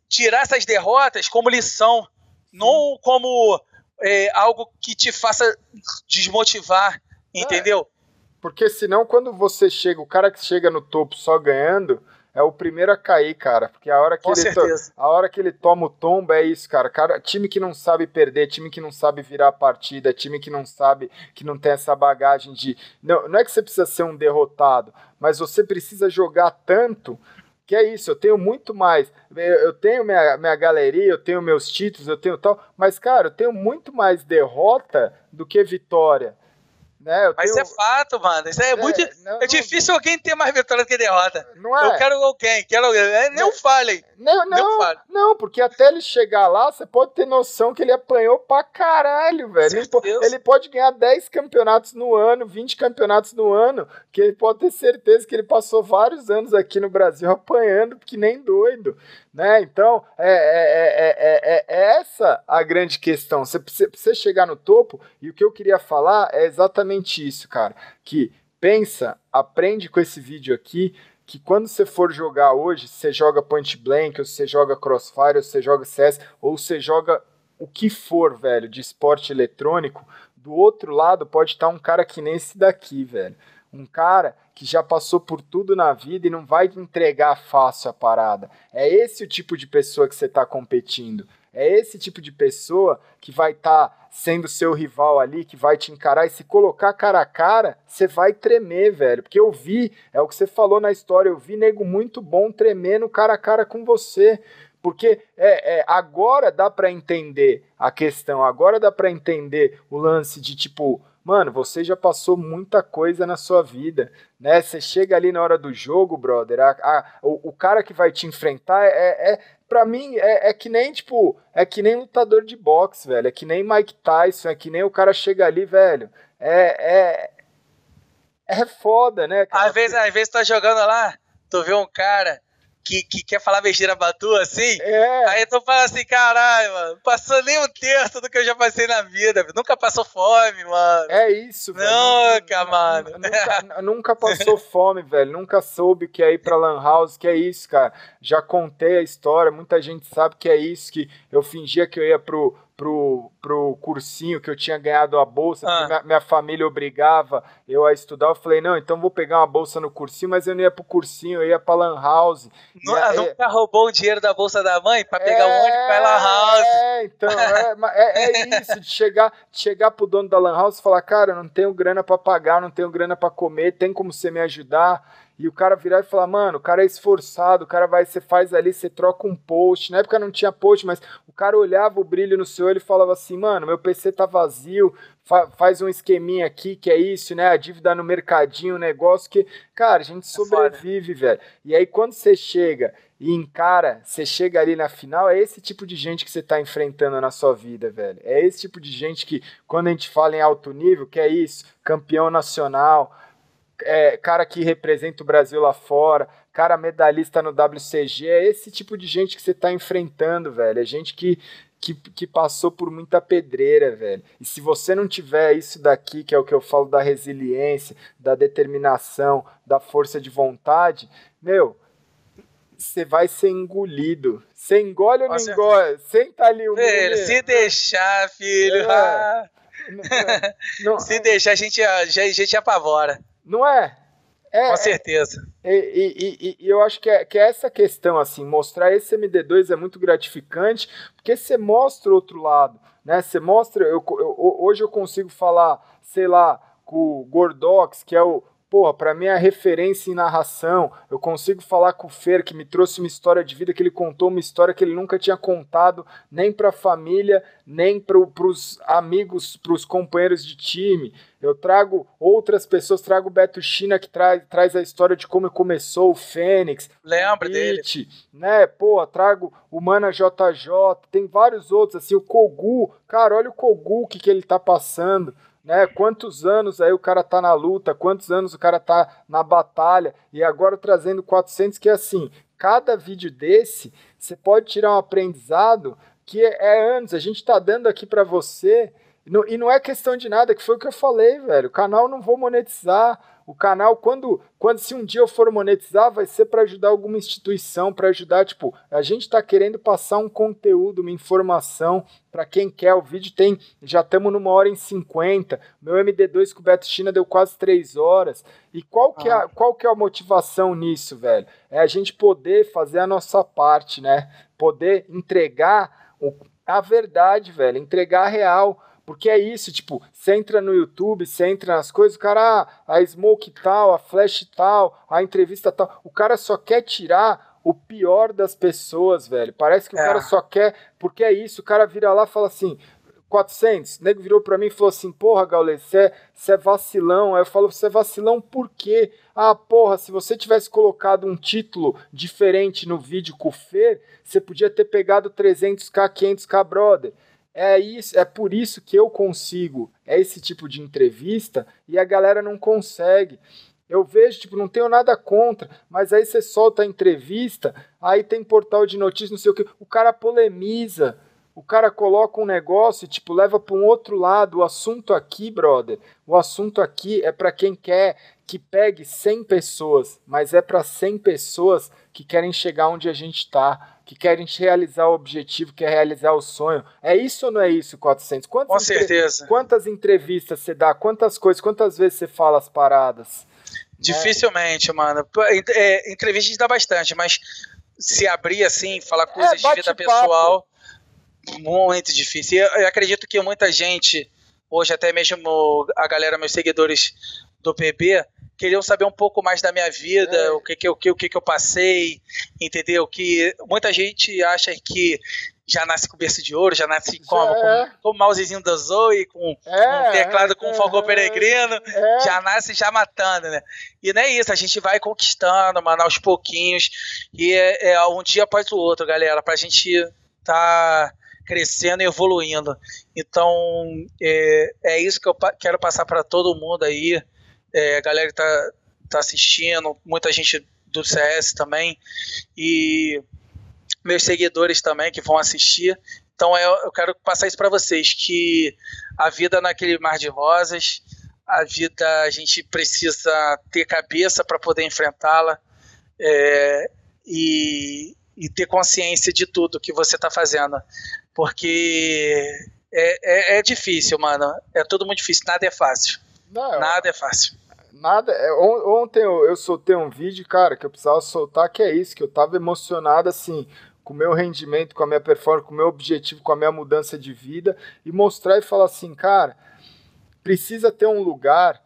tirar essas derrotas como lição não como é, algo que te faça desmotivar, entendeu? É, porque senão quando você chega, o cara que chega no topo só ganhando, é o primeiro a cair, cara. Porque a hora que, ele, a hora que ele toma o tombo é isso, cara. cara. Time que não sabe perder, time que não sabe virar a partida, time que não sabe, que não tem essa bagagem de. Não, não é que você precisa ser um derrotado, mas você precisa jogar tanto que é isso, eu tenho muito mais. Eu tenho minha, minha galeria, eu tenho meus títulos, eu tenho tal, mas, cara, eu tenho muito mais derrota do que vitória. Né? Mas tenho... isso é fato, mano. Isso é, é muito. Não, é difícil não... alguém ter mais vitória do que derrota. Não é? Eu quero alguém, quero alguém. É, nem falem. Não, não, não, não, porque até ele chegar lá, você pode ter noção que ele apanhou pra caralho, velho. Ele, ele, pode ganhar 10 campeonatos no ano, 20 campeonatos no ano, que ele pode ter certeza que ele passou vários anos aqui no Brasil apanhando, que nem doido. Né? Então, é, é, é, é, essa a grande questão. Você precisa chegar no topo, e o que eu queria falar é exatamente isso, cara. Que pensa, aprende com esse vídeo aqui, que quando você for jogar hoje, você joga Point Blank, ou você joga Crossfire, ou você joga CS, ou você joga o que for, velho, de esporte eletrônico, do outro lado pode estar um cara que nem esse daqui, velho. Um cara que já passou por tudo na vida e não vai entregar fácil a parada. É esse o tipo de pessoa que você está competindo. É esse tipo de pessoa que vai estar tá sendo seu rival ali, que vai te encarar e se colocar cara a cara, você vai tremer, velho. Porque eu vi, é o que você falou na história, eu vi nego muito bom tremendo cara a cara com você. Porque é, é agora dá para entender a questão, agora dá para entender o lance de tipo, mano, você já passou muita coisa na sua vida, né? Você chega ali na hora do jogo, brother, a, a, o, o, cara que vai te enfrentar é, é para mim é, é, que nem tipo, é que nem lutador de boxe, velho, é que nem Mike Tyson, é que nem o cara chega ali, velho, é é é foda, né? Às vezes, às vezes tá jogando lá, tu vê um cara que, que quer falar besteira pra tu, assim. É. Aí tu fala assim, caralho, mano, passou nem um terço do que eu já passei na vida, nunca passou fome, mano. É isso, velho. Nunca, mano. Nunca, nunca passou fome, velho. Nunca soube que é ir pra Lan House, que é isso, cara. Já contei a história, muita gente sabe que é isso, que eu fingia que eu ia pro, pro, pro cursinho que eu tinha ganhado a bolsa, ah. minha, minha, família obrigava eu a estudar. Eu falei, não, então vou pegar uma bolsa no cursinho, mas eu não ia pro cursinho, eu ia pra Lan House. Não, ia, nunca é... roubou o dinheiro da bolsa da mãe pra pegar é, um ônibus pra Lan House. É, então, é, é, é, isso, de chegar, de chegar pro dono da Lan House e falar, cara, eu não tenho grana para pagar, não tenho grana para comer, tem como você me ajudar? E o cara virar e falar, mano, o cara é esforçado, o cara vai, você faz ali, você troca um post. Na época não tinha post, mas o cara olhava o brilho no seu olho e falava assim, mano, meu PC tá vazio, fa faz um esqueminha aqui, que é isso, né? A dívida no mercadinho, o negócio que, cara, a gente é sobrevive, é velho. E aí quando você chega e encara, você chega ali na final, é esse tipo de gente que você tá enfrentando na sua vida, velho. É esse tipo de gente que, quando a gente fala em alto nível, que é isso, campeão nacional, é, cara que representa o Brasil lá fora, cara medalhista no WCG, é esse tipo de gente que você está enfrentando, velho. É gente que, que, que passou por muita pedreira, velho. E se você não tiver isso daqui, que é o que eu falo da resiliência, da determinação, da força de vontade, meu, você vai ser engolido. Você engole ou não engole? Senta ali o Filho, se deixar, filho. É. Não, não, se deixar, a gente, a gente apavora. Não é? é Com é. certeza. É, e, e, e, eu acho que é, que é essa questão, assim, mostrar esse MD2 é muito gratificante, porque você mostra o outro lado, né? Você mostra, eu, eu, hoje eu consigo falar, sei lá, com o Gordox, que é o, porra, para mim é a referência em narração. Eu consigo falar com o Fer, que me trouxe uma história de vida, que ele contou uma história que ele nunca tinha contado, nem para a família, nem para os amigos, para os companheiros de time. Eu trago outras pessoas, trago o Beto China, que traz, traz a história de como começou o Fênix. Lembra dele. Né, pô, trago o Mana JJ, tem vários outros, assim, o Kogu. Cara, olha o Kogu, o que, que ele tá passando né? Quantos anos aí o cara tá na luta, quantos anos o cara tá na batalha, e agora trazendo 400, que é assim, cada vídeo desse, você pode tirar um aprendizado que é, anos, a gente tá dando aqui para você, e não é questão de nada, que foi o que eu falei, velho, o canal não vou monetizar, o canal, quando, quando se um dia eu for monetizar, vai ser para ajudar alguma instituição, para ajudar, tipo, a gente está querendo passar um conteúdo, uma informação para quem quer. O vídeo tem, já estamos numa hora em 50. Meu MD2 com o Beto China deu quase 3 horas. E qual que, é a, qual que é a motivação nisso, velho? É a gente poder fazer a nossa parte, né? Poder entregar a verdade, velho, entregar a real. Porque é isso, tipo, você entra no YouTube, você entra nas coisas, o cara, ah, a smoke tal, a flash tal, a entrevista tal, o cara só quer tirar o pior das pessoas, velho. Parece que é. o cara só quer, porque é isso, o cara vira lá e fala assim, 400, o nego virou pra mim e falou assim, porra, Gaules, você é vacilão. Aí eu falo, você é vacilão por quê? Ah, porra, se você tivesse colocado um título diferente no vídeo com o Fer, você podia ter pegado 300k, 500k, brother. É isso, é por isso que eu consigo esse tipo de entrevista e a galera não consegue. Eu vejo, tipo, não tenho nada contra, mas aí você solta a entrevista, aí tem portal de notícias, não sei o que, o cara polemiza, o cara coloca um negócio, tipo, leva para um outro lado. O assunto aqui, brother, o assunto aqui é para quem quer que pegue 100 pessoas, mas é para 100 pessoas que querem chegar onde a gente está que querem realizar o objetivo, quer realizar o sonho. É isso ou não é isso, 400? Quantas Com certeza. Quantas entrevistas você dá? Quantas coisas? Quantas vezes você fala as paradas? Dificilmente, é. mano. É, entrevista a gente dá bastante, mas se abrir assim, falar coisas é, de vida pessoal, muito difícil. Eu, eu acredito que muita gente, hoje até mesmo a galera, meus seguidores do PB, queriam saber um pouco mais da minha vida, é. o, que, que, o, que, o que, que eu passei, entendeu? Que muita gente acha que já nasce com berço de ouro, já nasce como? É. Com, com o mousezinho da Zoe, com, é, um teclado com é, Falcão Peregrino, é. já nasce já matando, né? E não é isso, a gente vai conquistando, mano, aos pouquinhos, e é, é um dia após o outro, galera, pra gente tá crescendo e evoluindo. Então, é, é isso que eu quero passar para todo mundo aí, é, a galera tá, tá assistindo, muita gente do CS também, e meus seguidores também que vão assistir. Então eu, eu quero passar isso para vocês, que a vida naquele mar de rosas, a vida a gente precisa ter cabeça para poder enfrentá-la é, e, e, ter consciência de tudo que você está fazendo, porque é, é, é, difícil, mano. É tudo muito difícil, nada é fácil. Não, nada é fácil. Nada. É, ontem eu, eu soltei um vídeo, cara, que eu precisava soltar, que é isso, que eu tava emocionado assim, com o meu rendimento, com a minha performance, com o meu objetivo, com a minha mudança de vida, e mostrar e falar assim, cara, precisa ter um lugar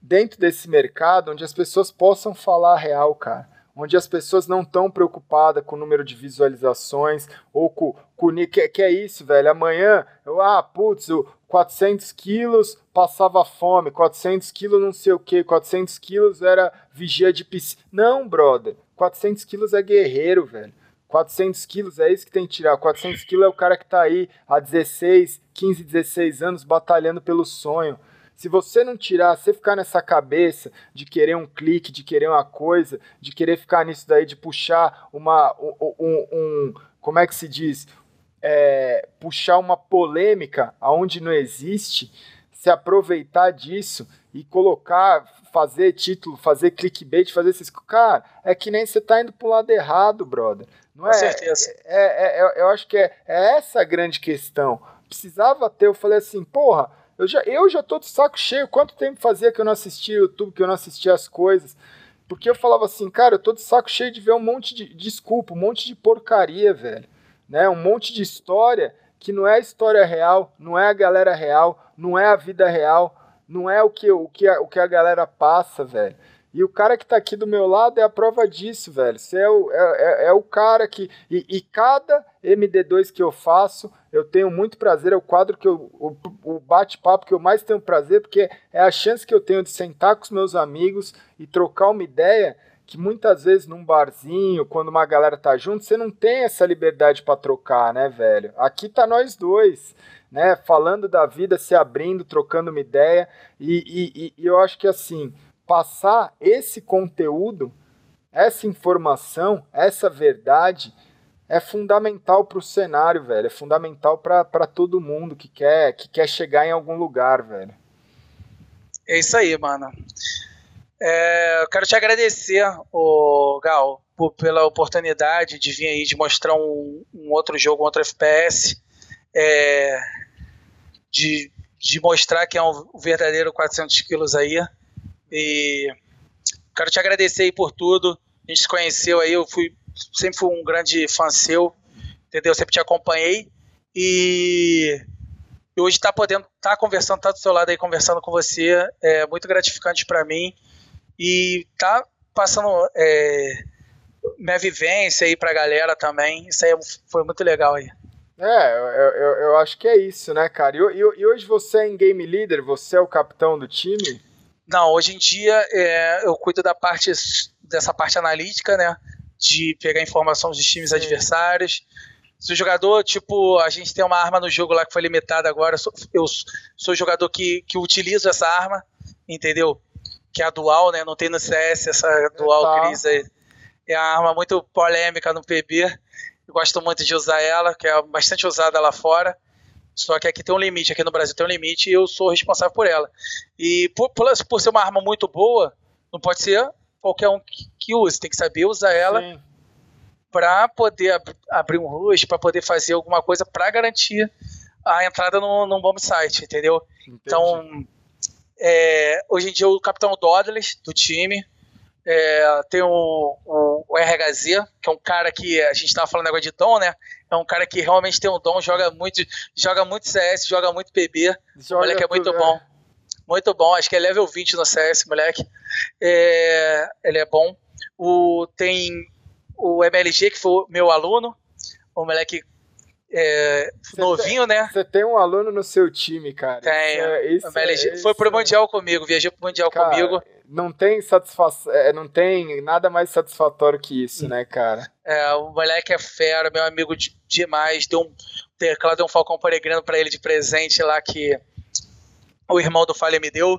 dentro desse mercado onde as pessoas possam falar a real, cara onde as pessoas não estão preocupadas com o número de visualizações ou com, com que, que é isso, velho. Amanhã, eu, ah, putz, 400 quilos passava fome, 400 quilos não sei o que, 400 quilos era vigia de piscina. Não, brother, 400 quilos é guerreiro, velho. 400 quilos é isso que tem que tirar. 400 quilos é o cara que tá aí há 16, 15, 16 anos batalhando pelo sonho. Se você não tirar, você ficar nessa cabeça de querer um clique, de querer uma coisa, de querer ficar nisso daí, de puxar uma. um, um, um como é que se diz? É, puxar uma polêmica aonde não existe, se aproveitar disso e colocar, fazer título, fazer clickbait, fazer esses. Cara, é que nem você tá indo pro lado errado, brother. Não é? Com certeza. É, é, é, eu acho que é, é essa a grande questão. Precisava ter, eu falei assim, porra eu já, eu já tô de saco cheio. Quanto tempo fazia que eu não assistia YouTube, que eu não assistia as coisas? Porque eu falava assim, cara, eu tô de saco cheio de ver um monte de. Desculpa, um monte de porcaria, velho. Né? Um monte de história que não é a história real, não é a galera real, não é a vida real. não é o que, o que, a, o que a galera passa, velho. E o cara que tá aqui do meu lado é a prova disso, velho. Você é o, é, é, é o cara que. E, e, cada MD2 que eu faço, eu tenho muito prazer. É o quadro que eu. O, o bate-papo que eu mais tenho prazer, porque é a chance que eu tenho de sentar com os meus amigos e trocar uma ideia que muitas vezes num barzinho, quando uma galera tá junto, você não tem essa liberdade para trocar, né, velho? Aqui tá nós dois, né? Falando da vida, se abrindo, trocando uma ideia. E, e, e eu acho que assim passar esse conteúdo, essa informação, essa verdade é fundamental para o cenário, velho. É fundamental para todo mundo que quer, que quer chegar em algum lugar, velho. É isso aí, mano. É, eu quero te agradecer, o Gal, por, pela oportunidade de vir aí de mostrar um, um outro jogo, um outro FPS, é, de, de mostrar que é um verdadeiro 400 quilos aí. E quero te agradecer aí por tudo. A gente se conheceu aí, eu fui sempre fui um grande fã seu, entendeu? Sempre te acompanhei e hoje estar tá podendo estar tá conversando, tá do seu lado aí conversando com você é muito gratificante para mim e tá passando é, minha vivência aí pra galera também. Isso aí foi muito legal aí. É, eu, eu, eu acho que é isso, né, cara? E, e, e hoje você é em game leader, você é o capitão do time? Não, hoje em dia é, eu cuido da parte dessa parte analítica, né? De pegar informação dos times Sim. adversários. Se o jogador, tipo, a gente tem uma arma no jogo lá que foi limitada agora, eu sou o jogador que, que utilizo essa arma, entendeu? Que é a dual, né? Não tem no CS essa dual tá. crise aí. É uma arma muito polêmica no PB. Eu gosto muito de usar ela, que é bastante usada lá fora. Só que aqui tem um limite, aqui no Brasil tem um limite e eu sou responsável por ela. E por, por, por ser uma arma muito boa, não pode ser qualquer um que, que use, tem que saber usar ela para poder ab abrir um rush, para poder fazer alguma coisa para garantir a entrada no, num bomb site, entendeu? Entendi. Então, é, hoje em dia o capitão Dodley do time, é, tem o, o, o, RHZ, que é um cara que a gente estava falando agora de dom, né? É um cara que realmente tem um dom, joga muito, joga muito CS, joga muito PB. Joga o moleque é muito bom. É. Muito bom, acho que é level 20 no CS, moleque. É, ele é bom. O, tem o MLG, que foi meu aluno, o moleque é, novinho, tem, né? Você tem um aluno no seu time, cara. Tem. Isso, é, isso, é, foi pro Mundial comigo, viajou pro Mundial cara, comigo. Não tem satisfação, é, não tem nada mais satisfatório que isso, né, cara? É, o moleque é fera, meu amigo de, demais. Deu um teclado, deu um Falcão Peregrino pra ele de presente lá que o irmão do Falha me deu.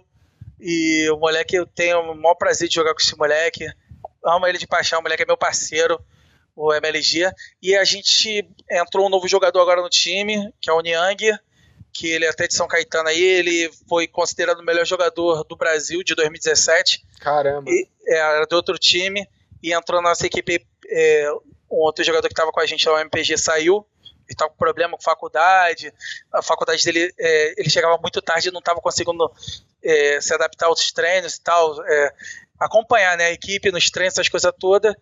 E o moleque, eu tenho o maior prazer de jogar com esse moleque. Amo ele de paixão, o moleque é meu parceiro o MLG. E a gente entrou um novo jogador agora no time, que é o Niang, que ele é até de São Caetano aí, ele foi considerado o melhor jogador do Brasil de 2017. Caramba! E, é, era de outro time, e entrou na nossa equipe, é, um outro jogador que estava com a gente lá, o MPG, saiu, ele estava com problema com faculdade, a faculdade dele, é, ele chegava muito tarde e não estava conseguindo é, se adaptar aos treinos e tal, é, acompanhar né, a equipe nos treinos, essas coisas todas,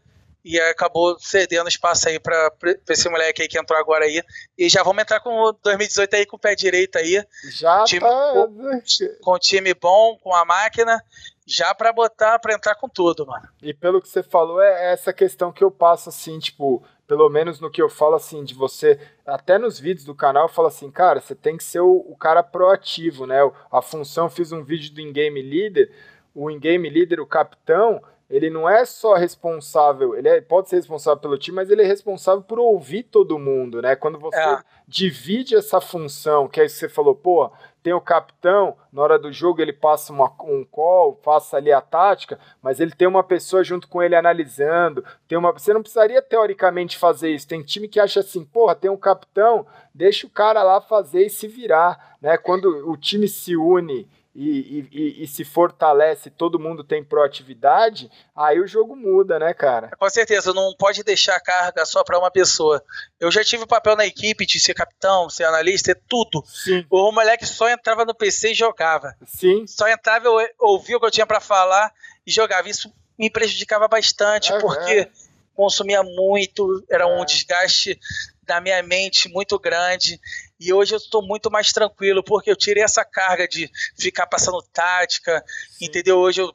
e acabou cedendo espaço aí para esse moleque aí que entrou agora aí. E já vamos entrar com 2018 aí com o pé direito aí. Já time, tá... com, com um time bom, com a máquina, já para botar, para entrar com tudo, mano. E pelo que você falou, é essa questão que eu passo assim, tipo, pelo menos no que eu falo assim, de você, até nos vídeos do canal, eu falo assim, cara, você tem que ser o, o cara proativo, né? A função, fiz um vídeo do in-game leader, o in-game leader, o capitão, ele não é só responsável, ele é, pode ser responsável pelo time, mas ele é responsável por ouvir todo mundo, né? Quando você é. divide essa função, que aí você falou, pô, tem o capitão, na hora do jogo ele passa uma, um call, faça ali a tática, mas ele tem uma pessoa junto com ele analisando, tem uma, você não precisaria teoricamente fazer isso, tem time que acha assim, porra, tem um capitão, deixa o cara lá fazer e se virar, né? Quando o time se une e, e, e, se fortalece, todo mundo tem proatividade, aí o jogo muda, né, cara? Com certeza, não pode deixar a carga só para uma pessoa. Eu já tive papel na equipe de ser capitão, ser analista, é tudo. Sim. O moleque só entrava no PC e jogava. Sim. Só entrava, eu ouvia o que eu tinha para falar e jogava. Isso me prejudicava bastante, é, porque é. consumia muito, era é. um desgaste da minha mente muito grande. E hoje eu estou muito mais tranquilo, porque eu tirei essa carga de ficar passando tática, Sim. entendeu? Hoje eu,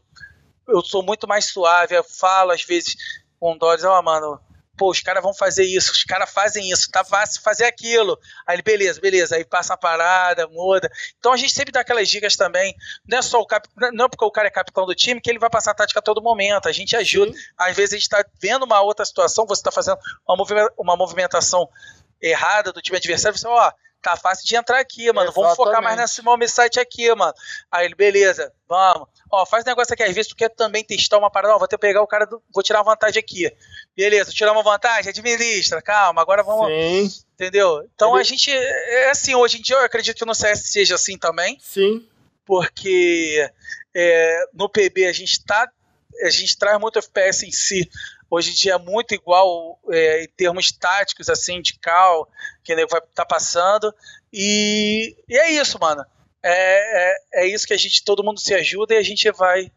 eu sou muito mais suave, eu falo às vezes com dores, ó, oh, mano, pô, os caras vão fazer isso, os caras fazem isso, tá fácil fazer aquilo. Aí ele, beleza, beleza, aí passa a parada, muda. Então a gente sempre dá aquelas dicas também. Não é só o cap... não é porque o cara é capitão do time que ele vai passar a tática a todo momento. A gente ajuda. Às vezes a gente tá vendo uma outra situação, você tá fazendo uma movimentação errada do time adversário, você, ó, fácil de entrar aqui, mano. Exatamente. Vamos focar mais nesse momento site aqui, mano. Aí ele, beleza, vamos. Ó, faz negócio aqui, às vezes tu quer também testar uma parada, ó, vou que pegar o cara, do, vou tirar uma vantagem aqui. Beleza, tirar uma vantagem, administra, calma, agora vamos. Sim. Entendeu? Então a gente, é assim, hoje em dia eu acredito que no CS seja assim também. Sim. Porque é, no PB a gente tá, a gente traz muito FPS em si, hoje em dia é muito igual é, em termos táticos, assim, de cal, que ele vai estar tá passando. E, e, é isso, mano. É, é, é, isso que a gente, todo mundo se ajuda e a gente vai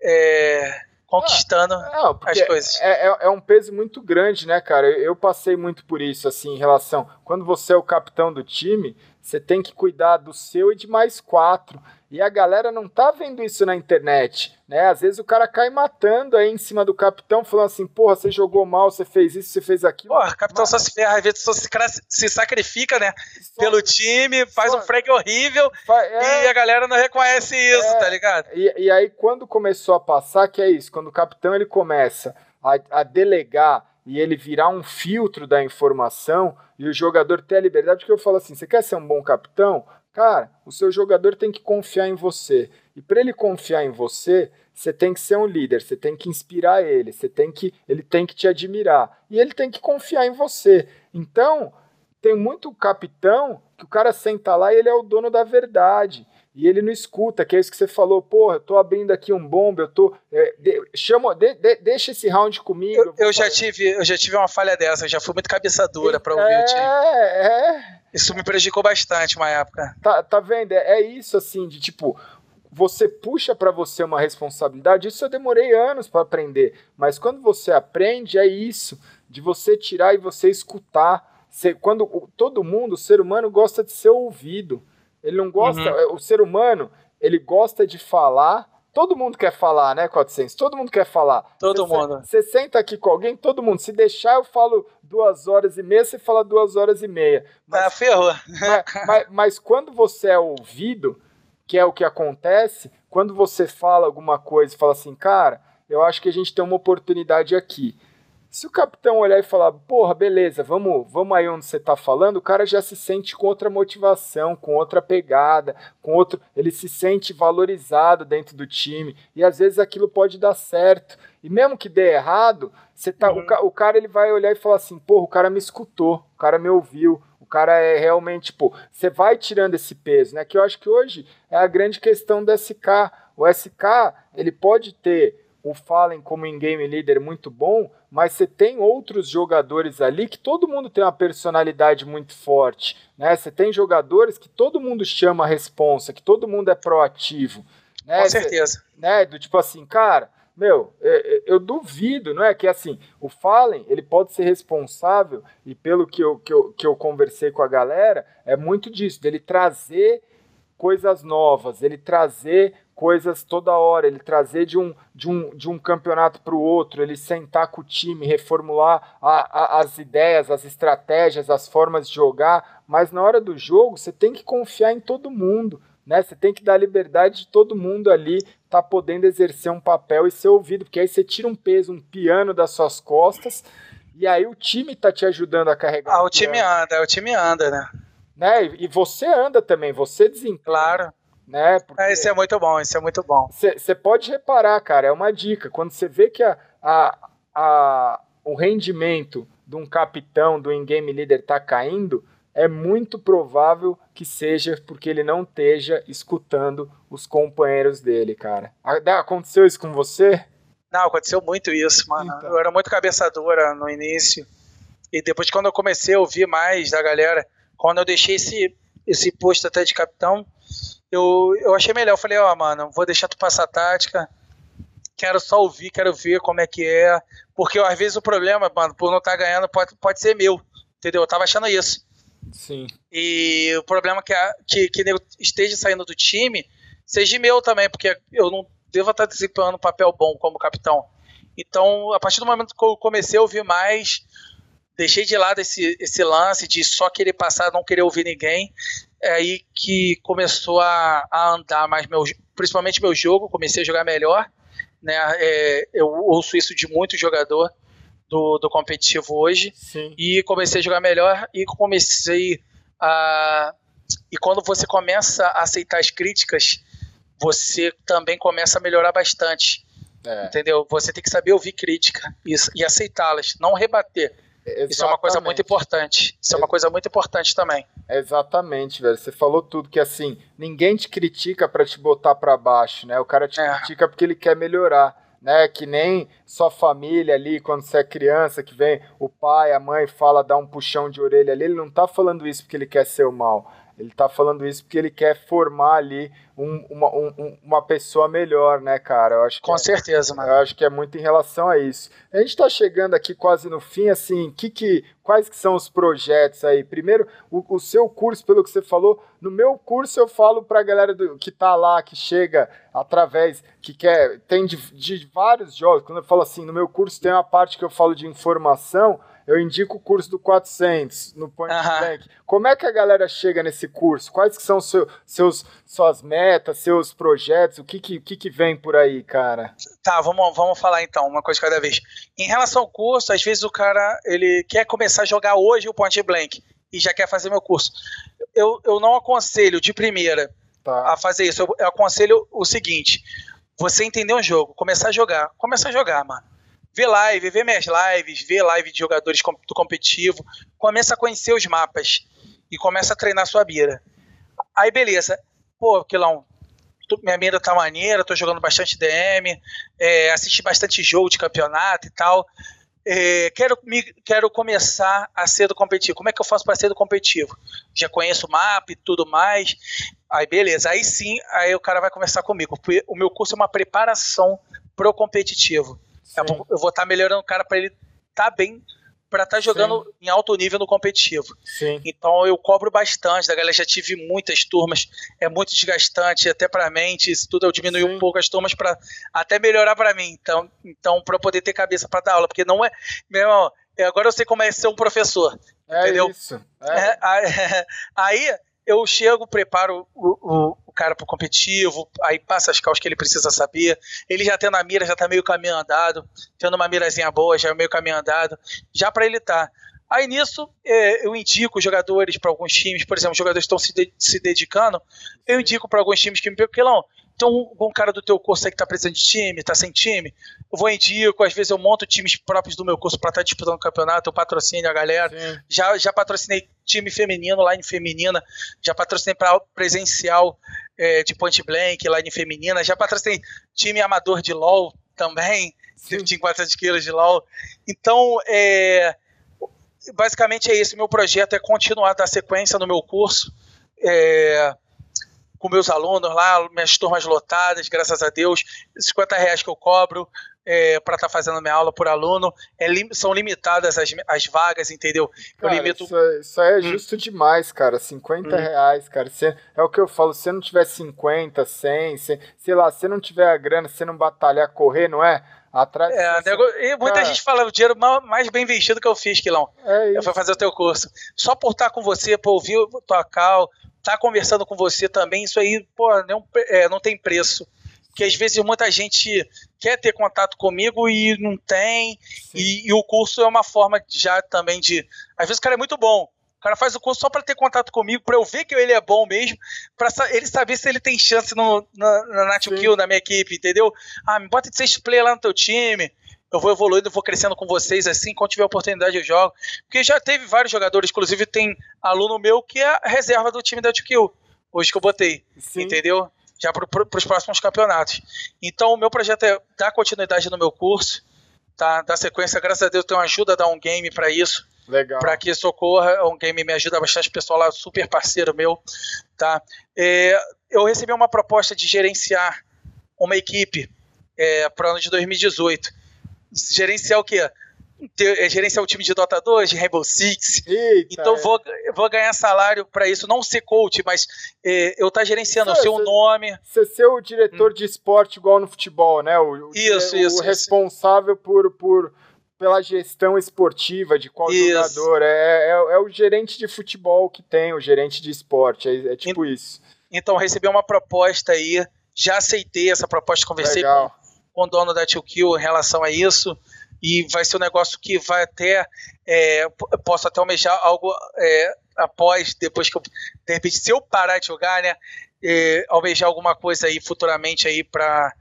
é, conquistando ah, as coisas. É, é, é, um peso muito grande, né, cara? Eu, eu passei muito por isso, assim, em relação. Quando você é o capitão do time, você tem que cuidar do seu e de mais quatro. E a galera não tá vendo isso na internet, né? Às vezes o cara cai matando aí em cima do capitão, falando assim, porra, você jogou mal, você fez isso, você fez aquilo. Porra, o capitão Mas... só se ferra, às vezes só se, se sacrifica, né? Só... Pelo time, faz só... um frag horrível é... e a galera não reconhece isso, é... tá ligado? E, e aí quando começou a passar, que é isso, quando o capitão ele começa a, a delegar e ele virar um filtro da informação e o jogador ter a liberdade, porque eu falo assim, você quer ser um bom capitão? Cara, o seu jogador tem que confiar em você. E para ele confiar em você, você tem que ser um líder, você tem que inspirar ele, você tem que, ele tem que te admirar e ele tem que confiar em você. Então, tem muito capitão que o cara senta lá e ele é o dono da verdade. E ele não escuta, que é isso que você falou, porra, eu tô abrindo aqui um bomba, eu tô. É, de, chama, de, de, deixa esse round comigo. Eu, eu já tive, eu já tive uma falha dessa, já fui muito cabeça dura para ouvir é, o time. É. Isso me prejudicou bastante uma época. Tá, tá vendo? É, é isso assim, de tipo, você puxa para você uma responsabilidade, isso eu demorei anos para aprender, mas quando você aprende, é isso, de você tirar e você escutar. Você, quando todo mundo, o ser humano, gosta de ser ouvido. Ele não gosta. Uhum. É, o ser humano, ele gosta de falar. Todo mundo quer falar, né, 400? Todo mundo quer falar. Todo mundo. Você senta aqui com alguém, todo mundo. Se deixar, eu falo duas horas e meia, você fala duas horas e meia. Mas, ah, ferrou. Mas, mas, mas quando você é ouvido, que é o que acontece, quando você fala alguma coisa e fala assim, cara, eu acho que a gente tem uma oportunidade aqui. Se o capitão olhar e falar, porra, beleza, vamos, vamos aí onde você está falando, o cara já se sente com outra motivação, com outra pegada, com outro. Ele se sente valorizado dentro do time. E às vezes aquilo pode dar certo. E mesmo que dê errado, você tá, uhum. o, o, cara ele vai olhar e falar assim, porra, o cara me escutou, o cara me ouviu, o cara é realmente, tipo, você vai tirando esse peso, né? Que eu acho que hoje é a grande questão do SK. O SK, ele pode ter o Fallen como in-game leader muito bom, mas você tem outros jogadores ali que todo mundo tem uma personalidade muito forte, né? Você tem jogadores que todo mundo chama a responsa, que todo mundo é proativo, né? Com certeza. Cê, né? Do tipo assim, cara, meu, eu, é, é, eu, duvido, não é? Que assim, o Fallen, ele pode ser responsável, e pelo que eu, que eu, que eu conversei com a galera, é muito disso, dele trazer coisas novas, ele trazer coisas toda hora, ele trazer de um, de um, de um campeonato para o outro, ele sentar com o time, reformular a, a, as ideias, as estratégias, as formas de jogar, mas na hora do jogo você tem que confiar em todo mundo, né? Você tem que dar liberdade de todo mundo ali tá podendo exercer um papel e ser ouvido, porque aí você tira um peso, um piano das suas costas, e aí o time tá te ajudando a carregar. Ah, o, time anda, o time anda, né? né? E você anda também, você desempenha. Claro né? Porque é, isso é muito bom, isso é muito bom. Você pode reparar, cara, é uma dica. Quando você vê que a, a, a, o rendimento de um capitão, do in-game leader tá caindo, é muito provável que seja porque ele não esteja escutando os companheiros dele, cara. Aconteceu isso com você? Não, aconteceu muito isso, mano. Então. Eu era muito cabeçadora no início. E depois, quando eu comecei a ouvir mais da galera, quando eu deixei esse, esse posto até de capitão, eu, eu achei melhor. Eu falei, ó, oh, mano, vou deixar tu passar a tática. Quero só ouvir, quero ver como é que é. Porque às vezes o problema, mano, por não estar tá ganhando, pode, pode ser meu. entendeu? Eu tava achando isso. Sim. E o problema é que, a, que, que esteja saindo do time seja meu também, porque eu não devo estar desempenhando um papel bom como capitão. Então, a partir do momento que eu comecei a ouvir mais, deixei de lado esse, esse lance de só querer passar, não querer ouvir ninguém. É aí que começou a, a andar mais meu, principalmente meu jogo, comecei a jogar melhor. Né? É, eu ouço isso de muito jogador do, do competitivo hoje. Sim. E comecei a jogar melhor e comecei a. E quando você começa a aceitar as críticas, você também começa a melhorar bastante. É. Entendeu? Você tem que saber ouvir crítica e, e aceitá-las, não rebater. Exatamente. Isso é uma coisa muito importante. Isso é, uma coisa muito importante também. Exatamente, velho. Você falou tudo que assim, ninguém te critica para te botar para baixo, né? O cara te é. critica porque ele quer melhorar, né? Que nem sua família ali, quando você é criança, que vem o pai, a mãe fala, dá um puxão de orelha ali, ele não tá falando isso porque ele quer ser o mal. Ele está falando isso porque ele quer formar ali um, uma, um, uma pessoa melhor, né, cara? Eu acho Com é, certeza, mano. Eu acho que é muito em relação a isso. A gente está chegando aqui quase no fim, assim, que, que, quais que são os projetos aí? Primeiro, o, o seu curso, pelo que você falou, no meu curso eu falo para a galera do, que está lá, que chega através, que quer, tem de, de vários jogos. Quando eu falo assim, no meu curso tem uma parte que eu falo de informação, eu indico o curso do 400 no Point uhum. Blank. Como é que a galera chega nesse curso? Quais que são seu, seus, suas metas, seus projetos? O que que, que que vem por aí, cara? Tá, vamos, vamos falar então, uma coisa cada vez. Em relação ao curso, às vezes o cara ele quer começar a jogar hoje o Point Blank e já quer fazer meu curso. Eu, eu não aconselho de primeira tá. a fazer isso. Eu, eu aconselho o seguinte: você entender um jogo, começar a jogar. Começar a jogar, mano vê live, vê minhas lives, vê live de jogadores do competitivo, começa a conhecer os mapas e começa a treinar sua mira. Aí beleza, pô, Quilão, minha mira tá maneira, tô jogando bastante DM, é, assisti bastante jogo de campeonato e tal. É, quero, me, quero começar a ser do competitivo. Como é que eu faço para ser do competitivo? Já conheço o mapa e tudo mais. Aí beleza, aí sim, aí o cara vai conversar comigo. O meu curso é uma preparação pro competitivo. Sim. Eu vou estar tá melhorando o cara para ele estar tá bem para estar tá jogando Sim. em alto nível no competitivo. Sim. Então eu cobro bastante da galera. Já tive muitas turmas, é muito desgastante até para a mente. Isso tudo eu diminui um pouco as turmas para até melhorar para mim. Então, então para poder ter cabeça para dar aula, porque não é, meu, agora eu sei como é ser um professor. É entendeu? Isso. É. É, aí eu chego, preparo o, o, o cara pro competitivo, aí passa as causas que ele precisa saber. Ele já tendo a mira, já tá meio caminho andado, tendo uma mirazinha boa, já é meio caminho andado, já para ele tá. Aí nisso, é, eu indico jogadores para alguns times, por exemplo, jogadores estão se, de, se dedicando, eu indico para alguns times que me não, então, um cara do teu curso aí que tá precisando de time, tá sem time, eu vou indico, às vezes eu monto times próprios do meu curso para estar tá disputando o campeonato, eu patrocino a galera. Já, já patrocinei time feminino, line feminina, já patrocinei para presencial é, de point blank, line feminina, já patrocinei time amador de LoL também, tinha 400 quilos de LoL. Então, é, basicamente é isso. Meu projeto é continuar a dar sequência no meu curso. É, com meus alunos lá, minhas turmas lotadas, graças a Deus, 50 reais que eu cobro é, para estar tá fazendo minha aula por aluno, é, são limitadas as, as vagas, entendeu? Cara, eu limito... Isso é, isso é hum. justo demais, cara, 50 hum. reais, cara, é o que eu falo, se não tiver 50, 100, se, sei lá, se não tiver a grana, se não batalhar, correr, não é? Atrás é, nego... e muita cara, gente fala o dinheiro mais bem investido que eu fiz, Quilão. É eu fui fazer o teu curso. Só por estar com você, por ouvir tua cal, estar tá conversando com você também, isso aí, pô, não, é, não tem preço. Porque às vezes muita gente quer ter contato comigo e não tem. E, e, o curso é uma forma já também de. Às vezes o cara é muito bom. O cara faz o curso só para ter contato comigo, para eu ver que ele é bom mesmo, para ele saber se ele tem chance no, na, na Kill, na minha equipe, entendeu? Ah, me bota de seis player lá no teu time eu vou evoluindo, vou crescendo com vocês assim, quando tiver oportunidade eu jogo. Porque já teve vários jogadores, inclusive tem aluno meu que é a reserva do time da TQ, hoje que eu botei, Sim. entendeu? Já para os próximos campeonatos. Então o meu projeto é dar continuidade no meu curso, tá? Dar sequência, graças a Deus tenho ajuda a dar um game para isso. Legal. Para que isso ocorra, um game me ajuda bastante, pessoal lá, super parceiro meu, tá? É, eu recebi uma proposta de gerenciar uma equipe é, para o ano de 2018 gerenciar o quê? Ter, é, gerenciar o time de Dota 2, de Rainbow Six. Eita, então é. vou, vou ganhar salário para isso, não ser coach, mas é, eu estar tá gerenciando, o seu nome. Você ser o diretor hum. de esporte igual no futebol, né? O, isso, isso. O responsável isso. por. por pela gestão esportiva de qual isso. jogador. É, é, é, o gerente de futebol que tem, o gerente de esporte. É, é tipo isso. Então, recebi uma proposta aí, já aceitei essa proposta, conversei com, com, o dono da Tio Kill em relação a isso e vai ser um negócio que vai até é, posso até almejar algo é, após depois que eu de repente se eu parar de jogar né é, almejar alguma coisa aí futuramente aí para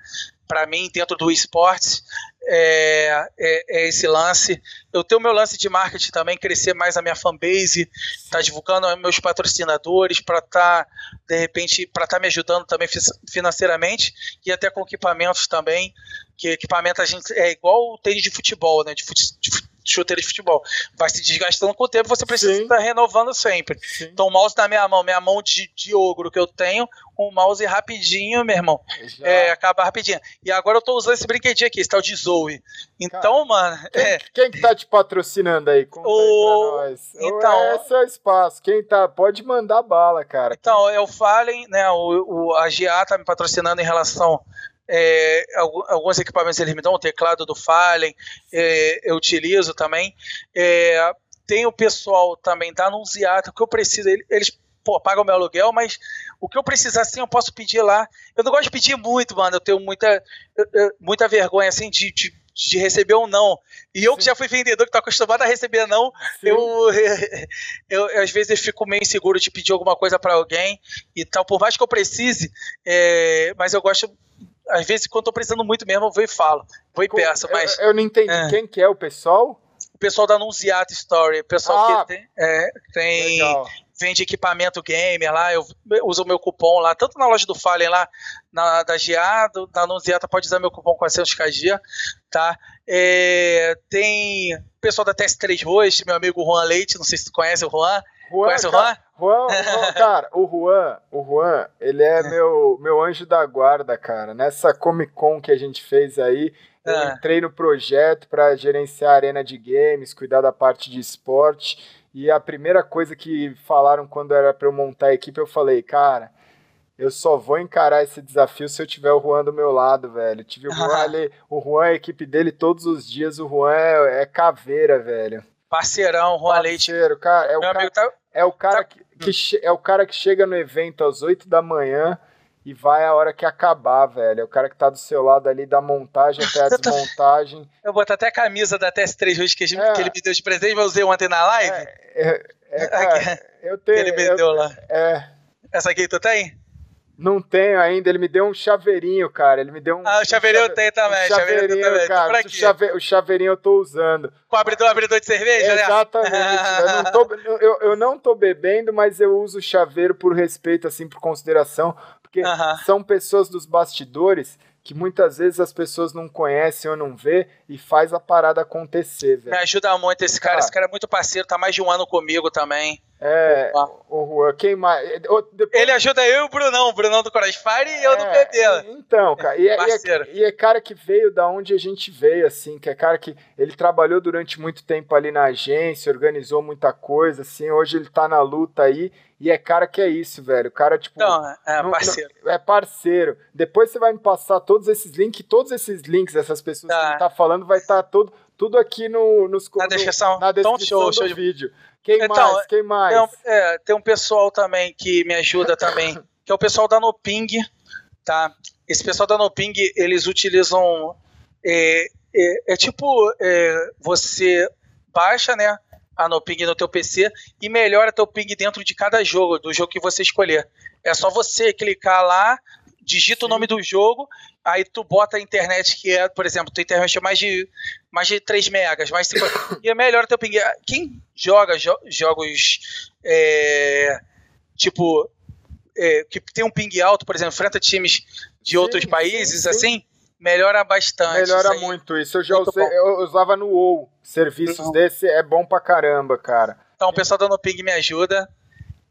para mim dentro do esportes é, é, é, esse lance. Eu tenho meu lance de marketing também, crescer mais a minha fanbase, tá divulgando meus patrocinadores para estar, tá, de repente, para estar tá me ajudando também financeiramente e até com equipamentos também. Que equipamento a gente é igual o tênis de futebol, né? De, de chuteira de futebol. Vai se desgastando com o tempo, você precisa Sim. estar renovando sempre. Sim. Então, o mouse na minha mão, minha mão de, de ogro que eu tenho, um mouse rapidinho, meu irmão. É, acaba rapidinho. E agora eu tô usando esse brinquedinho aqui, esse tal de Zoe. Então, Cara, mano. Quem, é... quem que tá te patrocinando aí? Conta o... aí Então, esse é o espaço. Quem tá, pode mandar bala, cara. Então, eu falem, né? O, o, a GA tá me patrocinando em relação é, alguns equipamentos eles me dão, o teclado do Fallen, é, eu utilizo também. É, tem o pessoal também da Anunciata, o que eu preciso, eles pô, pagam meu aluguel, mas o que eu precisar assim eu posso pedir lá. Eu não gosto de pedir muito, mano, eu tenho muita, muita vergonha assim de, de de receber um não. E eu que já fui vendedor, que tô acostumado a receber não, eu, eu, eu, às vezes eu fico meio inseguro de pedir alguma coisa para alguém e tal, por mais que eu precise, é, mas eu gosto às vezes, quando tô precisando muito mesmo, eu vou e falo. Vou e peço, mas. Eu, eu não entendi. É. Quem que é o pessoal? O pessoal da Anunciata Story. O pessoal ah, que tem. É, tem vende equipamento gamer lá, eu uso o meu cupom lá, tanto na loja do Fallen lá, na da GA, do, da Anunciata, pode usar meu cupom 400KG, tá? É, tem o pessoal da TS3 Host, meu amigo Juan Leite, não sei se tu conhece o Juan. Juan conhece cara, o Juan? Juan, Juan, cara, o Juan, o Juan, ele é meu, meu anjo da guarda, cara. Nessa Comic Con que a gente fez aí, eu ah. entrei no projeto para gerenciar a arena de games, cuidar da parte de esporte. E a primeira coisa que falaram quando era para eu montar a equipe, eu falei, cara, eu só vou encarar esse desafio se eu tiver o Juan do meu lado, velho. tive o Juan ali, o Juan, a equipe dele todos os dias, o Juan é, é caveira, velho. Parceirão, Juan Parceiro, Leite. cara, é o cara, tá, é o cara, tá, que, que, é o cara que chega no evento às 8 da manhã e vai a hora que acabar, velho. É o cara que tá do seu lado ali da montagem até a desmontagem. Eu boto até a camisa da TS3 hoje que, é. que ele me deu de presente, mas eu usei ontem na live. É, é, é cara, eu tenho. Ele me eu, deu lá. É. Essa aqui tu tem? Não tenho ainda, ele me deu um chaveirinho, cara. Ele me deu um. Ah, o chaveirinho um eu tenho também. Um chaveirinho, chaveirinho também. cara. O, chave... o, chaveirinho eu tô usando. Com o abridor, abridor de cerveja, né? Exatamente. eu, não tô, eu, eu, não tô bebendo, mas eu uso o chaveiro por respeito, assim, por consideração. Porque uh -huh. são pessoas dos bastidores que muitas vezes as pessoas não conhecem ou não vê e faz a parada acontecer, velho. Me ajuda muito esse cara. cara. Esse cara é muito parceiro, tá mais de um ano comigo também. É, o Juan, quem mais? Depois... Ele ajuda eu e o Brunão, o Brunão do Crossfire e eu do é, PB. Então, cara, e é, e, é, e é, cara que veio da onde a gente veio, assim, que é cara que ele trabalhou durante muito tempo ali na agência, organizou muita coisa, assim, hoje ele tá na luta aí, e é cara que é isso, velho. O cara, tipo. Não, é parceiro. Não, é parceiro. Depois você vai me passar todos esses links, todos esses links dessas pessoas tá. que ele tá falando, vai estar tá todo, tudo aqui no, nos, na descrição, na descrição então, show, do show vídeo. Quem então, mais? Quem mais? Tem um, é, tem um pessoal também que me ajuda também, que é o pessoal da Noping, tá? Esse pessoal da Noping, eles utilizam. É, é, é tipo, é, você baixa, né? A Noping no teu PC e melhora teu ping dentro de cada jogo, do jogo que você escolher. É só você clicar lá, digita Sim. o nome do jogo, aí tu bota a internet que é, por exemplo, tua internet é mais de, mais de 3 megas, mais 5, e é melhor o teu ping. Quem joga jo jogos é, tipo é, que tem um ping alto, por exemplo, enfrenta times de sim, outros países, sim. assim, melhora bastante. Melhora isso muito isso. Eu já usei, eu usava no WoW. Serviços uhum. desse é bom pra caramba, cara. Então o pessoal dando ping me ajuda.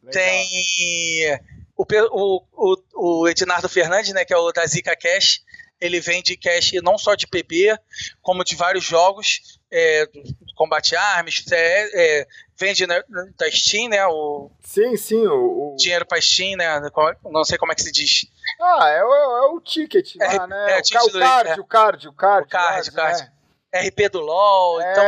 Legal. Tem o, o, o, o Ednardo Fernandes, né, que é o da Zika Cash, ele vende cash não só de PB, como de vários jogos, é, combate armas, é, é, vende né, da Steam, né? O, sim, sim, o, o... dinheiro para Steam, né? Não sei como é que se diz. Ah, é o, é o ticket lá, é, né? É, o, o, do, card, é. o card, o card, o card, o card. Né? RP do LoL, então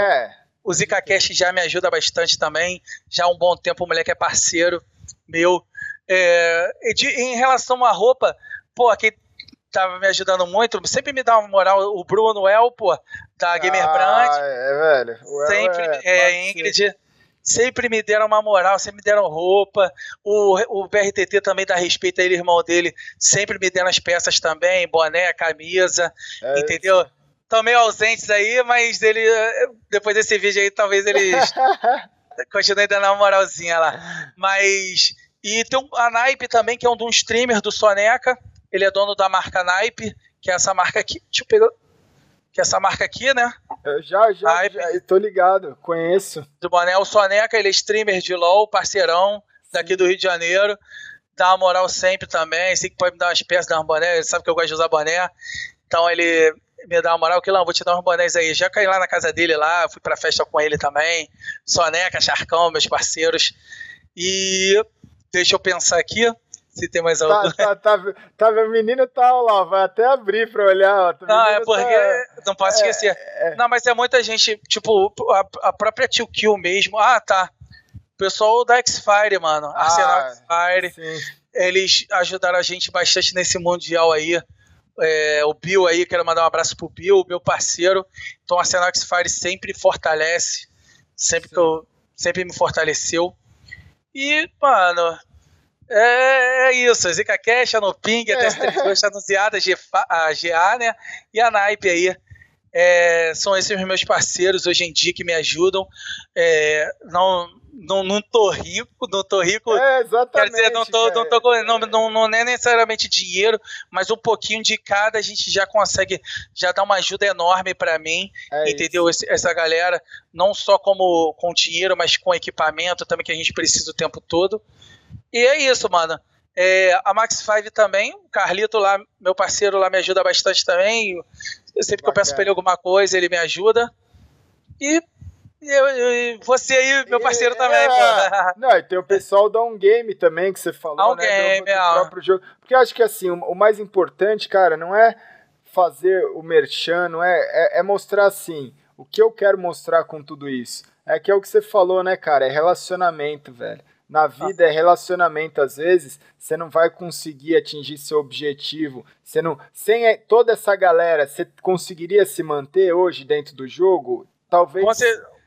o Zika Cash já me ajuda bastante também. Já há um bom tempo o moleque é parceiro meu. É, de, em relação à roupa, pô, quem tava me ajudando muito, sempre me dá uma moral, o Bruno El, pô, da Gamer ah, Brand. É, velho. O sempre, é, é Ingrid, sempre me deram uma moral, sempre me deram roupa. O, o BRTT também dá respeito a ele, irmão dele, sempre me deram as peças também, boné, camisa, é entendeu? Estão meio ausentes aí, mas ele, depois desse vídeo aí, talvez eles continuem dando uma moralzinha lá. Mas e tem a Naipe também, que é um dos streamers do Soneca. Ele é dono da marca Naipe, que é essa marca aqui. Deixa eu pegar. Que é essa marca aqui, né? Eu já, já, já tô ligado, conheço. Do boné, o Soneca, ele é streamer de LOL, parceirão, daqui do Rio de Janeiro. Dá uma moral sempre também. Sei que pode me dar umas peças, dar um boné. Ele sabe que eu gosto de usar boné. Então ele me dá uma moral, que lá, vou te dar uns bonés aí. Já caí lá na casa dele lá, fui pra festa com ele também. Soneca, Charcão, meus parceiros. E Deixa eu pensar aqui se tem mais algo. Tá, tá, tá, tá, meu menino tá lá, vai até abrir pra olhar. Ó, não, é porque. Tá... Não posso é, esquecer. É. Não, mas é muita gente, tipo, a, a própria Tio Kill mesmo. Ah, tá. O pessoal da X-Fire, mano. Ah, Arsenal X-Fire. Eles ajudaram a gente bastante nesse Mundial aí. É, o Bill aí, quero mandar um abraço pro Bill, meu parceiro. Então, a Arsenal X-Fire sempre fortalece. Sempre sim. que eu. Sempre me fortaleceu. E, mano, é, é isso. Zika Cash, a Noping, a TS32 anunciada, a GA, né? E a Naipe aí. É, são esses meus parceiros hoje em dia que me ajudam. É, não, não, não tô rico, não tô rico. É, exatamente. Quer dizer, não tô, não, tô, não, não, não é necessariamente dinheiro, mas um pouquinho de cada a gente já consegue, já dá uma ajuda enorme para mim, é entendeu? Isso. Essa galera, não só como com dinheiro, mas com equipamento também que a gente precisa o tempo todo. E é isso, mano. É, a Max 5 também, o Carlito lá, meu parceiro lá, me ajuda bastante também. Sempre Bacana. que eu peço pra ele alguma coisa, ele me ajuda. E e eu, eu, você aí, meu parceiro e, também, é, Não, e tem o pessoal da On Game também, que você falou, On né? Game, do, do é. próprio jogo. Porque eu acho que assim, o, o, mais importante, cara, não é fazer o merchan, não é, é, é, mostrar assim, o que eu quero mostrar com tudo isso. É que é o que você falou, né, cara? É relacionamento, velho. Na vida é relacionamento. Às vezes você não vai conseguir atingir seu objetivo. Você não, sem toda essa galera, você conseguiria se manter hoje dentro do jogo? Talvez. Com,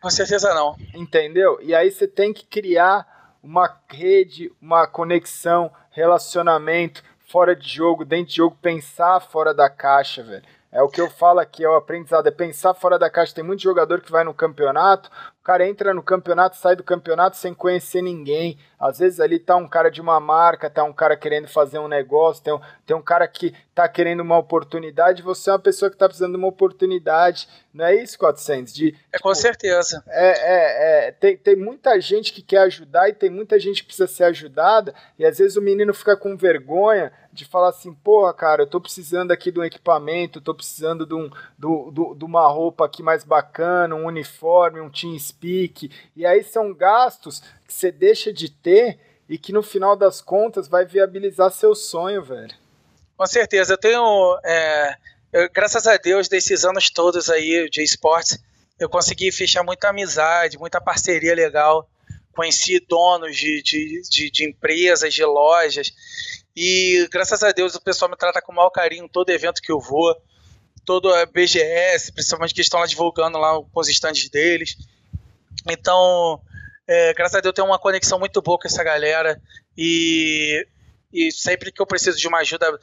com certeza não. Entendeu? E aí você tem que criar uma rede, uma conexão, relacionamento fora de jogo, dentro de jogo, pensar fora da caixa, velho. É o que eu falo aqui, é o aprendizado, é pensar fora da caixa. Tem muito jogador que vai no campeonato, o cara entra no campeonato, sai do campeonato sem conhecer ninguém. Às vezes ali tá um cara de uma marca, tá um cara querendo fazer um negócio, tem um, tem um cara que tá querendo uma oportunidade, você é uma pessoa que tá precisando de uma oportunidade. Não é isso, 400? De, é tipo, com certeza. É, é, é, tem, tem muita gente que quer ajudar e tem muita gente que precisa ser ajudada, e às vezes o menino fica com vergonha de falar assim, porra, cara, eu tô precisando aqui de um equipamento, tô precisando de, um, de, de uma roupa aqui mais bacana, um uniforme, um team speak, e aí são gastos que você deixa de ter e que no final das contas vai viabilizar seu sonho, velho. Com certeza, eu tenho, é, eu, graças a Deus, desses anos todos aí de esportes, eu consegui fechar muita amizade, muita parceria legal, conheci donos de, de, de, de empresas, de lojas, e graças a Deus o pessoal me trata com o maior carinho todo evento que eu vou, todo a BGS, principalmente que estão lá divulgando lá com os estandes deles. Então, é, graças a Deus eu tenho uma conexão muito boa com essa galera e e sempre que eu preciso de uma ajuda,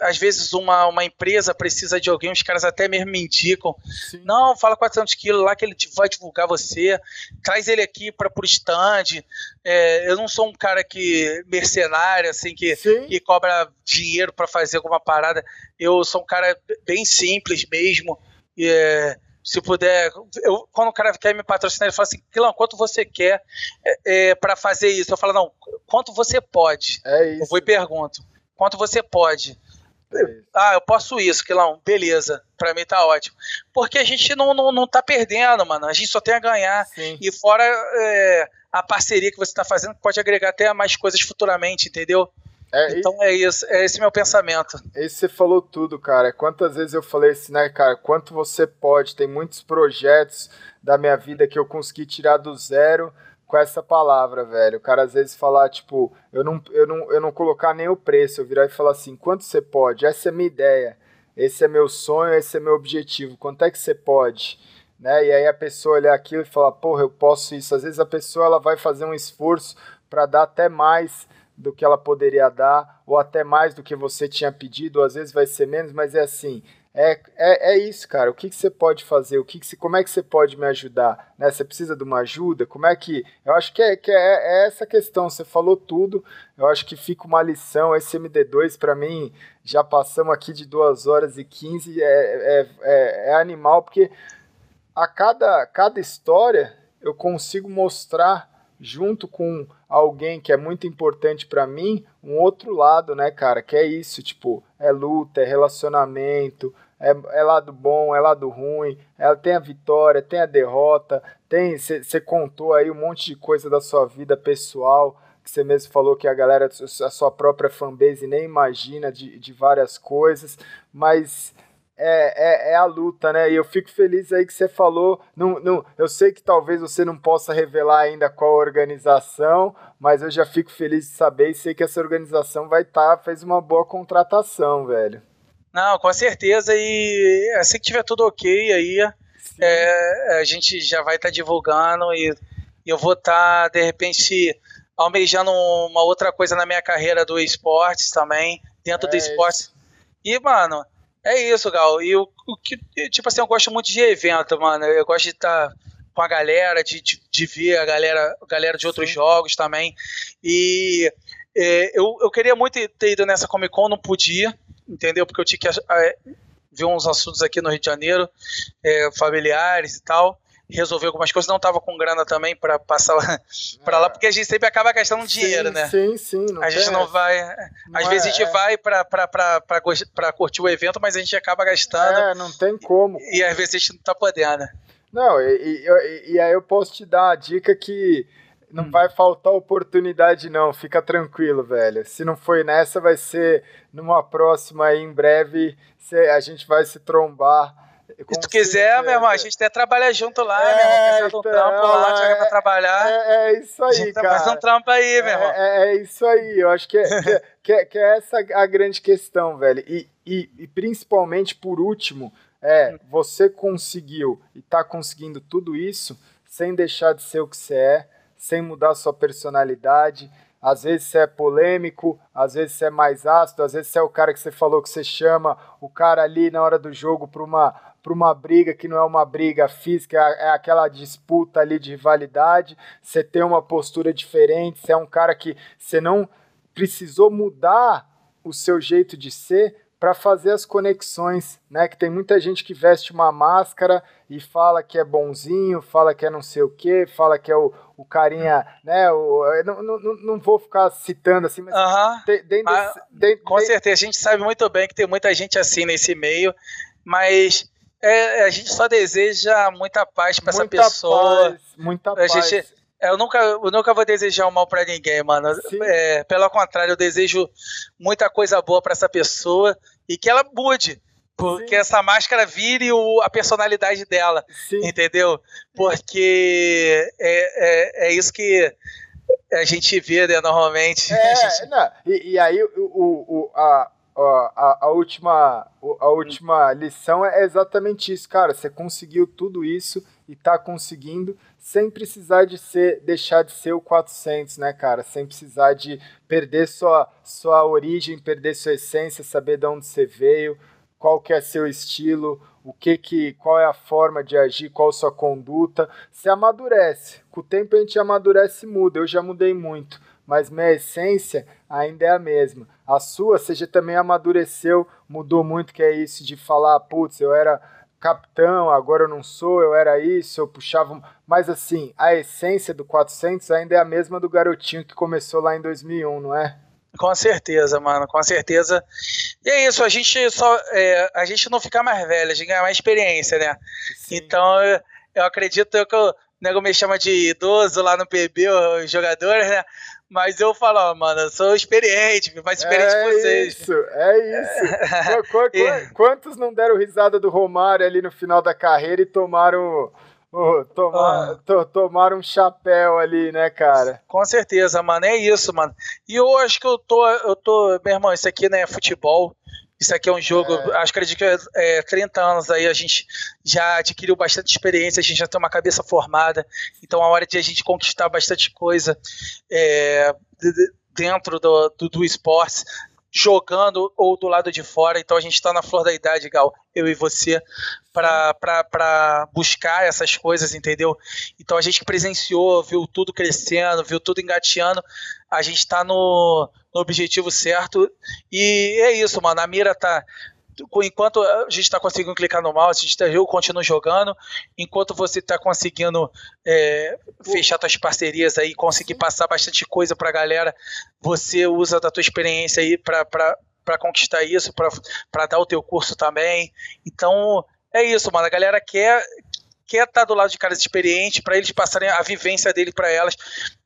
às vezes uma, uma empresa precisa de alguém, os caras até mesmo me indicam. Sim. Não, fala 400 quilos lá que ele vai divulgar você, traz ele aqui para o stand. É, eu não sou um cara que mercenário, assim, que, que cobra dinheiro para fazer alguma parada. Eu sou um cara bem simples mesmo. E, é, se puder. Eu, quando o cara quer me patrocinar, ele fala assim: Quilão, quanto você quer é, é para fazer isso? Eu falo: Não, quanto você pode? É isso. Eu vou e pergunto: Quanto você pode? ah, eu posso isso, que lá, beleza, pra mim tá ótimo. Porque a gente não, não, não tá perdendo, mano, a gente só tem a ganhar. Sim. E fora é, a parceria que você tá fazendo, pode agregar até mais coisas futuramente, entendeu? É, então e... é isso, é esse meu pensamento. Esse você falou tudo, cara. Quantas vezes eu falei assim, né, cara? Quanto você pode? Tem muitos projetos da minha vida que eu consegui tirar do zero com essa palavra, velho. O cara às vezes falar, tipo, eu não, eu não, eu não colocar nem o preço, eu virar e falar assim, quanto você pode? Essa é a minha ideia, esse é meu sonho, esse é meu objetivo, quanto é que você pode? Né? E aí a pessoa olhar aquilo e falar, porra, eu posso isso. Às vezes a pessoa ela vai fazer um esforço para dar até mais do que ela poderia dar, ou até mais do que você tinha pedido, ou às vezes vai ser menos, mas é assim, é, é, é isso, cara. O que, que você pode fazer? O que, que você, como é que você pode me ajudar? Né? Você precisa de uma ajuda? Como é que. Eu acho que, é, que é, é essa questão. Você falou tudo. Eu acho que fica uma lição. Esse MD2, para mim, já passamos aqui de 2 horas e 15. É, é, é, é animal, porque a cada, cada história eu consigo mostrar junto com alguém que é muito importante para mim, um outro lado, né, cara? Que é isso, tipo, é luta, é relacionamento, é, é lado bom, é lado ruim, ela tem a vitória, tem a derrota, tem. Você contou aí um monte de coisa da sua vida pessoal, que você mesmo falou que a galera, a sua própria fanbase nem imagina de, de várias coisas, mas é, é, é, a luta, né? E eu fico feliz aí que você falou. Não, não, eu sei que talvez você não possa revelar ainda qual organização, mas eu já fico feliz de saber e sei que essa organização vai estar, tá, fez uma boa contratação, velho. Não, com certeza. E assim que tiver tudo ok aí, é, a gente já vai estar tá divulgando e, e, eu vou estar, tá, de repente, almejando uma outra coisa na minha carreira do esportes também, dentro é do esportes. E, mano é isso, Gal. E o, o que, tipo assim, eu gosto muito de evento, mano. Eu gosto de estar com a galera, de, de, de ver a galera, galera de outros Sim. jogos também. E é, eu, eu queria muito ter ido nessa Comic Con, não podia, entendeu? Porque eu tinha que é, ver uns assuntos aqui no Rio de Janeiro, é, familiares e tal resolver algumas coisas, não estava com grana também para passar para é. lá, porque a gente sempre acaba gastando sim, dinheiro, né? Sim, sim. a gente não vai. Não às é, vezes a gente é. vai para curtir o evento, mas a gente acaba gastando. É, não tem como. E, e às vezes a gente não está podendo. Não, e, e, e, aí eu posso te dar a dica que não hum. vai faltar oportunidade, não. Fica tranquilo, velho. Se não foi nessa, vai ser numa próxima aí, em breve. A gente vai se trombar se tu quiser, meu irmão, a gente até trabalha junto lá, é, meu irmão. Então, um trampo lá, te pra trabalhar. É, é isso aí, cara. Faz um trampo aí, meu irmão. É, é, é isso aí, eu acho que é, que, é, que, é essa a grande questão, velho. E, e, e principalmente, por último, é, você conseguiu e tá conseguindo tudo isso sem deixar de ser o que você é, sem mudar sua personalidade, às vezes você é polêmico, às vezes você é mais ácido, às vezes você é o cara que você falou que você chama o cara ali na hora do jogo para uma para uma briga que não é uma briga física, é, é aquela disputa ali de rivalidade. Você tem uma postura diferente, você é um cara que você não precisou mudar o seu jeito de ser para fazer as conexões, né? Que tem muita gente que veste uma máscara e fala que é bonzinho, fala que é não sei o que, fala que é o, o carinha, né? O, não, não, não vou ficar citando assim, mas, uhum. desse, com certeza a gente sabe muito bem que tem muita gente assim nesse meio, mas é, a gente só deseja muita paz para essa pessoa. Paz, muita a paz. Gente, eu nunca, eu nunca vou desejar o mal para ninguém, mano. É, pelo contrário, eu desejo muita coisa boa para essa pessoa e que ela mude. Porque Sim. essa máscara vire o, a personalidade dela. Sim. Entendeu? Porque é, é, é, isso que a gente vê, né, normalmente. É, gente... não, e, e, aí o, o, a, a, a, última, a última lição é exatamente isso, cara. Você conseguiu tudo isso e tá conseguindo sem precisar de ser, deixar de ser o 400, né, cara? Sem precisar de perder sua, sua origem, perder sua essência, saber de onde você veio, qual que é seu estilo, o que que, qual é a forma de agir, qual sua conduta. Você amadurece. Com o tempo a gente amadurece e muda. Eu já mudei muito mas minha essência ainda é a mesma. A sua, você já também amadureceu, mudou muito, que é isso de falar, putz, eu era capitão, agora eu não sou, eu era isso, eu puxava. Mas assim, a essência do 400 ainda é a mesma do garotinho que começou lá em 2001, não é? Com certeza, mano, com certeza. E é isso, a gente só. É, a gente não fica mais velho, a gente ganha mais experiência, né? Sim. Então eu, eu acredito que o nego me chama de idoso lá no PB, os jogadores, né? Mas eu falo, ó, mano, eu sou experiente, mais experiente é que vocês. Isso, é isso. Qu qu quantos não deram risada do Romário ali no final da carreira e tomaram Oh, tomar, oh. To, tomar um chapéu ali, né, cara? Com certeza, mano. É isso, mano. E eu acho que eu tô, eu tô, meu irmão, isso aqui não é futebol. Isso aqui é um jogo, é. acho que acredito que é, 30 anos aí a gente já adquiriu bastante experiência, a gente já tem uma cabeça formada, então a hora de a gente conquistar bastante coisa é, dentro do, do, do esporte, jogando ou do lado de fora. Então a gente está na flor da idade, Gal, eu e você, para buscar essas coisas, entendeu? Então a gente presenciou, viu tudo crescendo, viu tudo engateando. A gente está no, no objetivo certo. E é isso, mano. A mira tá enquanto a gente está conseguindo clicar no mouse, a gente tá, eu continuo jogando, enquanto você está conseguindo é, fechar suas parcerias aí, conseguir passar bastante coisa para a galera, você usa da tua experiência aí para conquistar isso, para dar o teu curso também. Então, é isso, mano. A galera quer quer estar tá do lado de caras experientes para eles passarem a vivência dele para elas,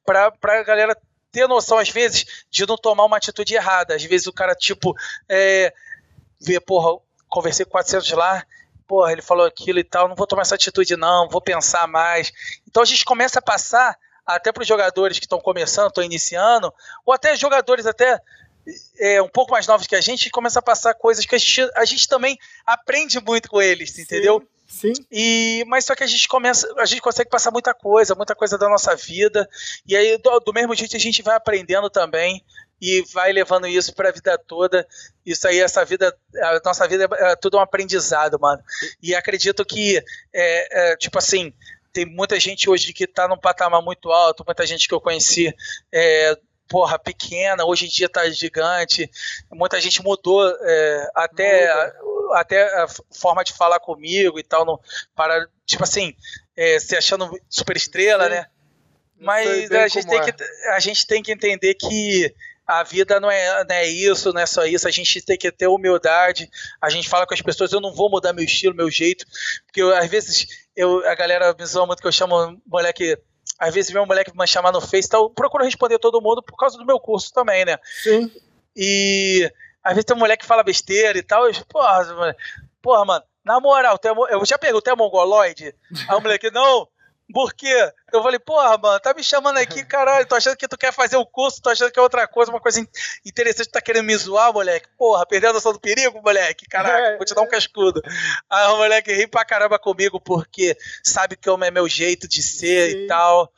para a galera ter noção às vezes de não tomar uma atitude errada. Às vezes o cara tipo é, ver, porra, conversei com 400 lá, porra, ele falou aquilo e tal, não vou tomar essa atitude não, vou pensar mais. Então a gente começa a passar até para os jogadores que estão começando, estão iniciando, ou até jogadores até é, um pouco mais novos que a gente, começa a passar coisas que a gente, a gente também aprende muito com eles, Sim. entendeu? Sim. E, mas só que a gente começa, a gente consegue passar muita coisa, muita coisa da nossa vida. E aí, do, do mesmo jeito, a gente vai aprendendo também e vai levando isso para a vida toda. Isso aí, essa vida, a nossa vida é, é tudo um aprendizado, mano. E acredito que, é, é, tipo assim, tem muita gente hoje que está num patamar muito alto, muita gente que eu conheci. É, porra, pequena, hoje em dia tá gigante. Muita gente mudou é, até, a, até a forma de falar comigo e tal, no, para, tipo assim, é, se achando super estrela, né? Mas a gente, tem é. que, a gente tem que entender que a vida não é, não é isso, não é só isso. A gente tem que ter humildade. A gente fala com as pessoas: eu não vou mudar meu estilo, meu jeito. Porque eu, às vezes eu, a galera me zoa muito que eu chamo moleque às vezes vem um moleque me chamar no Face, então eu procuro responder todo mundo por causa do meu curso também, né? Sim. E às vezes tem um moleque que fala besteira e tal, eu, porra, porra, mano, na moral, eu já perguntei a mongoloide? Aí o moleque, não, por quê? Eu falei, porra, mano, tá me chamando aqui, caralho, tô achando que tu quer fazer o um curso, tô achando que é outra coisa, uma coisa interessante, tá querendo me zoar, moleque. Porra, perdeu a noção do perigo, moleque, caraca, vou te dar um cascudo. Aí o moleque ri pra caramba comigo, porque sabe que é meu jeito de ser Sim. e tal,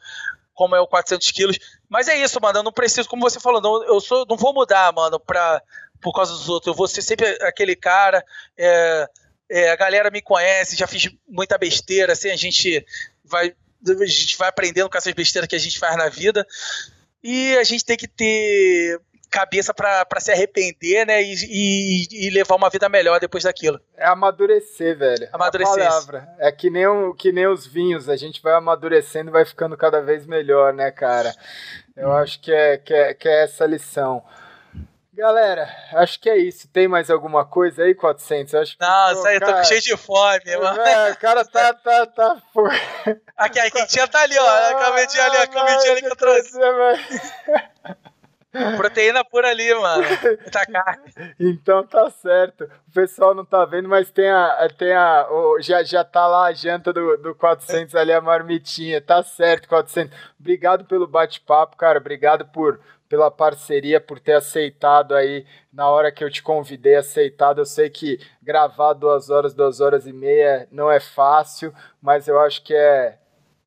como é o 400 quilos. Mas é isso, mano, eu não preciso, como você falou, não, eu sou, não vou mudar, mano, pra, por causa dos outros, eu vou ser sempre aquele cara, é, é, a galera me conhece, já fiz muita besteira, assim, a gente vai a gente vai aprendendo com essas besteiras que a gente faz na vida. E a gente tem que ter cabeça para se arrepender, né? E, e, e, levar uma vida melhor depois daquilo. É amadurecer, velho. Amadurecer. É a palavra. É que nem, um, que nem os vinhos, a gente vai amadurecendo e vai ficando cada vez melhor, né, cara? Eu hum. acho que é, que, é, que é essa lição. Galera, acho que é isso. Tem mais alguma coisa aí, 400? acho Não, isso aí, cara... tô cheio de fome, mano. É, o cara tá, tá, tá... Aqui, a quentinha tá ali, ó. A comidinha ali, a comidinha ali que eu trouxe. Proteína por ali, mano. Tá carne. Então tá certo. O pessoal não tá vendo, mas tem a. Tem a já, já tá lá a janta do, do 400 ali, a marmitinha. Tá certo, 400. Obrigado pelo bate-papo, cara. Obrigado por pela parceria, por ter aceitado aí na hora que eu te convidei, aceitado. Eu sei que gravar duas horas, duas horas e meia não é fácil, mas eu acho que é,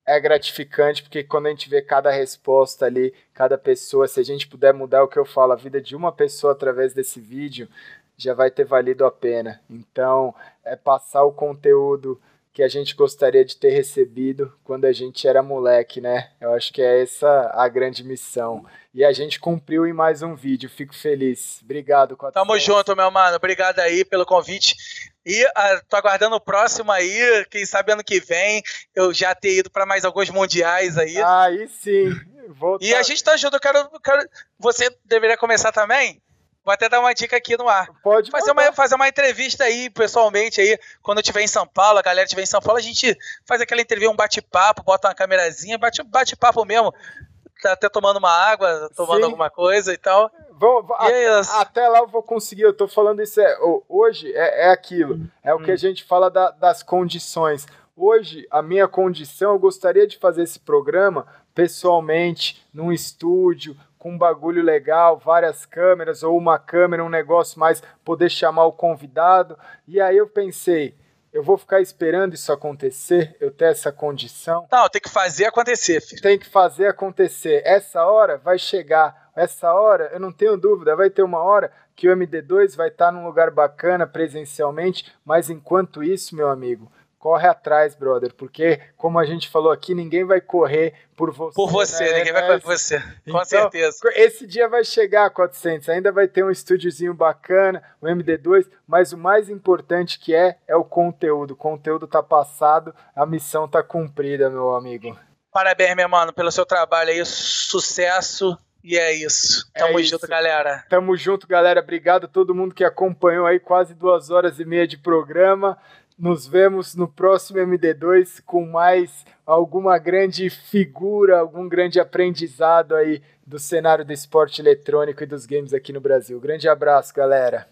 é gratificante, porque quando a gente vê cada resposta ali, cada pessoa, se a gente puder mudar o que eu falo, a vida de uma pessoa através desse vídeo, já vai ter valido a pena. Então, é passar o conteúdo que a gente gostaria de ter recebido quando a gente era moleque, né? Eu acho que é essa a grande missão. E a gente cumpriu em mais um vídeo. Fico feliz. Obrigado, Tamo junto, meu mano. Obrigado aí pelo convite. E uh, tô aguardando o próximo aí. Quem sabe ano que vem eu já ter ido para mais alguns mundiais aí. Aí sim. Voltar. E a gente tá junto, eu quero, quero. Você deveria começar também? Vou até dar uma dica aqui no ar. Pode fazer uma, fazer uma entrevista aí, pessoalmente, aí, quando eu estiver em São Paulo, a galera estiver em São Paulo, a gente faz aquela entrevista, um bate-papo, bota uma câmerazinha, bate bate-papo mesmo. Tá até tomando uma água, tomando Sim. alguma coisa e tal. E é até lá eu vou conseguir, eu tô falando isso, é, hoje é, é aquilo, é o hum. que a gente fala da, das condições. Hoje, a minha condição, eu gostaria de fazer esse programa pessoalmente, num estúdio, com um bagulho legal, várias câmeras ou uma câmera, um negócio mais poder chamar o convidado. E aí eu pensei, eu vou ficar esperando isso acontecer, eu ter essa condição. Não, tem que fazer acontecer, filho. Tem que fazer acontecer. Essa hora vai chegar. Essa hora, eu não tenho dúvida, vai ter uma hora que o MD2 vai estar num lugar bacana presencialmente, mas enquanto isso, meu amigo, corre atrás, brother, porque, como a gente falou aqui, ninguém vai correr por você. Por você, né? ninguém vai correr por você, com então, certeza. Esse dia vai chegar a 400, ainda vai ter um estúdiozinho bacana, o MD2, mas o mais importante que é, é o conteúdo. O conteúdo tá passado, a missão tá cumprida, meu amigo. Parabéns, meu mano, pelo seu trabalho aí, sucesso. E é isso. É Tamo é junto, isso. galera. Tamo junto, galera. Obrigado a todo mundo que acompanhou aí quase duas horas e meia de programa. Nos vemos no próximo MD2 com mais alguma grande figura, algum grande aprendizado aí do cenário do esporte eletrônico e dos games aqui no Brasil. Grande abraço, galera.